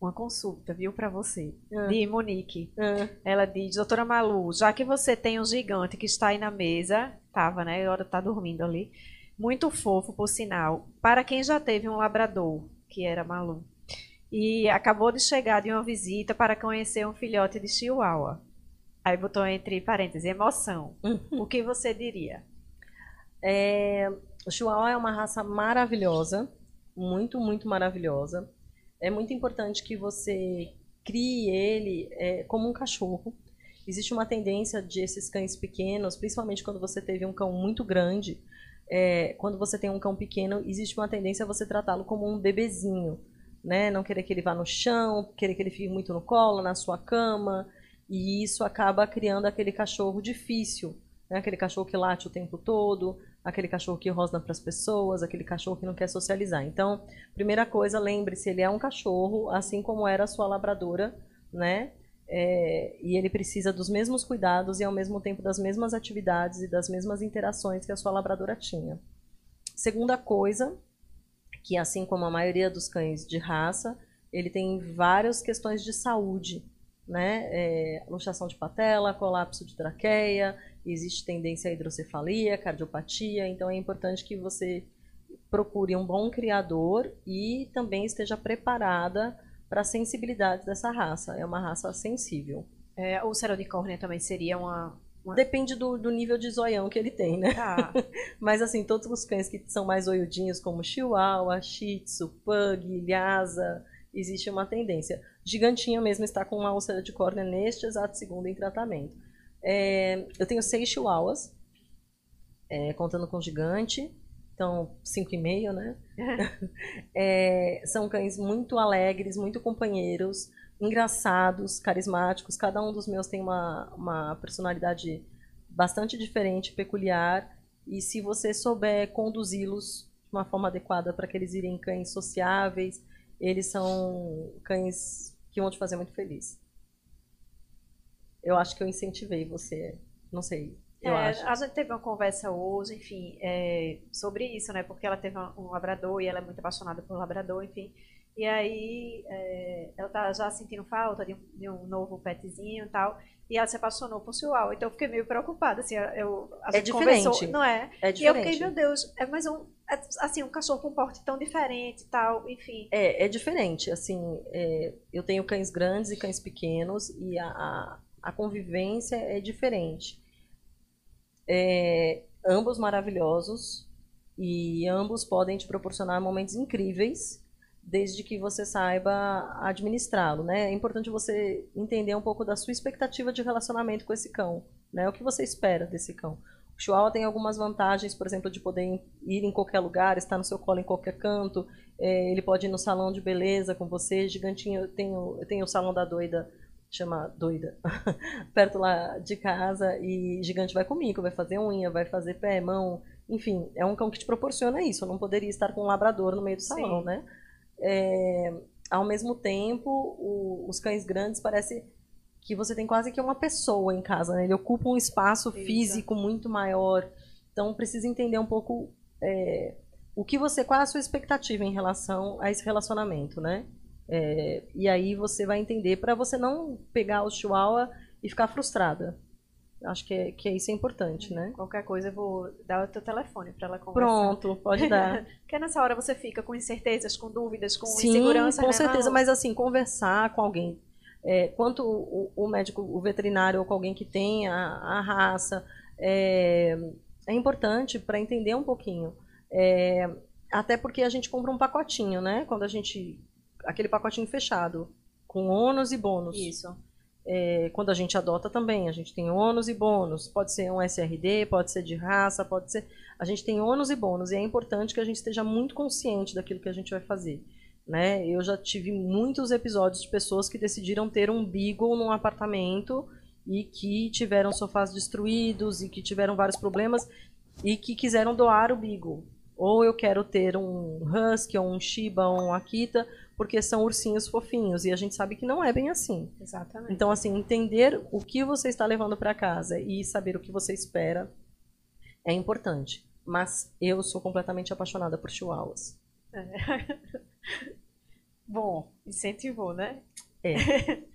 uma consulta, viu, para você, Ah. de Monique. Ah, Ela diz, doutora Malu, já que você tem um gigante que está aí na mesa, tava, né? Agora tá dormindo ali. Muito fofo, por sinal. Para quem já teve um labrador, que era Malu, e acabou de chegar de uma visita para conhecer um filhote de chihuahua. Aí botou entre parênteses, emoção. O que você diria? É, o Chihuahua é uma raça maravilhosa, muito, muito maravilhosa. É muito importante que você crie ele é, como um cachorro. Existe uma tendência de esses cães pequenos, principalmente quando você teve um cão muito grande, é, quando você tem um cão pequeno, existe uma tendência a você tratá-lo como um bebezinho, né? Não querer que ele vá no chão, querer que ele fique muito no colo, na sua cama, e isso acaba criando aquele cachorro difícil, né? Aquele cachorro que late o tempo todo, aquele cachorro que rosna para as pessoas, aquele cachorro que não quer socializar. Então, primeira coisa, lembre-se, ele é um cachorro, assim como era a sua labradora, né? É, e ele precisa dos mesmos cuidados e ao mesmo tempo das mesmas atividades e das mesmas interações que a sua labradora tinha. Segunda coisa, que assim como a maioria dos cães de raça, ele tem várias questões de saúde, né? É, luxação de patela, colapso de traqueia, existe tendência à hidrocefalia, cardiopatia, então é importante que você procure um bom criador e também esteja preparada para a sensibilidade dessa raça. É uma raça sensível. É, o córnea também seria uma... uma... Depende do, do nível de zoião que ele tem, né? Tá. Mas assim, todos os cães que são mais oiudinhos, como Chihuahua, Shih Tzu, Pug, Lhasa, existe uma tendência. Gigantinho mesmo está com uma úlcera de córnea neste exato segundo em tratamento. É, eu tenho seis Chihuahuas, é, contando com gigante, então cinco e meio, né? É, são cães muito alegres, muito companheiros, engraçados, carismáticos. Cada um dos meus tem uma, uma personalidade bastante diferente, peculiar. E se você souber conduzi-los de uma forma adequada para que eles virem cães sociáveis, eles são cães que vão te fazer muito feliz. Eu acho que eu incentivei você, não sei. Eu É, acho. A gente teve uma conversa hoje, enfim, é, sobre isso, né? Porque ela teve um labrador e ela é muito apaixonada por labrador, enfim. E aí é, ela tá já sentindo falta de um, de um novo petzinho e tal. E ela se apaixonou por Chihuahua. Então eu fiquei meio preocupada, assim, eu, a É gente diferente. conversou, não é? É E eu diferente. fiquei, meu Deus, é mais um, é, assim, um cachorro com um porte tão diferente e tal, enfim. É, é diferente, assim, é, eu tenho cães grandes e cães pequenos, e a, a- a convivência é diferente. É, ambos maravilhosos e ambos podem te proporcionar momentos incríveis, desde que você saiba administrá-lo, né? É importante você entender um pouco da sua expectativa de relacionamento com esse cão, né? O que você espera desse cão. O Chihuahua tem algumas vantagens, por exemplo, de poder ir em qualquer lugar, estar no seu colo em qualquer canto. É, ele pode ir no salão de beleza com você. Gigantinho, eu tenho, eu tenho o salão da doida, chama doida, perto lá de casa. E Gigante vai comigo, vai fazer unha, vai fazer pé, mão. Enfim, é um cão que te proporciona isso. Eu não poderia estar com um labrador no meio do salão, Sim. né? É, ao mesmo tempo, o, os cães grandes parece que você tem quase que uma pessoa em casa, né? Ele ocupa um espaço Isso. físico muito maior. Então precisa entender um pouco é, o que você, qual é a sua expectativa em relação a esse relacionamento, né? É, e aí você vai entender para você não pegar o chihuahua e ficar frustrada. Acho que, é, que isso é importante, né? Qualquer coisa eu vou dar o teu telefone para ela conversar. Pronto, pode dar. Porque nessa hora você fica com incertezas, com dúvidas, com Sim, insegurança. com né? certeza, mas assim, conversar com alguém é, quanto o, o, médico, o veterinário ou com alguém que tem a, a raça, é, é importante para entender um pouquinho. É, até porque a gente compra um pacotinho, né? Quando a gente. Aquele pacotinho fechado, com ônus e bônus. Isso. É, quando a gente adota também, a gente tem ônus e bônus. Pode ser um SRD, pode ser de raça, pode ser. A gente tem ônus e bônus, e é importante que a gente esteja muito consciente daquilo que a gente vai fazer. Né? Eu já tive muitos episódios de pessoas que decidiram ter um beagle num apartamento e que tiveram sofás destruídos e que tiveram vários problemas e que quiseram doar o beagle. Ou eu quero ter um husky, ou um shiba, ou um akita, porque são ursinhos fofinhos e a gente sabe que não é bem assim. Exatamente. Então assim, entender o que você está levando para casa e saber o que você espera é importante. Mas eu sou completamente apaixonada por chihuahuas. É. Bom, incentivou, né? É.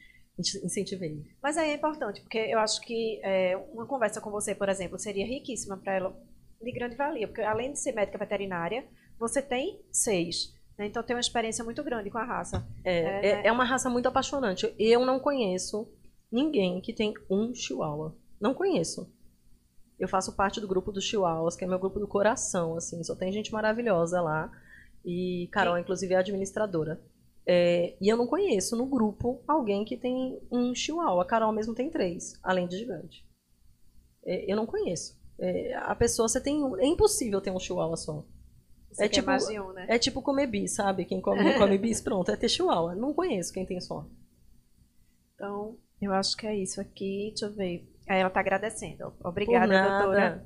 Incentivei. Mas aí é importante, porque eu acho que é, uma conversa com você, por exemplo, seria riquíssima para ela, de grande valia, porque além de ser médica veterinária, você tem seis. Né? Então tem uma experiência muito grande com a raça. É, é, é, é uma raça muito apaixonante. Eu não conheço ninguém que tem um chihuahua. Não conheço. Eu faço parte do grupo dos chihuahuas, que é meu grupo do coração, assim. Só tem gente maravilhosa lá. E Carol, Sim. inclusive, é administradora. É, e eu não conheço no grupo alguém que tem um chihuahua. A Carol mesmo tem três, além de gigante. É, eu não conheço. É, a pessoa, você tem. É impossível ter um chihuahua só. Você é tipo, um, né? é tipo comer bis, sabe? Quem come, come bis, pronto, é ter chihuahua. Não conheço quem tem só. Então, eu acho que é isso aqui. Deixa eu ver. Aí ela está agradecendo. Obrigada, doutora.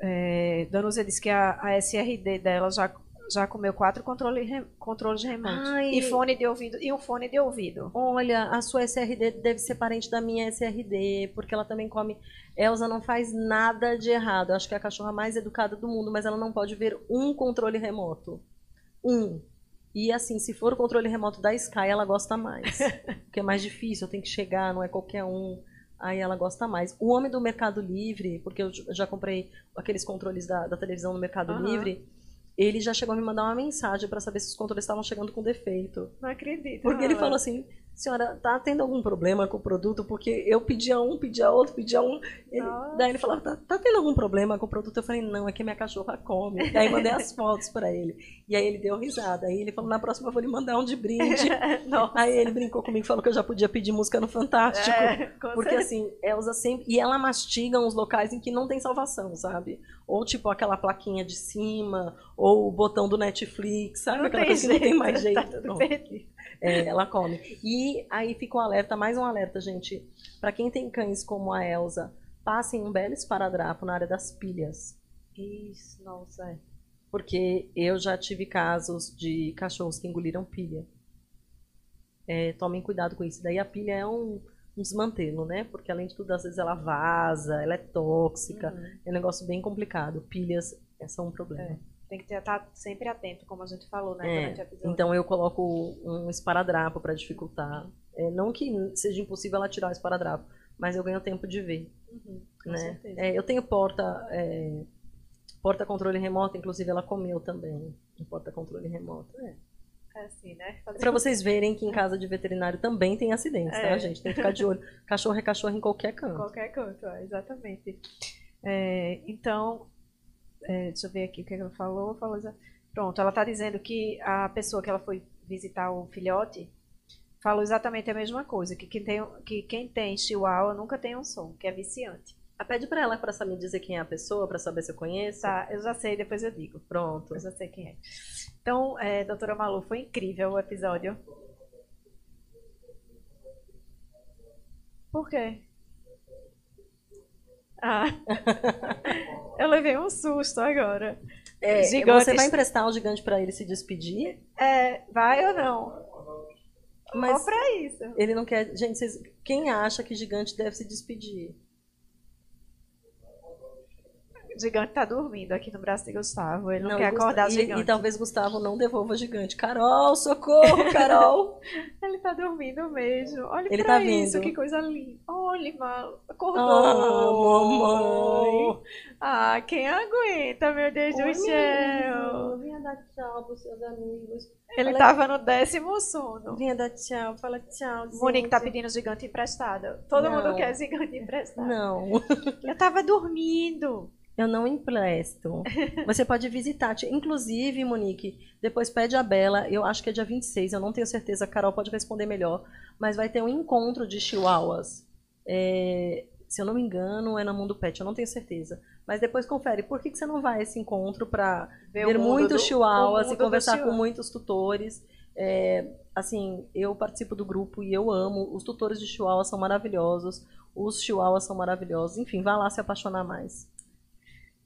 É, Danusa disse que a, a SRD dela já, já comeu quatro controle, controles remotos. Ai. E fone de ouvido e um fone de ouvido. Olha, a sua SRD deve ser parente da minha SRD, porque ela também come. Elsa não faz nada de errado. acho que é a cachorra mais educada do mundo, mas ela não pode ver um controle remoto. Um. E assim, se for o controle remoto da Sky, ela gosta mais. porque é mais difícil, tem que chegar, não é qualquer um aí ela gosta mais. O homem do Mercado Livre, porque eu já comprei aqueles controles da, da televisão no Mercado uhum. Livre, ele já chegou a me mandar uma mensagem para saber se os controles estavam chegando com defeito. Não acredito. Porque ele falou assim: senhora, tá tendo algum problema com o produto? Porque eu pedia um, pedia outro, pedia um. Ele, daí ele falava: tá, tá, tendo algum problema com o produto? Eu falei: não, é que minha cachorra come. Daí mandei as fotos para ele. E aí ele deu risada. Aí ele falou: na próxima eu vou lhe mandar um de brinde. aí ele brincou comigo, falou que eu já podia pedir música no Fantástico. É, porque certeza. assim, Elza sempre. E ela mastiga uns locais em que não tem salvação, sabe? Ou tipo aquela plaquinha de cima, ou o botão do Netflix, sabe? Não Aquela coisa jeito, que não tem mais jeito. Tá. É, ela come. E aí fica um alerta, mais um alerta, gente. Para quem tem cães como a Elsa, passem um belo esparadrapo na área das pilhas. Isso, nossa. É. Porque eu já tive casos de cachorros que engoliram pilha. É, tomem cuidado com isso. Daí a pilha é um um desmantelo, né? Porque além de tudo, às vezes ela vaza, ela é tóxica, uhum. é um negócio bem complicado. Pilhas é só um problema. É. Tem que estar sempre atento, como a gente falou, né? É. Então eu coloco um esparadrapo para dificultar. É, não que seja impossível ela tirar o esparadrapo, mas eu ganho tempo de ver. Uhum, né? É, eu tenho porta é, porta controle remoto, inclusive ela comeu também. Porta controle remoto. É. É assim, né? Fazer Pra vocês verem que em casa de veterinário também tem acidentes, tá, É. gente? Tem que ficar de olho. Cachorro é cachorro em qualquer canto. qualquer canto, é, exatamente. Então, é, deixa eu ver aqui o que ela falou. falou Pronto, ela está dizendo que a pessoa que ela foi visitar o filhote falou exatamente a mesma coisa, que quem tem, que quem tem chihuahua nunca tem um som, que é viciante. Ah, Pede pra ela pra saber dizer quem é a pessoa, pra saber se eu conheço. Tá, eu já sei, depois eu digo. Pronto. Eu já sei quem é. Então, é, doutora Malu, foi incrível o episódio. Por quê? Ah, eu levei um susto agora. É, Gigantes. Você vai emprestar o gigante pra ele se despedir? É, vai ou não? Mas Só pra isso. ele não quer. Gente, vocês- quem acha que gigante deve se despedir? Gigante tá dormindo aqui no braço de Gustavo. Ele não, Não, quer e acordar o e, gigante. e talvez Gustavo não devolva o gigante. Carol, socorro, Carol! Ele tá dormindo mesmo. Olha Ele pra tá isso, vindo. que coisa linda. Olha, Malu. Acordou. ah, mamãe! Ah, quem aguenta, meu Deus do céu. Vinha dar tchau pros seus amigos. Ele Olha- tava no décimo sono. Vinha dar tchau, fala tchau. Monique tá gente. pedindo gigante emprestado. Todo Não. mundo quer gigante emprestado. Não, Eu tava dormindo. Eu não empresto. Você pode visitar. Inclusive, Monique, depois pede a Bela. Eu acho que é dia 26, eu não tenho certeza. A Carol pode responder melhor. Mas vai ter um encontro de chihuahuas. É, se eu não me engano, é na Mundo Pet, eu não tenho certeza. Mas depois confere. Por que, que você não vai a esse encontro para Ver ver muitos do- chihuahuas e conversar com muitos tutores? É, assim, eu participo do grupo e eu amo. Os tutores de chihuahua são maravilhosos. Os chihuahuas são maravilhosos. Enfim, vá lá se apaixonar mais.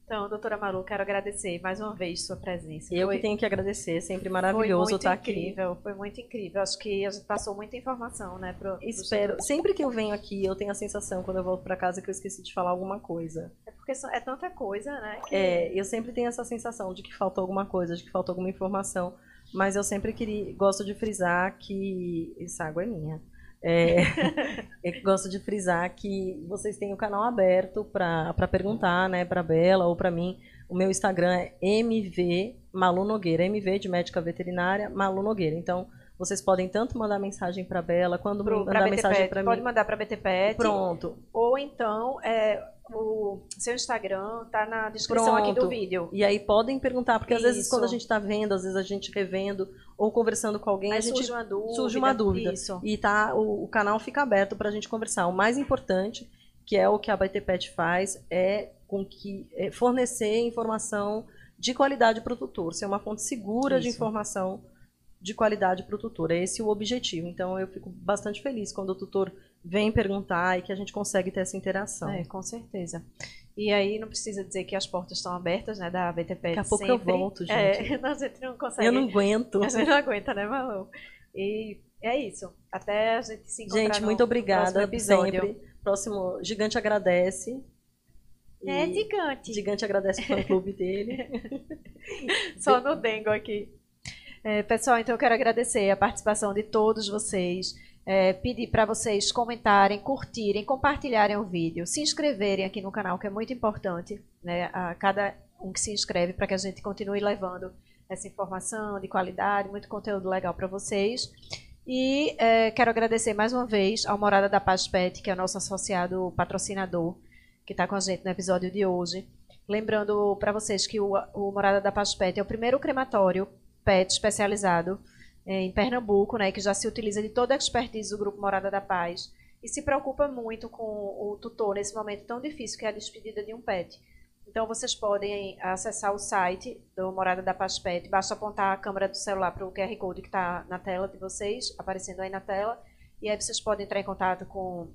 Então, doutora Malu, quero agradecer mais uma vez sua presença. Eu Foi- que tenho que agradecer. Sempre Foi maravilhoso estar aqui. incrível, foi muito incrível. Acho que a gente passou muita informação, né? Pro, Espero. tutores. Sempre que eu venho aqui, eu tenho a sensação, quando eu volto para casa, que eu esqueci de falar alguma coisa. É porque é tanta coisa, né? que- É, eu sempre tenho essa sensação de que faltou alguma coisa, de que faltou alguma informação. Mas eu sempre queria, gosto de frisar que. Essa água é minha. É, eu gosto de frisar que vocês têm o canal aberto para perguntar, né, para Bela ou para mim. O meu Instagram é MV Malu Nogueira, MV de médica veterinária Malu Nogueira. Então, vocês podem tanto mandar mensagem para Bela, quando Pro, mandar BT mensagem para Pode mim. mandar para BT Pet. Pronto. Ou então, é, o seu Instagram tá na descrição aqui do Pronto. vídeo. E aí podem perguntar, porque às vezes quando a gente está vendo, às vezes a gente revendo ou conversando com alguém, Aí a gente surge uma dúvida. surge uma dúvida. Isso. E tá, o, o canal fica aberto para a gente conversar. O mais importante, que é o que a BTPet faz, é com que é fornecer informação de qualidade para o tutor, ser uma fonte segura de Isso. informação de qualidade para o tutor. É esse o objetivo. Então eu fico bastante feliz quando o tutor vem perguntar e que a gente consegue ter essa interação. É, com certeza. E aí não precisa dizer que as portas estão abertas, né, da BT Pet Daqui a pouco eu sempre. volto, gente. É, a gente não consegue. eu não aguento. A gente não aguenta, né, Malu? E é isso. Até a gente se encontrar Gente, muito obrigada sempre. Próximo, Gigante agradece. É gigante. Gigante agradece o fã-clube dele. Só no Dengo aqui. É, pessoal, então eu quero agradecer a participação de todos vocês. É, pedir para vocês comentarem, curtirem, compartilharem o vídeo, se inscreverem aqui no canal, que é muito importante, né? A cada um que se inscreve para que a gente continue levando essa informação de qualidade, muito conteúdo legal para vocês. E é, quero agradecer mais uma vez ao Morada da Paz Pet, que é o nosso associado patrocinador, que está com a gente no episódio de hoje. Lembrando para vocês que o, o Morada da Paz Pet é o primeiro crematório pet especializado eh, em Pernambuco, né, que já se utiliza de toda a expertise do Grupo Morada da Paz e se preocupa muito com o tutor nesse momento tão difícil que é a despedida de um pet. Então vocês podem acessar o site do Morada da Paz Pet, basta apontar a câmera do celular para o QR Code que está na tela de vocês, aparecendo aí na tela, e aí vocês podem entrar em contato com,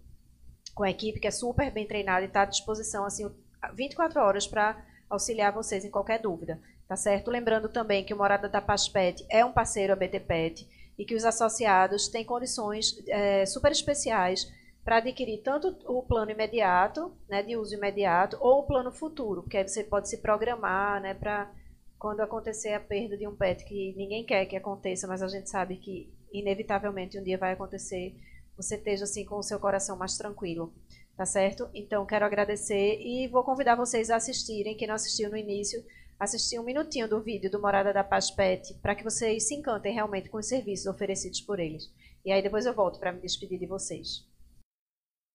com a equipe que é super bem treinada e está à disposição assim 24 horas para auxiliar vocês em qualquer dúvida, tá certo? Lembrando também que o Morada da Paz Pet é um parceiro ABT Pet e que os associados têm condições é, super especiais para adquirir tanto o plano imediato, né, de uso imediato, ou o plano futuro, porque aí você pode se programar, né, para quando acontecer a perda de um pet que ninguém quer que aconteça, mas a gente sabe que inevitavelmente um dia vai acontecer, você esteja assim com o seu coração mais tranquilo, tá certo? Então quero agradecer e vou convidar vocês a assistirem, quem não assistiu no início, assistir um minutinho do vídeo do Morada da Paz Pet para que vocês se encantem realmente com os serviços oferecidos por eles. E aí depois eu volto para me despedir de vocês.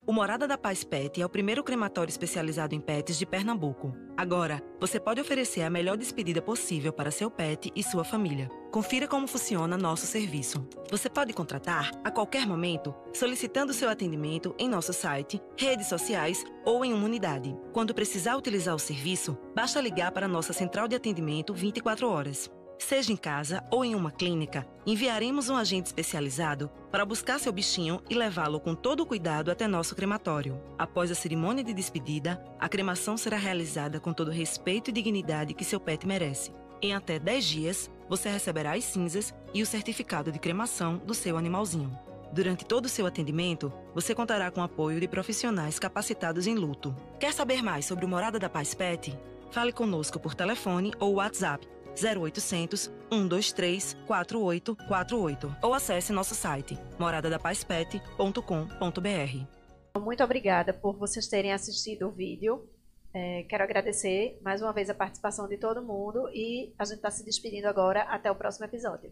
O Morada da Paz Pet é o primeiro crematório especializado em pets de Pernambuco. Agora, você pode oferecer a melhor despedida possível para seu pet e sua família. Confira como funciona nosso serviço. Você pode contratar a qualquer momento, solicitando seu atendimento em nosso site, redes sociais ou em uma unidade. Quando precisar utilizar o serviço, basta ligar para nossa central de atendimento 24 horas. Seja em casa ou em uma clínica, enviaremos um agente especializado para buscar seu bichinho e levá-lo com todo o cuidado até nosso crematório. Após a cerimônia de despedida, a cremação será realizada com todo o respeito e dignidade que seu pet merece. Em até 10 dias, você receberá as cinzas e o certificado de cremação do seu animalzinho. Durante todo o seu atendimento, você contará com o apoio de profissionais capacitados em luto. Quer saber mais sobre o Morada da Paz Pet? Fale conosco por telefone ou WhatsApp 0800 123 4848 ou acesse nosso site moradadapazpet.com.br. Muito obrigada por vocês terem assistido o vídeo. É, quero agradecer mais uma vez a participação de todo mundo e a gente está se despedindo agora. Até o próximo episódio.